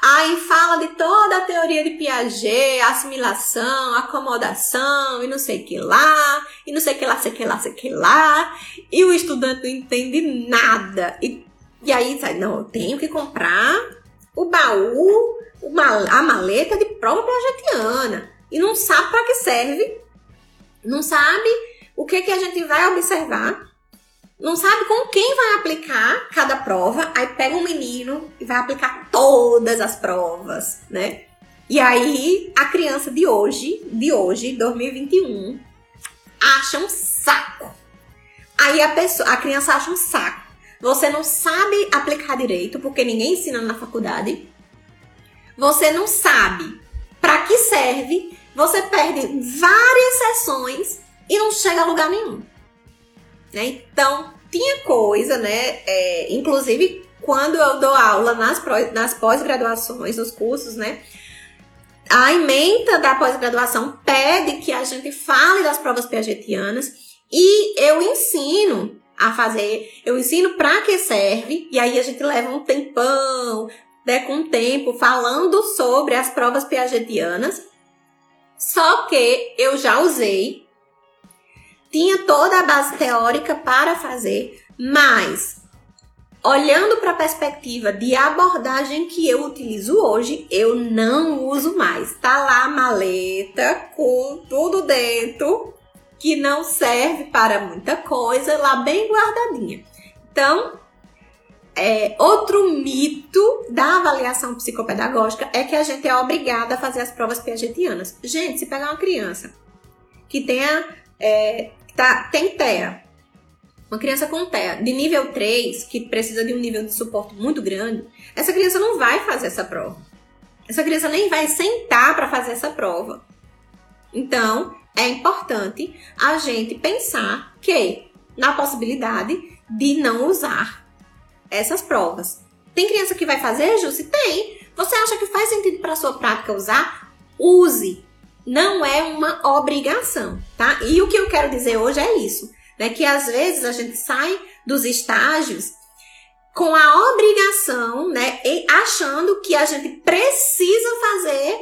Aí fala de toda a teoria de Piaget, assimilação, acomodação e não sei que lá, e não sei que lá, sei que lá, sei que lá, e o estudante não entende nada. E, e aí sai, não, eu tenho que comprar o baú uma, a maleta de prova piagetiana e não sabe para que serve, não sabe o que, que a gente vai observar, não sabe com quem vai aplicar cada prova, aí pega um menino e vai aplicar todas as provas, né? E aí a criança de hoje, de hoje, 2021, acha um saco. Aí a pessoa, a criança acha um saco. você não sabe aplicar direito, porque ninguém ensina na faculdade. Você não sabe para que serve, você perde várias sessões e não chega a lugar nenhum. Né? Então, tinha coisa, né? É, inclusive, quando eu dou aula nas, nas pós-graduações, nos cursos, né? A ementa da pós-graduação pede que a gente fale das provas piagetianas e eu ensino a fazer, eu ensino para que serve, e aí a gente leva um tempão, né, com o tempo, falando sobre as provas piagetianas. Só que eu já usei, tinha toda a base teórica para fazer, mas olhando para a perspectiva de abordagem que eu utilizo hoje, eu não uso mais. Tá lá a maleta com tudo dentro que não serve para muita coisa, lá bem guardadinha. Então, é, outro mito da avaliação psicopedagógica é que a gente é obrigada a fazer as provas piagetianas. Gente, se pegar uma criança que tenha é, tá, tem TEA, uma criança com TEA de nível 3, que precisa de um nível de suporte muito grande, essa criança não vai fazer essa prova. Essa criança nem vai sentar para fazer essa prova. Então, é importante a gente pensar que na possibilidade de não usar essas provas. Tem criança que vai fazer, Jussi? Tem. Você acha que faz sentido para sua prática usar? Use. Não é uma obrigação, tá? E o que eu quero dizer hoje é isso, né? Que às vezes a gente sai dos estágios com a obrigação, né? Achando que a gente precisa fazer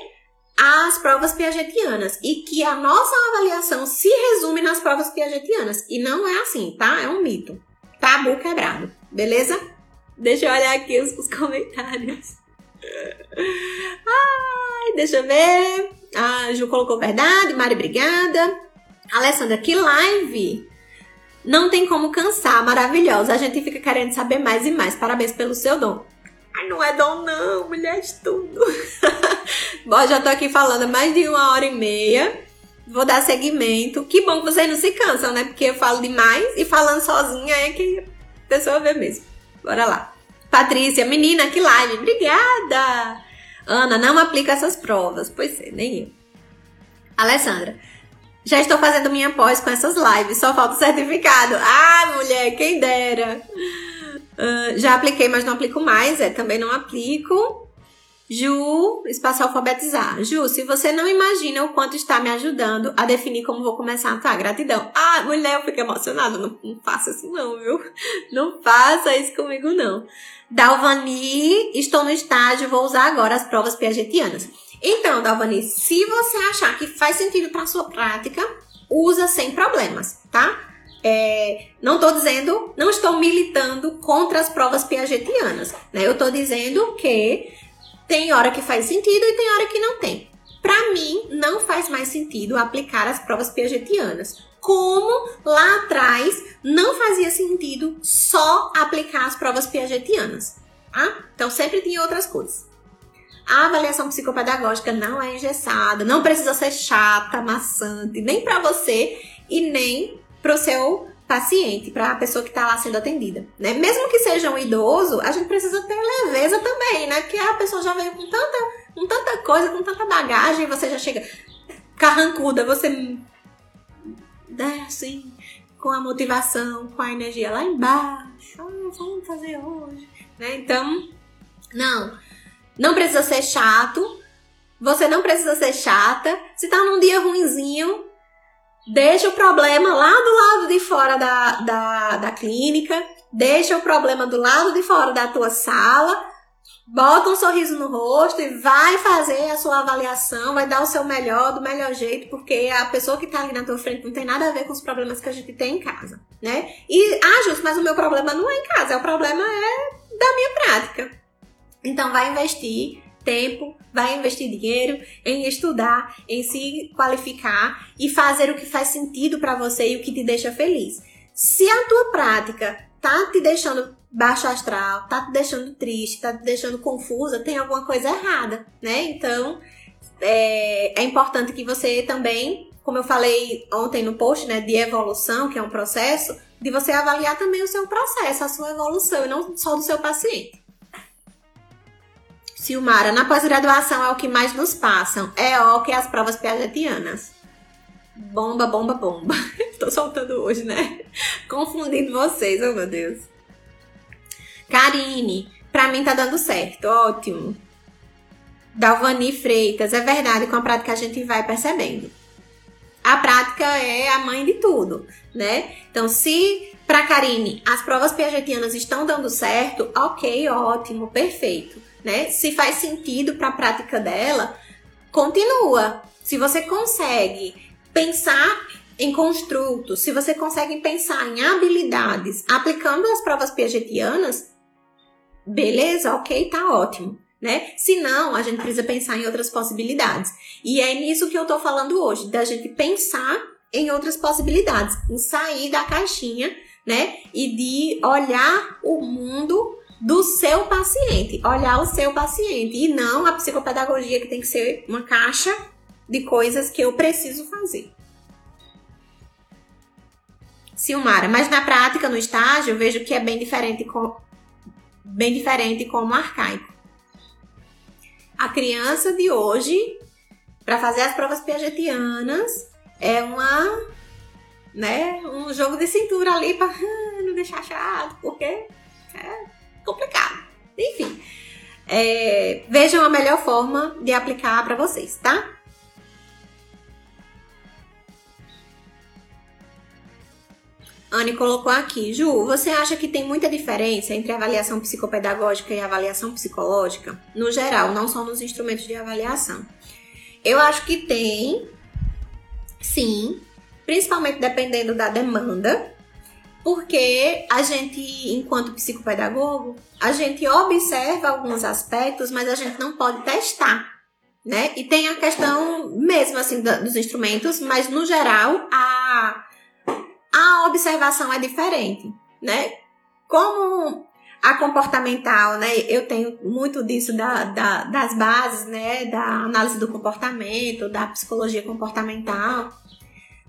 as provas piagetianas e que a nossa avaliação se resume nas provas piagetianas. E não é assim, tá? É um mito. Tabu quebrado, beleza? Deixa eu olhar aqui os, os comentários. <laughs> Ai, deixa eu ver. A Ju colocou verdade, Mari, obrigada. Alessandra, que live! Não tem como cansar, maravilhosa. A gente fica querendo saber mais e mais. Parabéns pelo seu dom. Ai, não é dom não, mulher de tudo. <laughs> Bom, já tô aqui falando mais de uma hora e meia. Vou dar seguimento. Que bom que vocês não se cansam, né? Porque eu falo demais e falando sozinha é que a pessoa vê mesmo. Bora lá. Patrícia, menina, que live. Obrigada. Ana, não aplica essas provas. Pois é, nem eu. Alessandra, já estou fazendo minha pós com essas lives, só falta o certificado. Ah, mulher, quem dera. Uh, já apliquei, mas não aplico mais. É, também não aplico. Ju, espaço alfabetizar. Ju, se você não imagina o quanto está me ajudando a definir como vou começar a atuar, gratidão. Ah, mulher, eu fico emocionada. Não, não faça isso não, viu? Não faça isso comigo não. Dalvani, estou no estágio, vou usar agora as provas piagetianas. Então, Dalvani, se você achar que faz sentido para sua prática, usa sem problemas, tá? É, não estou dizendo, não estou militando contra as provas piagetianas, né? Eu estou dizendo que tem hora que faz sentido e tem hora que não tem. Para mim, não faz mais sentido aplicar as provas piagetianas. Como lá atrás não fazia sentido só aplicar as provas piagetianas. Tá? Então sempre tinha outras coisas. A avaliação psicopedagógica não é engessada, não precisa ser chata, maçante, nem para você e nem para o seu paciente, para a pessoa que está lá sendo atendida, né? Mesmo que seja um idoso, a gente precisa ter leveza também, né? Porque a pessoa já veio com tanta, com tanta coisa, com tanta bagagem, você já chega carrancuda, você né, assim, com a motivação, com a energia lá embaixo. Ah, vamos fazer hoje, né? Então, não, não precisa ser chato. Você não precisa ser chata. Se tá num dia ruinzinho, Deixa o problema lá do lado de fora da, da, da clínica, deixa o problema do lado de fora da tua sala, bota um sorriso no rosto e vai fazer a sua avaliação, vai dar o seu melhor, do melhor jeito, porque a pessoa que está ali na tua frente não tem nada a ver com os problemas que a gente tem em casa, né? E, ah, Justo, mas o meu problema não é em casa, o problema é da minha prática. Então vai investir tempo, vai investir dinheiro em estudar, em se qualificar e fazer o que faz sentido para você e o que te deixa feliz. Se a tua prática tá te deixando baixo astral, tá te deixando triste, tá te deixando confusa, tem alguma coisa errada, né? Então, é, é importante que você também, como eu falei ontem no post, né, de evolução, que é um processo, de você avaliar também o seu processo, a sua evolução, e não só do seu paciente. Silmara, na pós-graduação é o que mais nos passam. É o que as provas piagetianas. Bomba, bomba, bomba. <laughs> Tô soltando hoje, né? Confundindo vocês, oh meu Deus. Karine, pra mim tá dando certo, ótimo. Dalvani Freitas, é verdade, com a prática a gente vai percebendo. A prática é a mãe de tudo, né? Então, se para Karine as provas piagetianas estão dando certo, ok, ótimo, perfeito, né? Se faz sentido para a prática dela, continua. Se você consegue pensar em construtos, se você consegue pensar em habilidades aplicando as provas piagetianas, beleza, ok, tá ótimo. Né? Se não, a gente precisa pensar em outras possibilidades. E é nisso que eu tô falando hoje, da gente pensar em outras possibilidades, em sair da caixinha, né? E de olhar o mundo do seu paciente, olhar o seu paciente e não a psicopedagogia que tem que ser uma caixa de coisas que eu preciso fazer. Silmara, mas na prática, no estágio, eu vejo que é bem diferente, com, bem diferente como arcaico. A criança de hoje, para fazer as provas piagetianas, é uma, né, um jogo de cintura ali para <laughs> não deixar chato, porque é complicado. Enfim, é, vejam a melhor forma de aplicar para vocês, tá? Anne colocou aqui, Ju, você acha que tem muita diferença entre avaliação psicopedagógica e avaliação psicológica? No geral, não só nos instrumentos de avaliação. Eu acho que tem, sim, principalmente dependendo da demanda, porque a gente, enquanto psicopedagogo, a gente observa alguns aspectos, mas a gente não pode testar, né? E tem a questão mesmo assim dos instrumentos, mas no geral a a observação é diferente, né? Como a comportamental, né? Eu tenho muito disso da, da, das bases, né? Da análise do comportamento, da psicologia comportamental.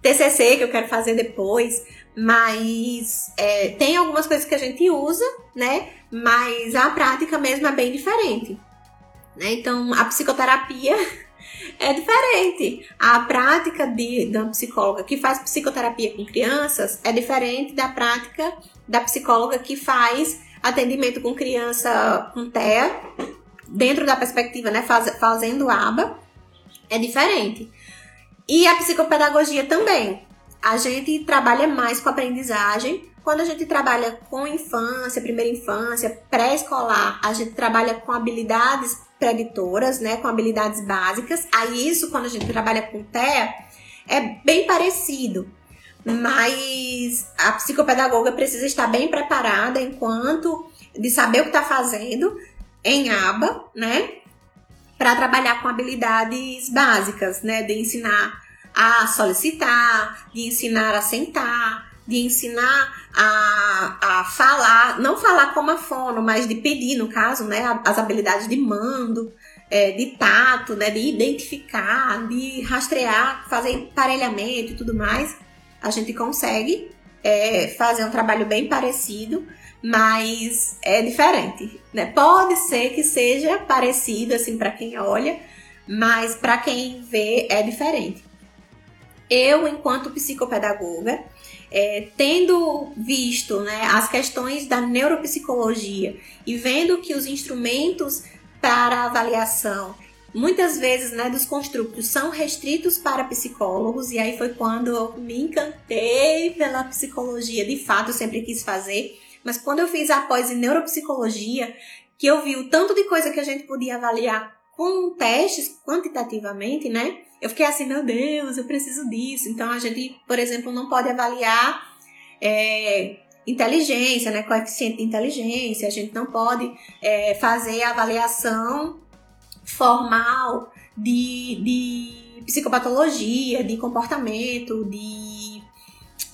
TCC que eu quero fazer depois, mas é, tem algumas coisas que a gente usa, né? Mas a prática mesmo é bem diferente. Né? Então, a psicoterapia <laughs> é diferente. A prática de, da psicóloga que faz psicoterapia com crianças é diferente da prática da psicóloga que faz atendimento com criança com TEA, dentro da perspectiva, né, faz, fazendo aba, é diferente. E a psicopedagogia também. A gente trabalha mais com aprendizagem. Quando a gente trabalha com infância, primeira infância, pré-escolar, a gente trabalha com habilidades preditoras, né, com habilidades básicas. Aí isso, quando a gente trabalha com TEA, é bem parecido. Mas a psicopedagoga precisa estar bem preparada enquanto de saber o que está fazendo em aba, né? Para trabalhar com habilidades básicas, né? De ensinar a solicitar, de ensinar a sentar, de ensinar a, a falar, não falar como a fono, mas de pedir, no caso, né, as habilidades de mando, é, de tato, né, de identificar, de rastrear, fazer emparelhamento e tudo mais, a gente consegue é, fazer um trabalho bem parecido, mas é diferente, né? Pode ser que seja parecido assim para quem olha, mas para quem vê é diferente. Eu, enquanto psicopedagoga, é, tendo visto né, as questões da neuropsicologia e vendo que os instrumentos para avaliação muitas vezes né, dos construtos são restritos para psicólogos, e aí foi quando eu me encantei pela psicologia, de fato eu sempre quis fazer, mas quando eu fiz a pós em neuropsicologia, que eu vi o tanto de coisa que a gente podia avaliar com testes quantitativamente, né? Eu fiquei assim, meu Deus, eu preciso disso. Então a gente, por exemplo, não pode avaliar é, inteligência, né? Coeficiente de inteligência. A gente não pode é, fazer avaliação formal de, de psicopatologia, de comportamento, de,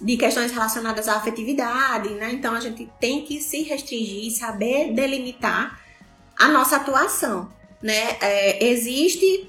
de questões relacionadas à afetividade, né? Então a gente tem que se restringir, saber delimitar a nossa atuação né? É, existe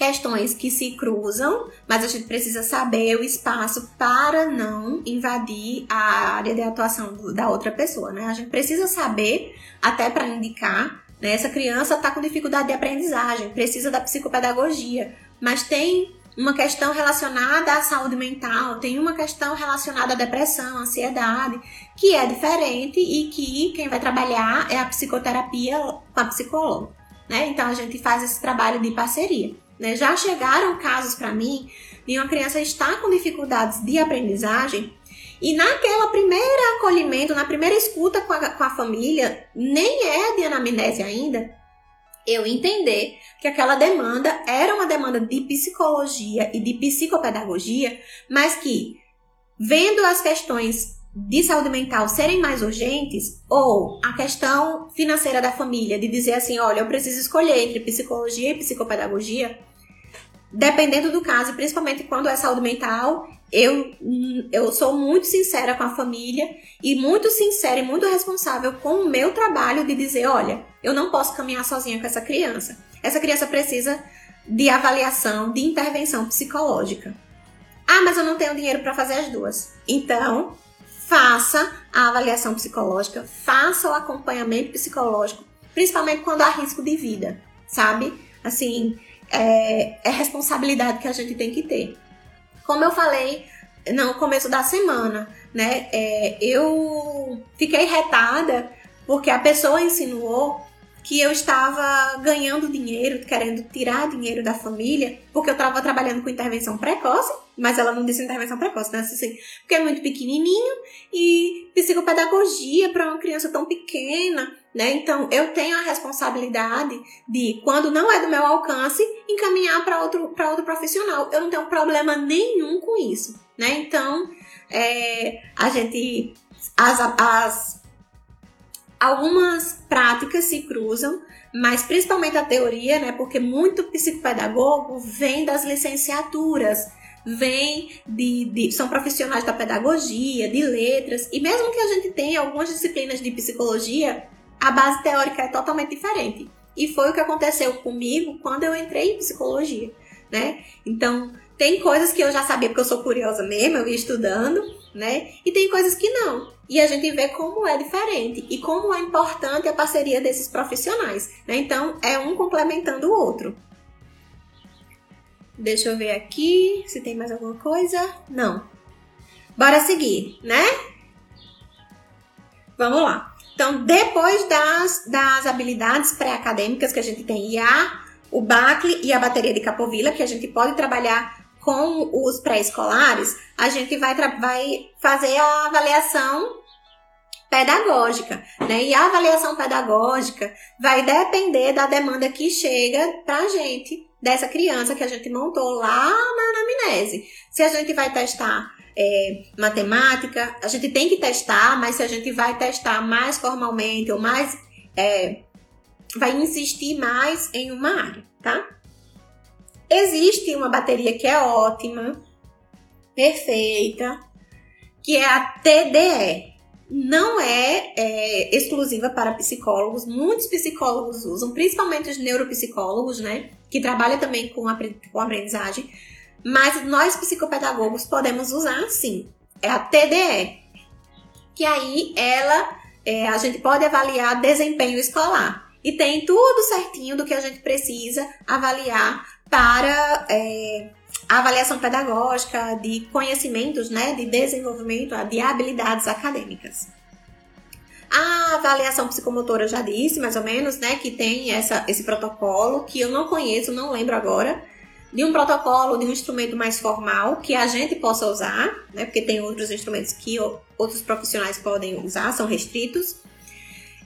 questões que se cruzam, mas a gente precisa saber o espaço para não invadir a área de atuação da outra pessoa, né? A gente precisa saber, até para indicar, né? Essa criança está com dificuldade de aprendizagem, precisa da psicopedagogia, mas tem uma questão relacionada à saúde mental, tem uma questão relacionada à depressão, ansiedade, que é diferente e que quem vai trabalhar é a psicoterapia com a psicóloga. Né? Então a gente faz esse trabalho de parceria. Né? Já chegaram casos para mim de uma criança estar com dificuldades de aprendizagem e naquela primeira acolhimento, na primeira escuta com a, com a família, nem é de anamnese ainda, eu entender que aquela demanda era uma demanda de psicologia e de psicopedagogia, mas que, vendo as questões de saúde mental serem mais urgentes, ou a questão financeira da família, de dizer assim: olha, eu preciso escolher entre psicologia e psicopedagogia, dependendo do caso, principalmente quando é saúde mental, eu, eu sou muito sincera com a família e muito sincera e muito responsável com o meu trabalho de dizer: olha, eu não posso caminhar sozinha com essa criança. Essa criança precisa de avaliação, de intervenção psicológica. Ah, mas eu não tenho dinheiro para fazer as duas. Então, faça a avaliação psicológica, faça o acompanhamento psicológico, principalmente quando há risco de vida, sabe? Assim, é, é responsabilidade que a gente tem que ter. Como eu falei no começo da semana, né? É, eu fiquei retada porque a pessoa insinuou que eu estava ganhando dinheiro, querendo tirar dinheiro da família, porque eu estava trabalhando com intervenção precoce, mas ela não disse intervenção precoce, né? Assim, porque é muito pequenininho e psicopedagogia para uma criança tão pequena, né? Então eu tenho a responsabilidade de, quando não é do meu alcance, encaminhar para outro, outro profissional. Eu não tenho problema nenhum com isso, né? Então é, a gente as, as Algumas práticas se cruzam, mas principalmente a teoria, né? Porque muito psicopedagogo vem das licenciaturas, vem de, de, são profissionais da pedagogia, de letras, e mesmo que a gente tenha algumas disciplinas de psicologia, a base teórica é totalmente diferente. E foi o que aconteceu comigo quando eu entrei em psicologia, né? Então, tem coisas que eu já sabia porque eu sou curiosa mesmo, eu ia estudando, né? E tem coisas que não. E a gente vê como é diferente e como é importante a parceria desses profissionais. Né? Então, é um complementando o outro. Deixa eu ver aqui se tem mais alguma coisa. Não. Bora seguir, né? Vamos lá. Então, depois das, das habilidades pré-acadêmicas que a gente tem IA, o BACLI e a bateria de Capovilla, que a gente pode trabalhar com os pré-escolares, a gente vai, vai fazer a avaliação pedagógica, né? E a avaliação pedagógica vai depender da demanda que chega para a gente, dessa criança que a gente montou lá na anamnese. Se a gente vai testar é, matemática, a gente tem que testar, mas se a gente vai testar mais formalmente ou mais. É, vai insistir mais em uma área, tá? Existe uma bateria que é ótima, perfeita, que é a TDE. Não é, é exclusiva para psicólogos, muitos psicólogos usam, principalmente os neuropsicólogos, né? Que trabalham também com, aprendizagem, mas nós psicopedagogos podemos usar sim. É a TDE, que aí ela é, a gente pode avaliar desempenho escolar. E tem tudo certinho do que a gente precisa avaliar para é, avaliação pedagógica de conhecimentos, né, de desenvolvimento, de habilidades acadêmicas. A avaliação psicomotora já disse, mais ou menos, né, que tem essa, esse protocolo que eu não conheço, não lembro agora, de um protocolo, de um instrumento mais formal que a gente possa usar, né, porque tem outros instrumentos que outros profissionais podem usar, são restritos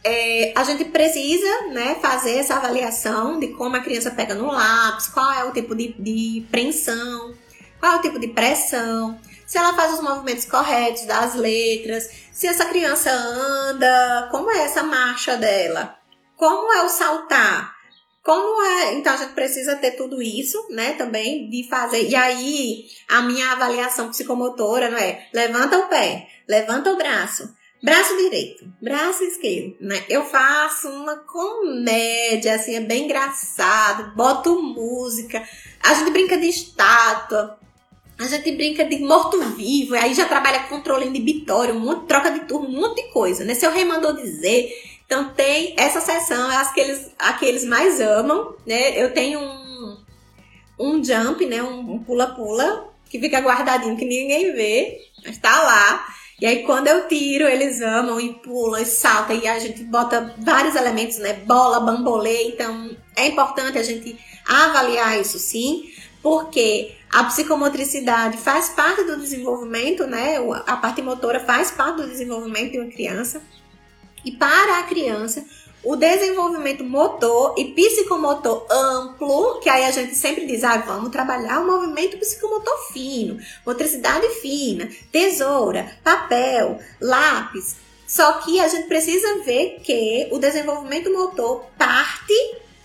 é, a gente precisa né, fazer essa avaliação de como a criança pega no lápis, qual é o tipo de, de preensão, qual é o tipo de pressão, se ela faz os movimentos corretos das letras, se essa criança anda, como é essa marcha dela, como é o saltar, como é. Então a gente precisa ter tudo isso, né, também, de fazer. E aí, a minha avaliação psicomotora não é levanta o pé, levanta o braço Braço direito, braço esquerdo, né? Eu faço uma comédia, assim, é bem engraçado, boto música, a gente brinca de estátua, a gente brinca de morto-vivo, aí já trabalha controle inibitório, monte, troca de turno, um monte de coisa, né? Seu rei mandou dizer. Então tem essa sessão, é as que eles, aqueles mais amam, né? Eu tenho um, um jump, né? Um pula-pula, que fica guardadinho, que ninguém vê, mas tá lá. E aí, quando eu tiro, eles amam e pulam e saltam. E a gente bota vários elementos, né? Bola, bambolê. Então, é importante a gente avaliar isso sim, porque a psicomotricidade faz parte do desenvolvimento, né? A parte motora faz parte do desenvolvimento de uma criança. E para a criança, o desenvolvimento motor e psicomotor amplo, que aí a gente sempre diz, ah, vamos trabalhar o movimento psicomotor fino, motricidade fina, tesoura, papel, lápis. Só que a gente precisa ver que o desenvolvimento motor parte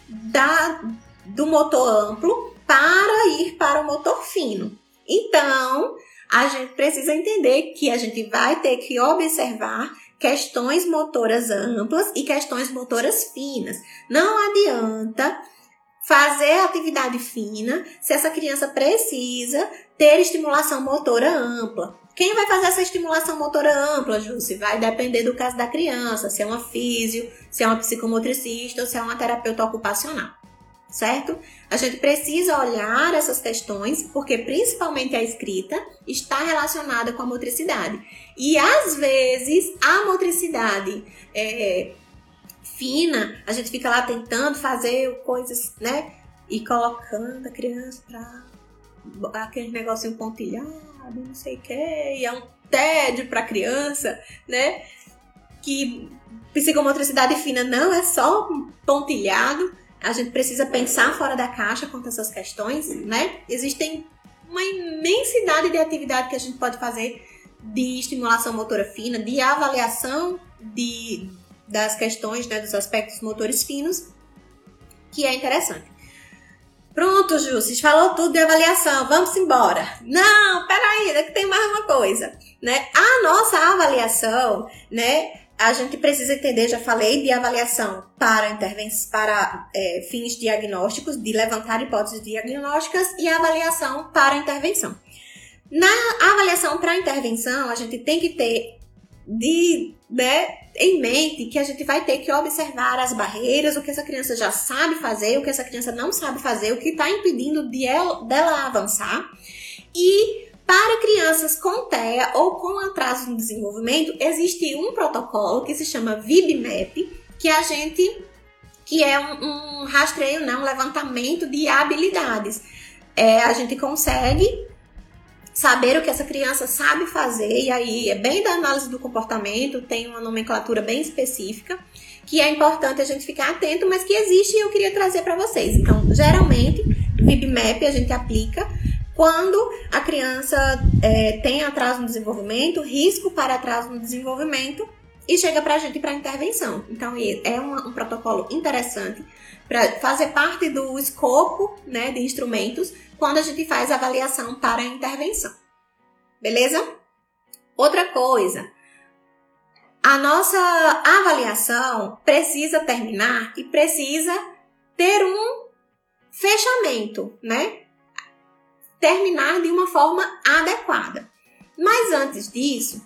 da, do motor amplo para ir para o motor fino. Então, a gente precisa entender que a gente vai ter que observar questões motoras amplas e questões motoras finas. Não adianta fazer atividade fina se essa criança precisa ter estimulação motora ampla. Quem vai fazer essa estimulação motora ampla, Jússi? Vai depender do caso da criança, se é uma físio, se é uma psicomotricista ou se é uma terapeuta ocupacional certo? A gente precisa olhar essas questões, porque principalmente a escrita está relacionada com a motricidade. E às vezes a motricidade é, fina, a gente fica lá tentando fazer coisas, né? E colocando a criança para aquele negocinho pontilhado, não sei o que, e é um tédio para a criança, né? Que psicomotricidade fina não é só pontilhado, a gente precisa pensar fora da caixa quanto a essas questões, né? Existem uma imensidade de atividade que a gente pode fazer de estimulação motora fina, de avaliação de, das questões, né, dos aspectos motores finos, que é interessante. Pronto, Jussis, falou tudo de avaliação, vamos embora. Não, peraí, é que tem mais uma coisa, né? A nossa avaliação, né, a gente precisa entender, já falei, de avaliação para, para é, fins diagnósticos, de levantar hipóteses diagnósticas e avaliação para intervenção. Na avaliação para intervenção, a gente tem que ter de, né, em mente que a gente vai ter que observar as barreiras, o que essa criança já sabe fazer, o que essa criança não sabe fazer, o que está impedindo de ela, dela avançar. E para crianças com TEA ou com atraso no desenvolvimento, existe um protocolo que se chama VibMap, que a gente que é um, um rastreio, né, um levantamento de habilidades. É, a gente consegue saber o que essa criança sabe fazer, e aí é bem da análise do comportamento, tem uma nomenclatura bem específica, que é importante a gente ficar atento, mas que existe e eu queria trazer para vocês. Então, geralmente, VibMap a gente aplica quando a criança é, tem atraso no desenvolvimento, risco para atraso no desenvolvimento, e chega para a gente para intervenção. Então, é um, um protocolo interessante para fazer parte do escopo né, de instrumentos quando a gente faz avaliação para a intervenção. Beleza? Outra coisa, a nossa avaliação precisa terminar e precisa ter um fechamento, né? terminar de uma forma adequada. Mas antes disso,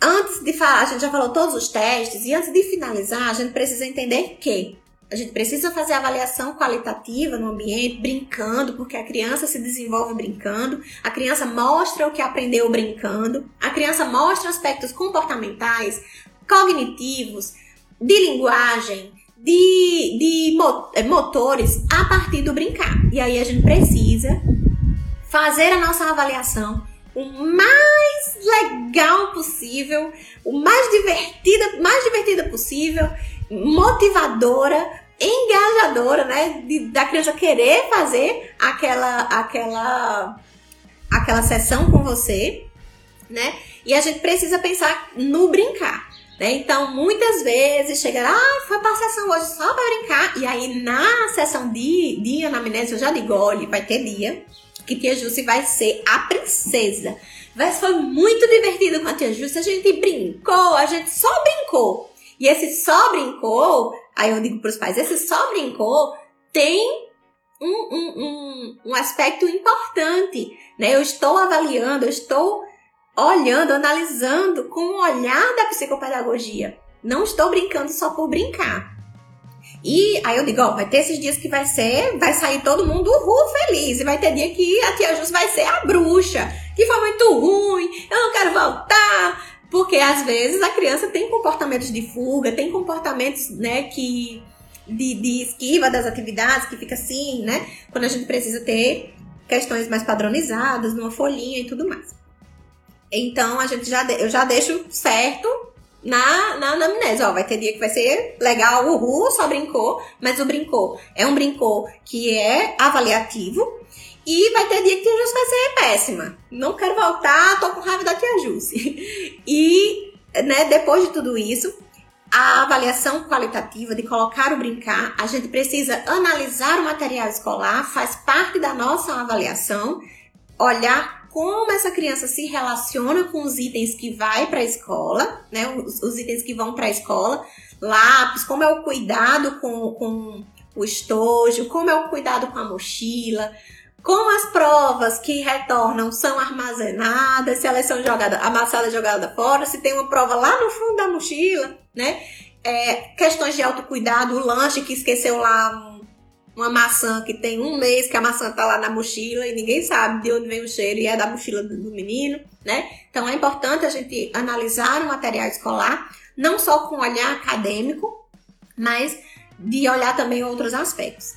antes de falar, a gente já falou todos os testes, e antes de finalizar, a gente precisa entender que a gente precisa fazer avaliação qualitativa no ambiente, brincando, porque a criança se desenvolve brincando, a criança mostra o que aprendeu brincando, a criança mostra aspectos comportamentais, cognitivos, de linguagem, de, de eh, motores a partir do brincar. E aí a gente precisa fazer a nossa avaliação o mais legal possível, o mais divertida, mais divertida possível, motivadora, engajadora, né, de, da criança querer fazer aquela aquela aquela sessão com você, né? E a gente precisa pensar no brincar. Né? Então, muitas vezes chega, ah, foi para sessão hoje só para brincar. E aí, na sessão de, de anamnese, eu já digo, olha, vai ter dia que tia Jussi vai ser a princesa. Mas foi muito divertido com a tia Jussi. A gente brincou, a gente só brincou. E esse só brincou, aí eu digo pros pais, esse só brincou tem um, um, um, um aspecto importante. Né? Eu estou avaliando, eu estou olhando, analisando com o olhar da psicopedagogia. Não estou brincando só por brincar. E aí eu digo, ó, vai ter esses dias que vai ser, vai sair todo mundo uhul feliz. E vai ter dia que a tia Jus vai ser a bruxa, que foi muito ruim, eu não quero voltar. Porque às vezes a criança tem comportamentos de fuga, tem comportamentos, né, que. De, de esquiva das atividades, que fica assim, né? Quando a gente precisa ter questões mais padronizadas, numa folhinha e tudo mais. Então a gente já eu já deixo certo na, na anamnese. Ó, vai ter dia que vai ser legal, uhul, só brincou, mas o brincou é um brincou que é avaliativo. E vai ter dia que tia Jussi vai ser péssima. Não quero voltar, tô com raiva da tia Jussi. <laughs> E, né, depois de tudo isso, a avaliação qualitativa de colocar o brincar, a gente precisa analisar o material escolar, faz parte da nossa avaliação, olhar como essa criança se relaciona com os itens que vai para a escola, né? Os, os itens que vão para a escola, lápis, como é o cuidado com, com o estojo, como é o cuidado com a mochila, como as provas que retornam são armazenadas, se elas são jogadas, amassadas jogadas fora, se tem uma prova lá no fundo da mochila, né? É, questões de autocuidado, o lanche que esqueceu lá uma maçã que tem um mês que a maçã tá lá na mochila e ninguém sabe de onde vem o cheiro e é da mochila do, do menino, né? Então é importante a gente analisar o material escolar, não só com olhar acadêmico, mas de olhar também outros aspectos.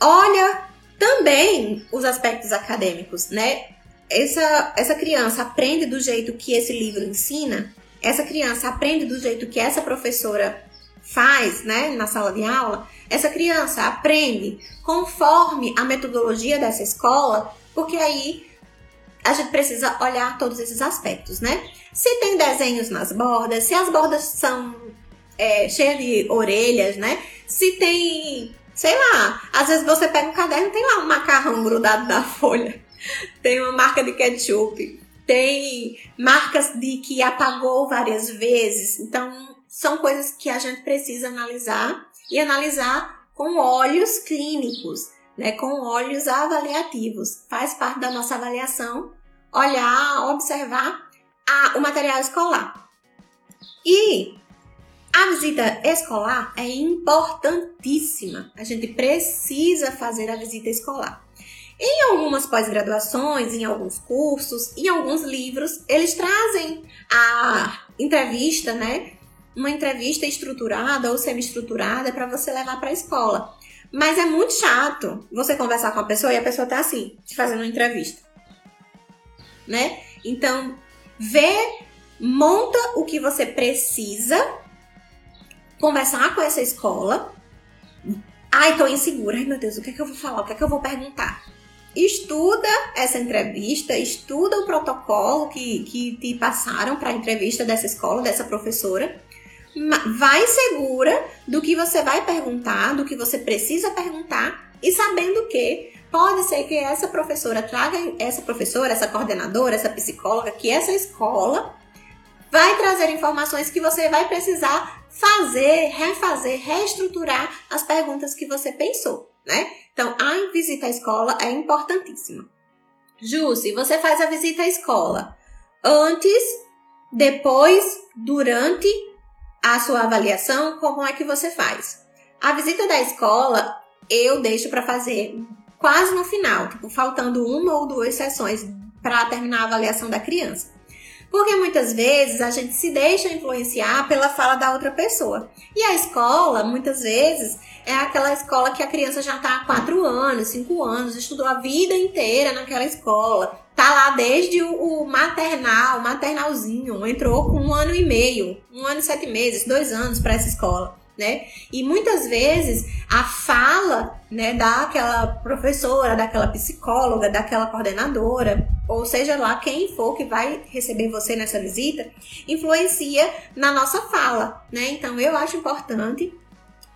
Olha também os aspectos acadêmicos, né? Essa, essa criança aprende do jeito que esse livro ensina, essa criança aprende do jeito que essa professora faz, né, na sala de aula, essa criança aprende conforme a metodologia dessa escola, porque aí a gente precisa olhar todos esses aspectos, né? Se tem desenhos nas bordas, se as bordas são é, cheias de orelhas, né? Se tem, sei lá, às vezes você pega um caderno tem lá um macarrão grudado na folha, tem uma marca de ketchup, tem marcas de que apagou várias vezes, então são coisas que a gente precisa analisar e analisar com olhos clínicos, né, com olhos avaliativos. Faz parte da nossa avaliação olhar, observar a, o material escolar. E a visita escolar é importantíssima. A gente precisa fazer a visita escolar. Em algumas pós-graduações, em alguns cursos, em alguns livros, eles trazem a entrevista, né, uma entrevista estruturada ou semi-estruturada para você levar para a escola. Mas é muito chato você conversar com a pessoa e a pessoa tá assim, te fazendo uma entrevista. Né? Então, vê, monta o que você precisa, conversar com essa escola. Ai, tô insegura. Ai, meu Deus, o que é que eu vou falar? O que é que eu vou perguntar? Estuda essa entrevista, estuda o protocolo que, que te passaram para a entrevista dessa escola, dessa professora vai segura do que você vai perguntar, do que você precisa perguntar e sabendo que pode ser que essa professora traga essa professora, essa coordenadora, essa psicóloga, que essa escola vai trazer informações que você vai precisar fazer, refazer, reestruturar as perguntas que você pensou, né? Então, a visita à escola é importantíssima. Ju, se você faz a visita à escola antes, depois, durante a sua avaliação, como é que você faz? A visita da escola eu deixo para fazer quase no final, tipo, faltando uma ou duas sessões para terminar a avaliação da criança. Porque muitas vezes a gente se deixa influenciar pela fala da outra pessoa. E a escola, muitas vezes, é aquela escola que a criança já está há 4 anos, 5 anos, estudou a vida inteira naquela escola tá lá desde o, maternal, maternalzinho, entrou com um ano e meio, um ano e sete meses, dois anos para essa escola. Né? E muitas vezes a fala né, daquela professora, daquela psicóloga, daquela coordenadora, ou seja lá quem for que vai receber você nessa visita, influencia na nossa fala. Né? Então eu acho importante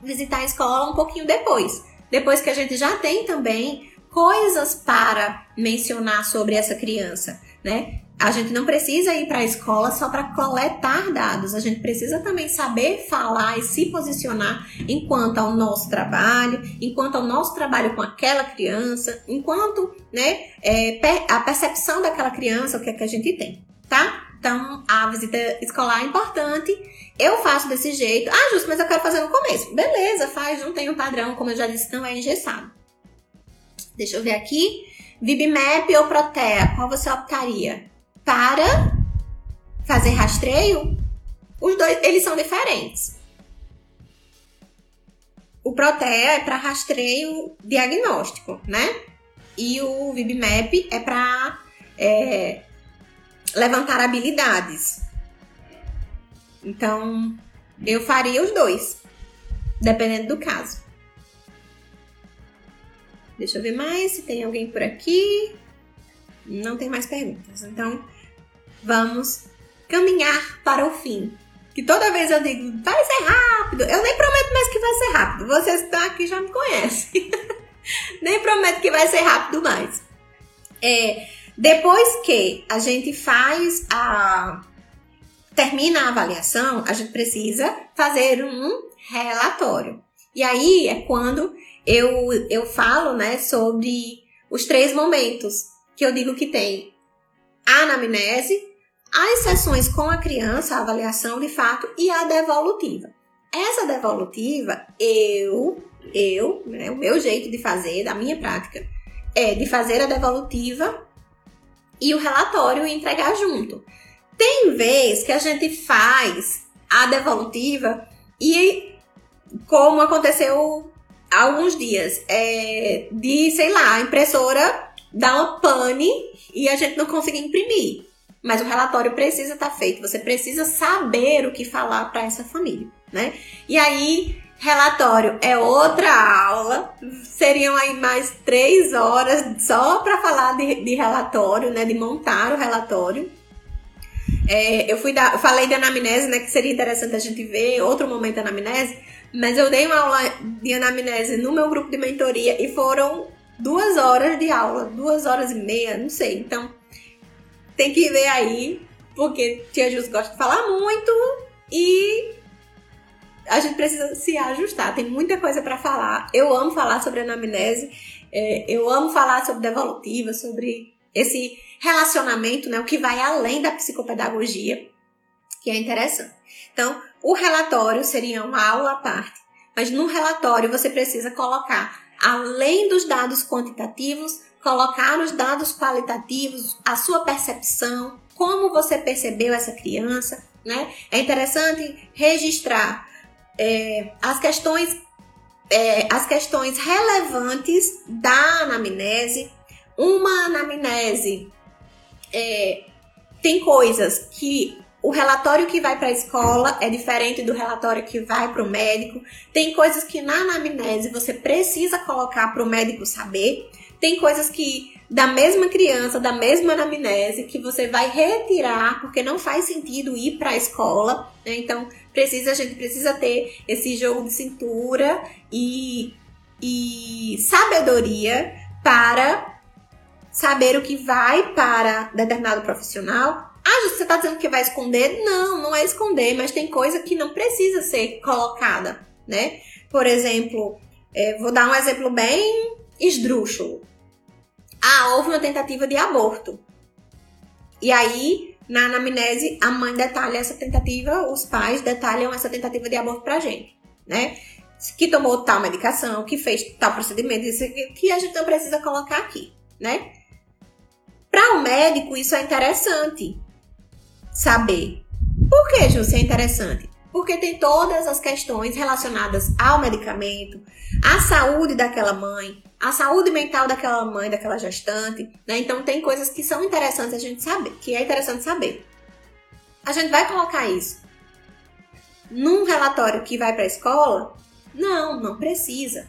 visitar a escola um pouquinho depois. Depois que a gente já tem também coisas para mencionar sobre essa criança, né? A gente não precisa ir para a escola só para coletar dados, a gente precisa também saber falar e se posicionar enquanto ao nosso trabalho, enquanto ao nosso trabalho com aquela criança, enquanto né, é, a percepção daquela criança, o que é que a gente tem, tá? Então, a visita escolar é importante. Eu faço desse jeito. Ah, justo, mas eu quero fazer no começo. Beleza, faz, não tem um padrão, como eu já disse, não é engessado. Deixa eu ver aqui. VibMap ou Protea, qual você optaria? Para fazer rastreio? Os dois, eles são diferentes. O Protea é para rastreio diagnóstico, né? E o VibMap é para é, levantar habilidades. Então, eu faria os dois, dependendo do caso. Deixa eu ver mais se tem alguém por aqui. Não tem mais perguntas. Então, vamos caminhar para o fim. Que toda vez eu digo, vai ser rápido. Eu nem prometo mais que vai ser rápido. Vocês que estão aqui já me conhecem. <laughs> nem prometo que vai ser rápido mais. É, depois que a gente faz a. termina a avaliação, a gente precisa fazer um relatório. E aí é quando eu, eu falo né, sobre os três momentos que eu digo que tem a anamnese, as sessões com a criança, a avaliação de fato e a devolutiva. Essa devolutiva, eu, eu, né, o meu jeito de fazer, da minha prática, é de fazer a devolutiva e o relatório e entregar junto. Tem vez que a gente faz a devolutiva e, como aconteceu alguns dias, é, de, sei lá, a impressora dá uma pane e a gente não consegue imprimir. Mas o relatório precisa estar tá feito, você precisa saber o que falar para essa família, né? E aí Relatório é outra aula, seriam aí mais três horas só para falar de, de, relatório, né? De montar o relatório. É, eu fui eu falei de anamnese, né? Que seria interessante a gente ver outro momento da anamnese, mas eu dei uma aula de anamnese no meu grupo de mentoria e foram duas horas de aula, duas horas e meia, não sei. Então tem que ver aí, porque Tia Jus gosta de falar muito e a gente precisa se ajustar. Tem muita coisa para falar. Eu amo falar sobre anamnese, é, eu amo falar sobre devolutiva, sobre esse relacionamento, né, o que vai além da psicopedagogia, que é interessante. Então, o relatório seria uma aula à parte, mas no relatório você precisa colocar, além dos dados quantitativos, colocar os dados qualitativos, a sua percepção, como você percebeu essa criança, né? É interessante registrar é, as questões é, as questões relevantes da anamnese. Uma anamnese é, tem coisas que o relatório que vai para a escola é diferente do relatório que vai para o médico. Tem coisas que na anamnese você precisa colocar para o médico saber. Tem coisas que da mesma criança, da mesma anamnese, que você vai retirar porque não faz sentido ir para a escola. Né? Então, precisa, a gente precisa ter esse jogo de cintura e, e sabedoria para saber o que vai para determinado profissional. Ah, você está dizendo que vai esconder? Não, não é esconder, mas tem coisa que não precisa ser colocada, né? Por exemplo, é, vou dar um exemplo bem esdrúxulo. Ah, houve uma tentativa de aborto. E aí, na anamnese, a mãe detalha essa tentativa, os pais detalham essa tentativa de aborto pra gente, né? Que tomou tal medicação, que fez tal procedimento, isso que a gente não precisa colocar aqui, né? Para o médico, isso é interessante saber. Por que, isso é interessante? Porque tem todas as questões relacionadas ao medicamento, à saúde daquela mãe, à saúde mental daquela mãe, daquela gestante, né? Então tem coisas que são interessantes a gente saber, que é interessante saber. A gente vai colocar isso num relatório que vai para a escola? Não, não precisa,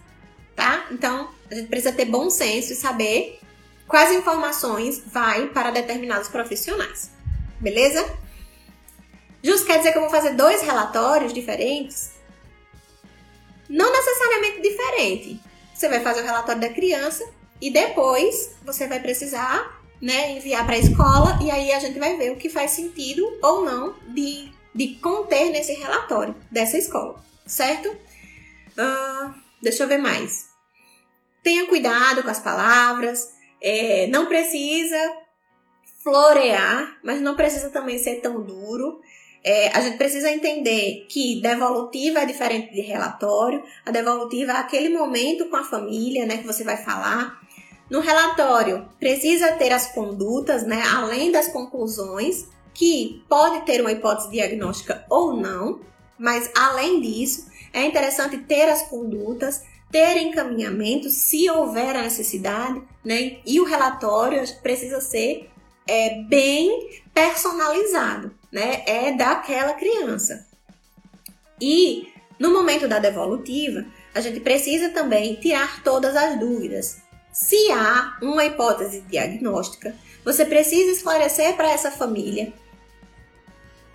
tá? Então a gente precisa ter bom senso e saber quais informações vai para determinados profissionais, beleza? Justo quer dizer que eu vou fazer dois relatórios diferentes? Não necessariamente diferente. Você vai fazer o relatório da criança e depois você vai precisar né, enviar para a escola e aí a gente vai ver o que faz sentido ou não de, de conter nesse relatório dessa escola, certo? Uh, deixa eu ver mais. Tenha cuidado com as palavras, é, não precisa florear, mas não precisa também ser tão duro. É, a gente precisa entender que devolutiva é diferente de relatório. A devolutiva é aquele momento com a família, né, que você vai falar. No relatório, precisa ter as condutas, né, além das conclusões, que pode ter uma hipótese diagnóstica ou não, mas além disso, é interessante ter as condutas, ter encaminhamento, se houver a necessidade, né, e o relatório precisa ser é, bem personalizado, né, é daquela criança. E no momento da devolutiva, a gente precisa também tirar todas as dúvidas. Se há uma hipótese diagnóstica, você precisa esclarecer para essa família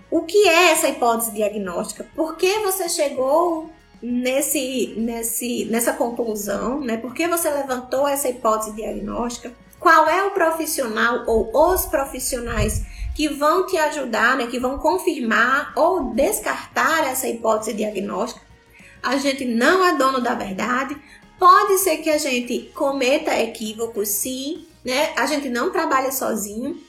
o que é essa hipótese diagnóstica, por que você chegou nesse, nesse, nessa conclusão, né? Por que você levantou essa hipótese diagnóstica? Qual é o profissional ou os profissionais que vão te ajudar, né? Que vão confirmar ou descartar essa hipótese diagnóstica? A gente não é dono da verdade, Pode ser que a gente cometa equívocos, sim, né? A gente não trabalha sozinho.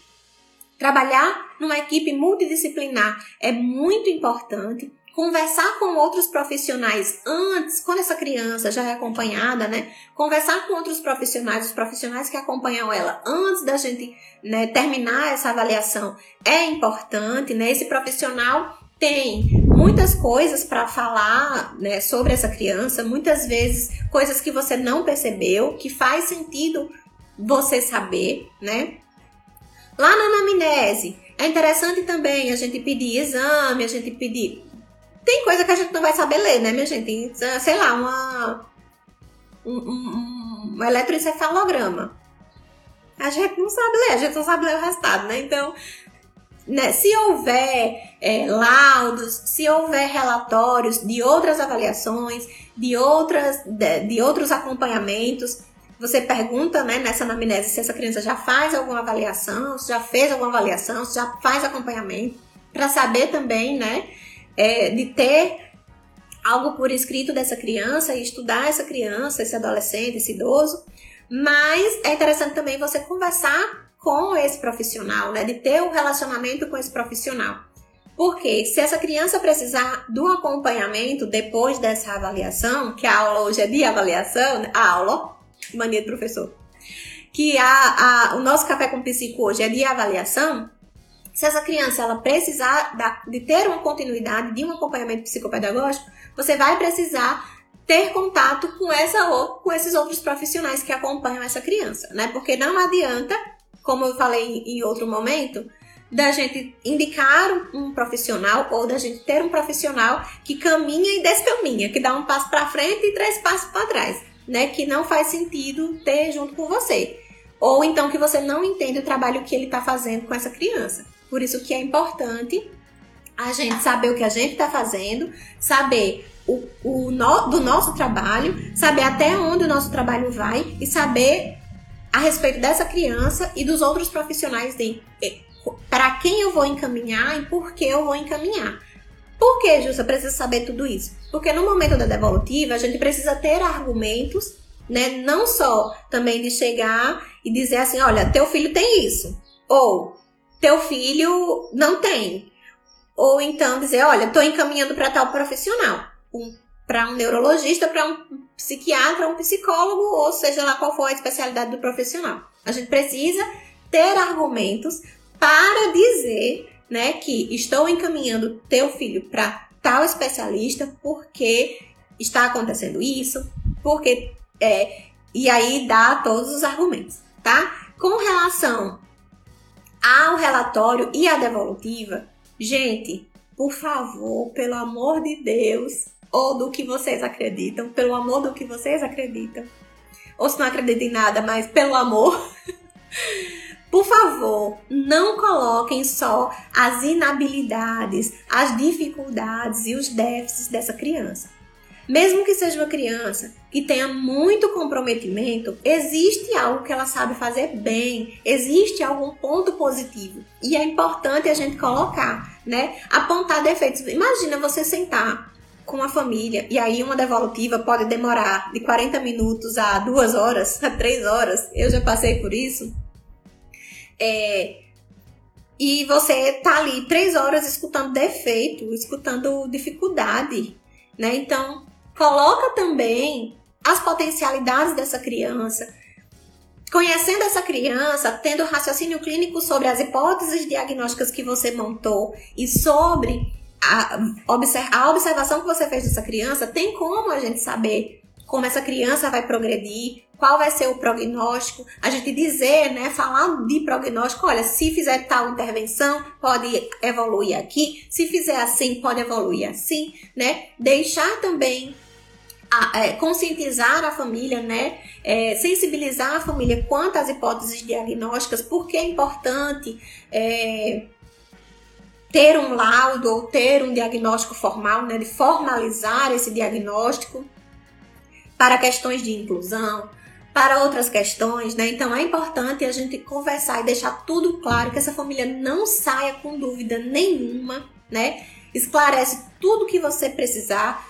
Trabalhar numa equipe multidisciplinar é muito importante. Conversar com outros profissionais antes, quando essa criança já é acompanhada, né? Conversar com outros profissionais, os profissionais que acompanham ela antes da gente né, terminar essa avaliação é importante, né? Esse profissional tem muitas coisas para falar né, sobre essa criança, muitas vezes coisas que você não percebeu, que faz sentido você saber, né? Lá na anamnese, é interessante também a gente pedir exame, a gente pedir. Tem coisa que a gente não vai saber ler, né, minha gente? Sei lá, uma. Um, um, um eletroencefalograma. A gente não sabe ler, a gente não sabe ler o resultado, né? Então, né, se houver é, laudos, se houver relatórios de outras avaliações, de, outras, de, de, outros acompanhamentos, você pergunta né, nessa anamnese se essa criança já faz alguma avaliação, se já fez alguma avaliação, se já faz acompanhamento, para saber também né, é, de ter algo por escrito dessa criança e estudar essa criança, esse adolescente, esse idoso. Mas é interessante também você conversar com esse profissional, né? De ter um relacionamento com esse profissional. Porque se essa criança precisar do acompanhamento depois dessa avaliação, que a aula hoje é de avaliação, né? a aula, mania de professor, que a, a, o nosso café com psico hoje é de avaliação, se essa criança ela precisar da, de ter uma continuidade de um acompanhamento psicopedagógico, você vai precisar ter contato com essa com esses outros profissionais que acompanham essa criança, né? Porque não adianta como eu falei em outro momento, da gente indicar um profissional ou da gente ter um profissional que caminha e descaminha, que dá um passo para frente e três passos para trás, né? Que não faz sentido ter junto com você. Ou então que você não entende o trabalho que ele está fazendo com essa criança. Por isso que é importante a gente saber o que a gente está fazendo, saber o, o no, do nosso trabalho, saber até onde o nosso trabalho vai e saber a respeito dessa criança e dos outros profissionais de para quem eu vou encaminhar e por que eu vou encaminhar. Por que, Justa, precisa saber tudo isso? Porque no momento da devolutiva, a gente precisa ter argumentos, né? Não só também de chegar e dizer assim, olha, teu filho tem isso. Ou teu filho não tem. Ou então dizer, olha, tô encaminhando para tal profissional. Um para um neurologista, para um psiquiatra, um psicólogo, ou seja lá qual for a especialidade do profissional. A gente precisa ter argumentos para dizer, né, que estou encaminhando teu filho para tal especialista porque está acontecendo isso, porque é, e aí dá todos os argumentos, tá? Com relação ao relatório e à devolutiva, gente, por favor, pelo amor de Deus, ou do que vocês acreditam, pelo amor do que vocês acreditam. Ou se não acreditam em nada, mas pelo amor. <laughs> Por favor, não coloquem só as inabilidades, as dificuldades e os déficits dessa criança. Mesmo que seja uma criança que tenha muito comprometimento, existe algo que ela sabe fazer bem, existe algum ponto positivo. E é importante a gente colocar, né? Apontar defeitos. Imagina você sentar com a família e aí uma devolutiva pode demorar de 40 minutos a duas horas, a três horas. Eu já passei por isso. É, e você tá ali três horas escutando defeito, escutando dificuldade, né? Então, coloca também as potencialidades dessa criança, conhecendo essa criança, tendo raciocínio clínico sobre as hipóteses diagnósticas que você montou e sobre a, a observação que você fez dessa criança, tem como a gente saber como essa criança vai progredir, qual vai ser o prognóstico, a gente dizer, né, falar de prognóstico, olha, se fizer tal intervenção, pode evoluir aqui, se fizer assim, pode evoluir assim, né? Deixar também a, é, conscientizar a família, né? É, sensibilizar a família quanto às hipóteses diagnósticas, porque é importante é, ter um laudo ou ter um diagnóstico formal, né? De formalizar esse diagnóstico para questões de inclusão, para outras questões, né? Então é importante a gente conversar e deixar tudo claro que essa família não saia com dúvida nenhuma, né? Esclarece tudo que você precisar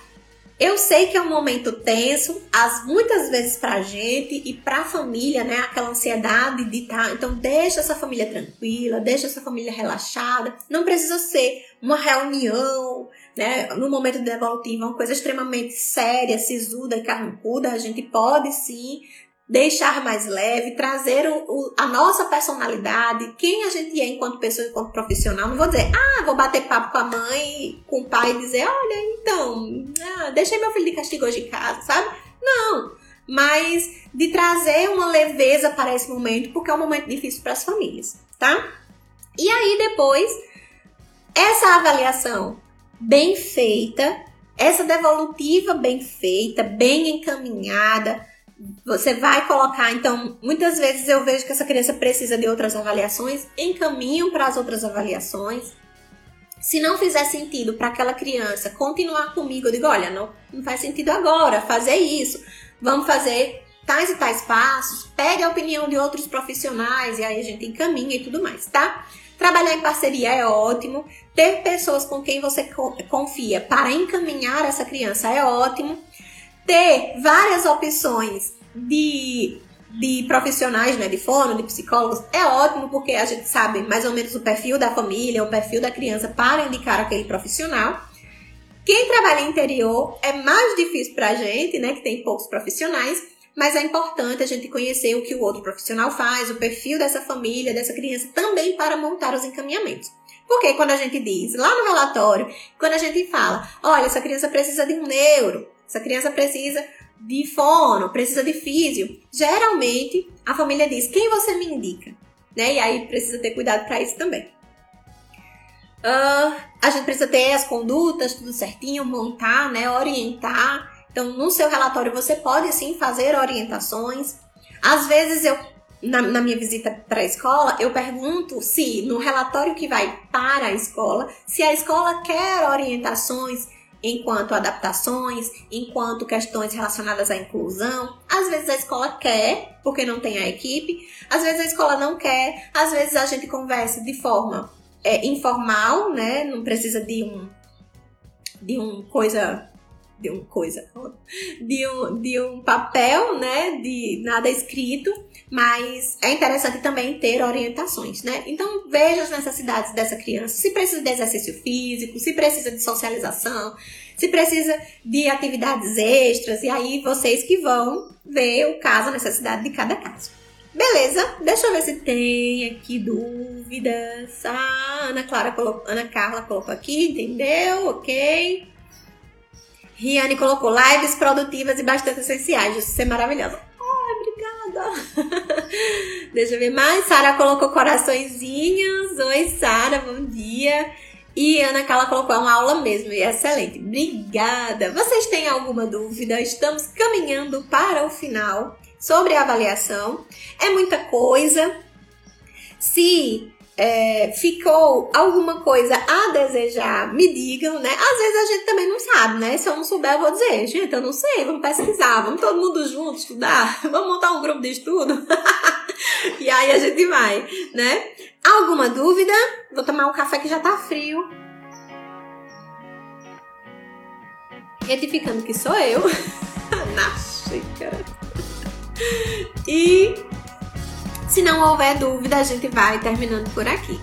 eu sei que é um momento tenso, as muitas vezes pra gente e pra família, né? Aquela ansiedade de. Tá, então, deixa essa família tranquila, deixa essa família relaxada. Não precisa ser uma reunião, né? No momento de devolutiva, uma coisa extremamente séria, sisuda e carrancuda. A gente pode sim deixar mais leve, trazer o, o, a nossa personalidade, quem a gente é enquanto pessoa, enquanto profissional. Não vou dizer, ah, vou bater papo com a mãe, com o pai e dizer, olha, então, ah, deixei meu filho de castigo hoje em casa, sabe? Não. Mas de trazer uma leveza para esse momento, porque é um momento difícil para as famílias, tá? E aí depois, essa avaliação bem feita, essa devolutiva bem feita, bem encaminhada, você vai colocar, então, muitas vezes eu vejo que essa criança precisa de outras avaliações, encaminham para as outras avaliações. Se não fizer sentido para aquela criança continuar comigo, eu digo: olha, não, não faz sentido agora fazer isso. Vamos fazer tais e tais passos, pegue a opinião de outros profissionais e aí a gente encaminha e tudo mais, tá? Trabalhar em parceria é ótimo, ter pessoas com quem você confia para encaminhar essa criança é ótimo ter várias opções de, de profissionais, né, de fono, de psicólogos, é ótimo porque a gente sabe mais ou menos o perfil da família, o perfil da criança para indicar aquele profissional. Quem trabalha interior é mais difícil para a gente, né, que tem poucos profissionais, mas é importante a gente conhecer o que o outro profissional faz, o perfil dessa família, dessa criança, também para montar os encaminhamentos. Porque quando a gente diz lá no relatório, quando a gente fala, olha, essa criança precisa de um neuro, essa criança precisa de fono, precisa de físio. Geralmente, a família diz: quem você me indica? Né? E aí precisa ter cuidado para isso também. Uh, a gente precisa ter as condutas, tudo certinho, montar, né? Orientar. Então, no seu relatório, você pode sim fazer orientações. Às vezes, eu, na, na minha visita para a escola, eu pergunto se no relatório que vai para a escola, se a escola quer orientações enquanto adaptações, enquanto questões relacionadas à inclusão. Às vezes a escola quer, porque não tem a equipe, às vezes a escola não quer, às vezes a gente conversa de forma é, informal, né? Não precisa de um de um coisa de um coisa de um, de um papel, né? De nada escrito, mas é interessante também ter orientações, né? Então veja as necessidades dessa criança, se precisa de exercício físico, se precisa de socialização, se precisa de atividades extras, e aí vocês que vão ver o caso, a necessidade de cada caso. Beleza, deixa eu ver se tem aqui dúvidas. Ah, Ana Clara colocou, Ana Carla colocou aqui, entendeu? Ok. Riane colocou lives produtivas e bastante essenciais. Isso é maravilhoso. Ai, obrigada. <laughs> Deixa eu ver mais. Sara colocou coraçõezinhos. Oi, Sara, bom dia. E Ana Carla colocou é uma aula mesmo, e excelente. Obrigada. Vocês têm alguma dúvida? Estamos caminhando para o final sobre a avaliação. É muita coisa. Se é, ficou alguma coisa a desejar, me digam, né? Às vezes a gente também não sabe, né? Se eu não souber, eu vou dizer, gente, eu não sei, vamos pesquisar, vamos todo mundo junto estudar, <laughs> vamos montar um grupo de estudo. <laughs> e aí a gente vai, né? Alguma dúvida? Vou tomar um café que já tá frio. Retificando que sou eu, <laughs> na xícara. E se não houver dúvida, a gente vai terminando por aqui.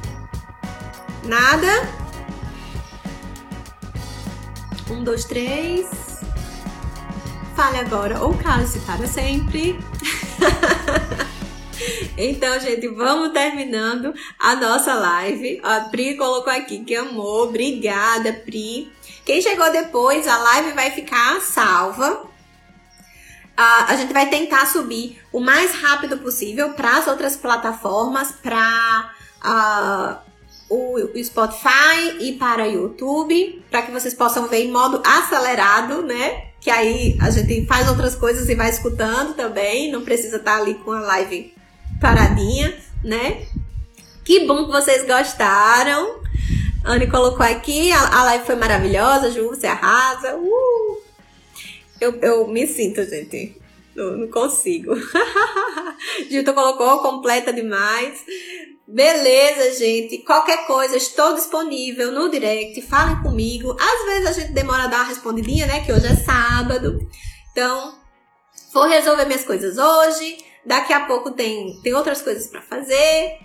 Nada? Um, dois, três. Fale agora ou case para sempre. <laughs> Então, gente, vamos terminando a nossa live. A Pri colocou aqui que amou. Obrigada, Pri. Quem chegou depois, a live vai ficar salva a, a gente vai tentar subir o mais rápido possível para as outras plataformas, para o, o Spotify e para o YouTube, para que vocês possam ver em modo acelerado, né? Que aí a gente faz outras coisas e vai escutando também, não precisa estar tá ali com a live paradinha, né? Que bom que vocês gostaram. Anne colocou aqui, a, a live foi maravilhosa, Ju, você arrasa. Uh! Eu, eu me sinto, gente. Não, não consigo. <laughs> Gilton colocou completa demais. Beleza, gente. Qualquer coisa, estou disponível no direct. Falem comigo. Às vezes a gente demora a dar uma respondidinha, né? Que hoje é sábado. Então, vou resolver minhas coisas hoje. Daqui a pouco tem, tem outras coisas para fazer.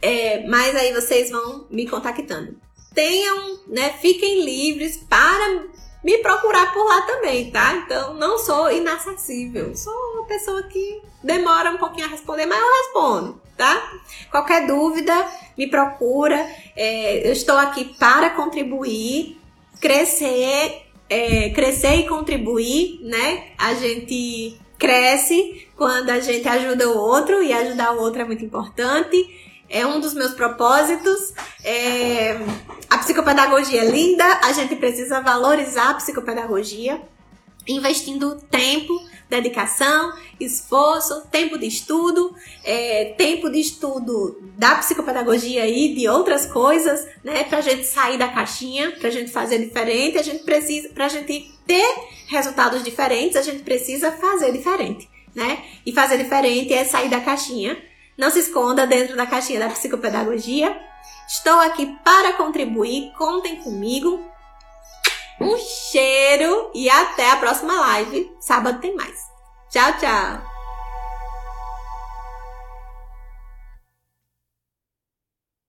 É, mas aí vocês vão me contactando. Tenham, né? Fiquem livres para me procurar por lá também, tá? Então não sou inacessível, sou uma pessoa que demora um pouquinho a responder, mas eu respondo, tá? Qualquer dúvida, me procura. É, eu estou aqui para contribuir, crescer, é, crescer e contribuir, né? A gente cresce quando a gente ajuda o outro e ajudar o outro é muito importante é um dos meus propósitos. É, a psicopedagogia é linda, a gente precisa valorizar a psicopedagogia, investindo tempo, dedicação, esforço, tempo de estudo, é, tempo de estudo da psicopedagogia e de outras coisas, né? Pra gente sair da caixinha, pra gente fazer diferente, a gente precisa, pra gente ter resultados diferentes, a gente precisa fazer diferente, né? E fazer diferente é sair da caixinha não se esconda dentro da caixinha da psicopedagogia. Estou aqui para contribuir, contem comigo. Um cheiro e até a próxima live. Sábado tem mais. Tchau, tchau!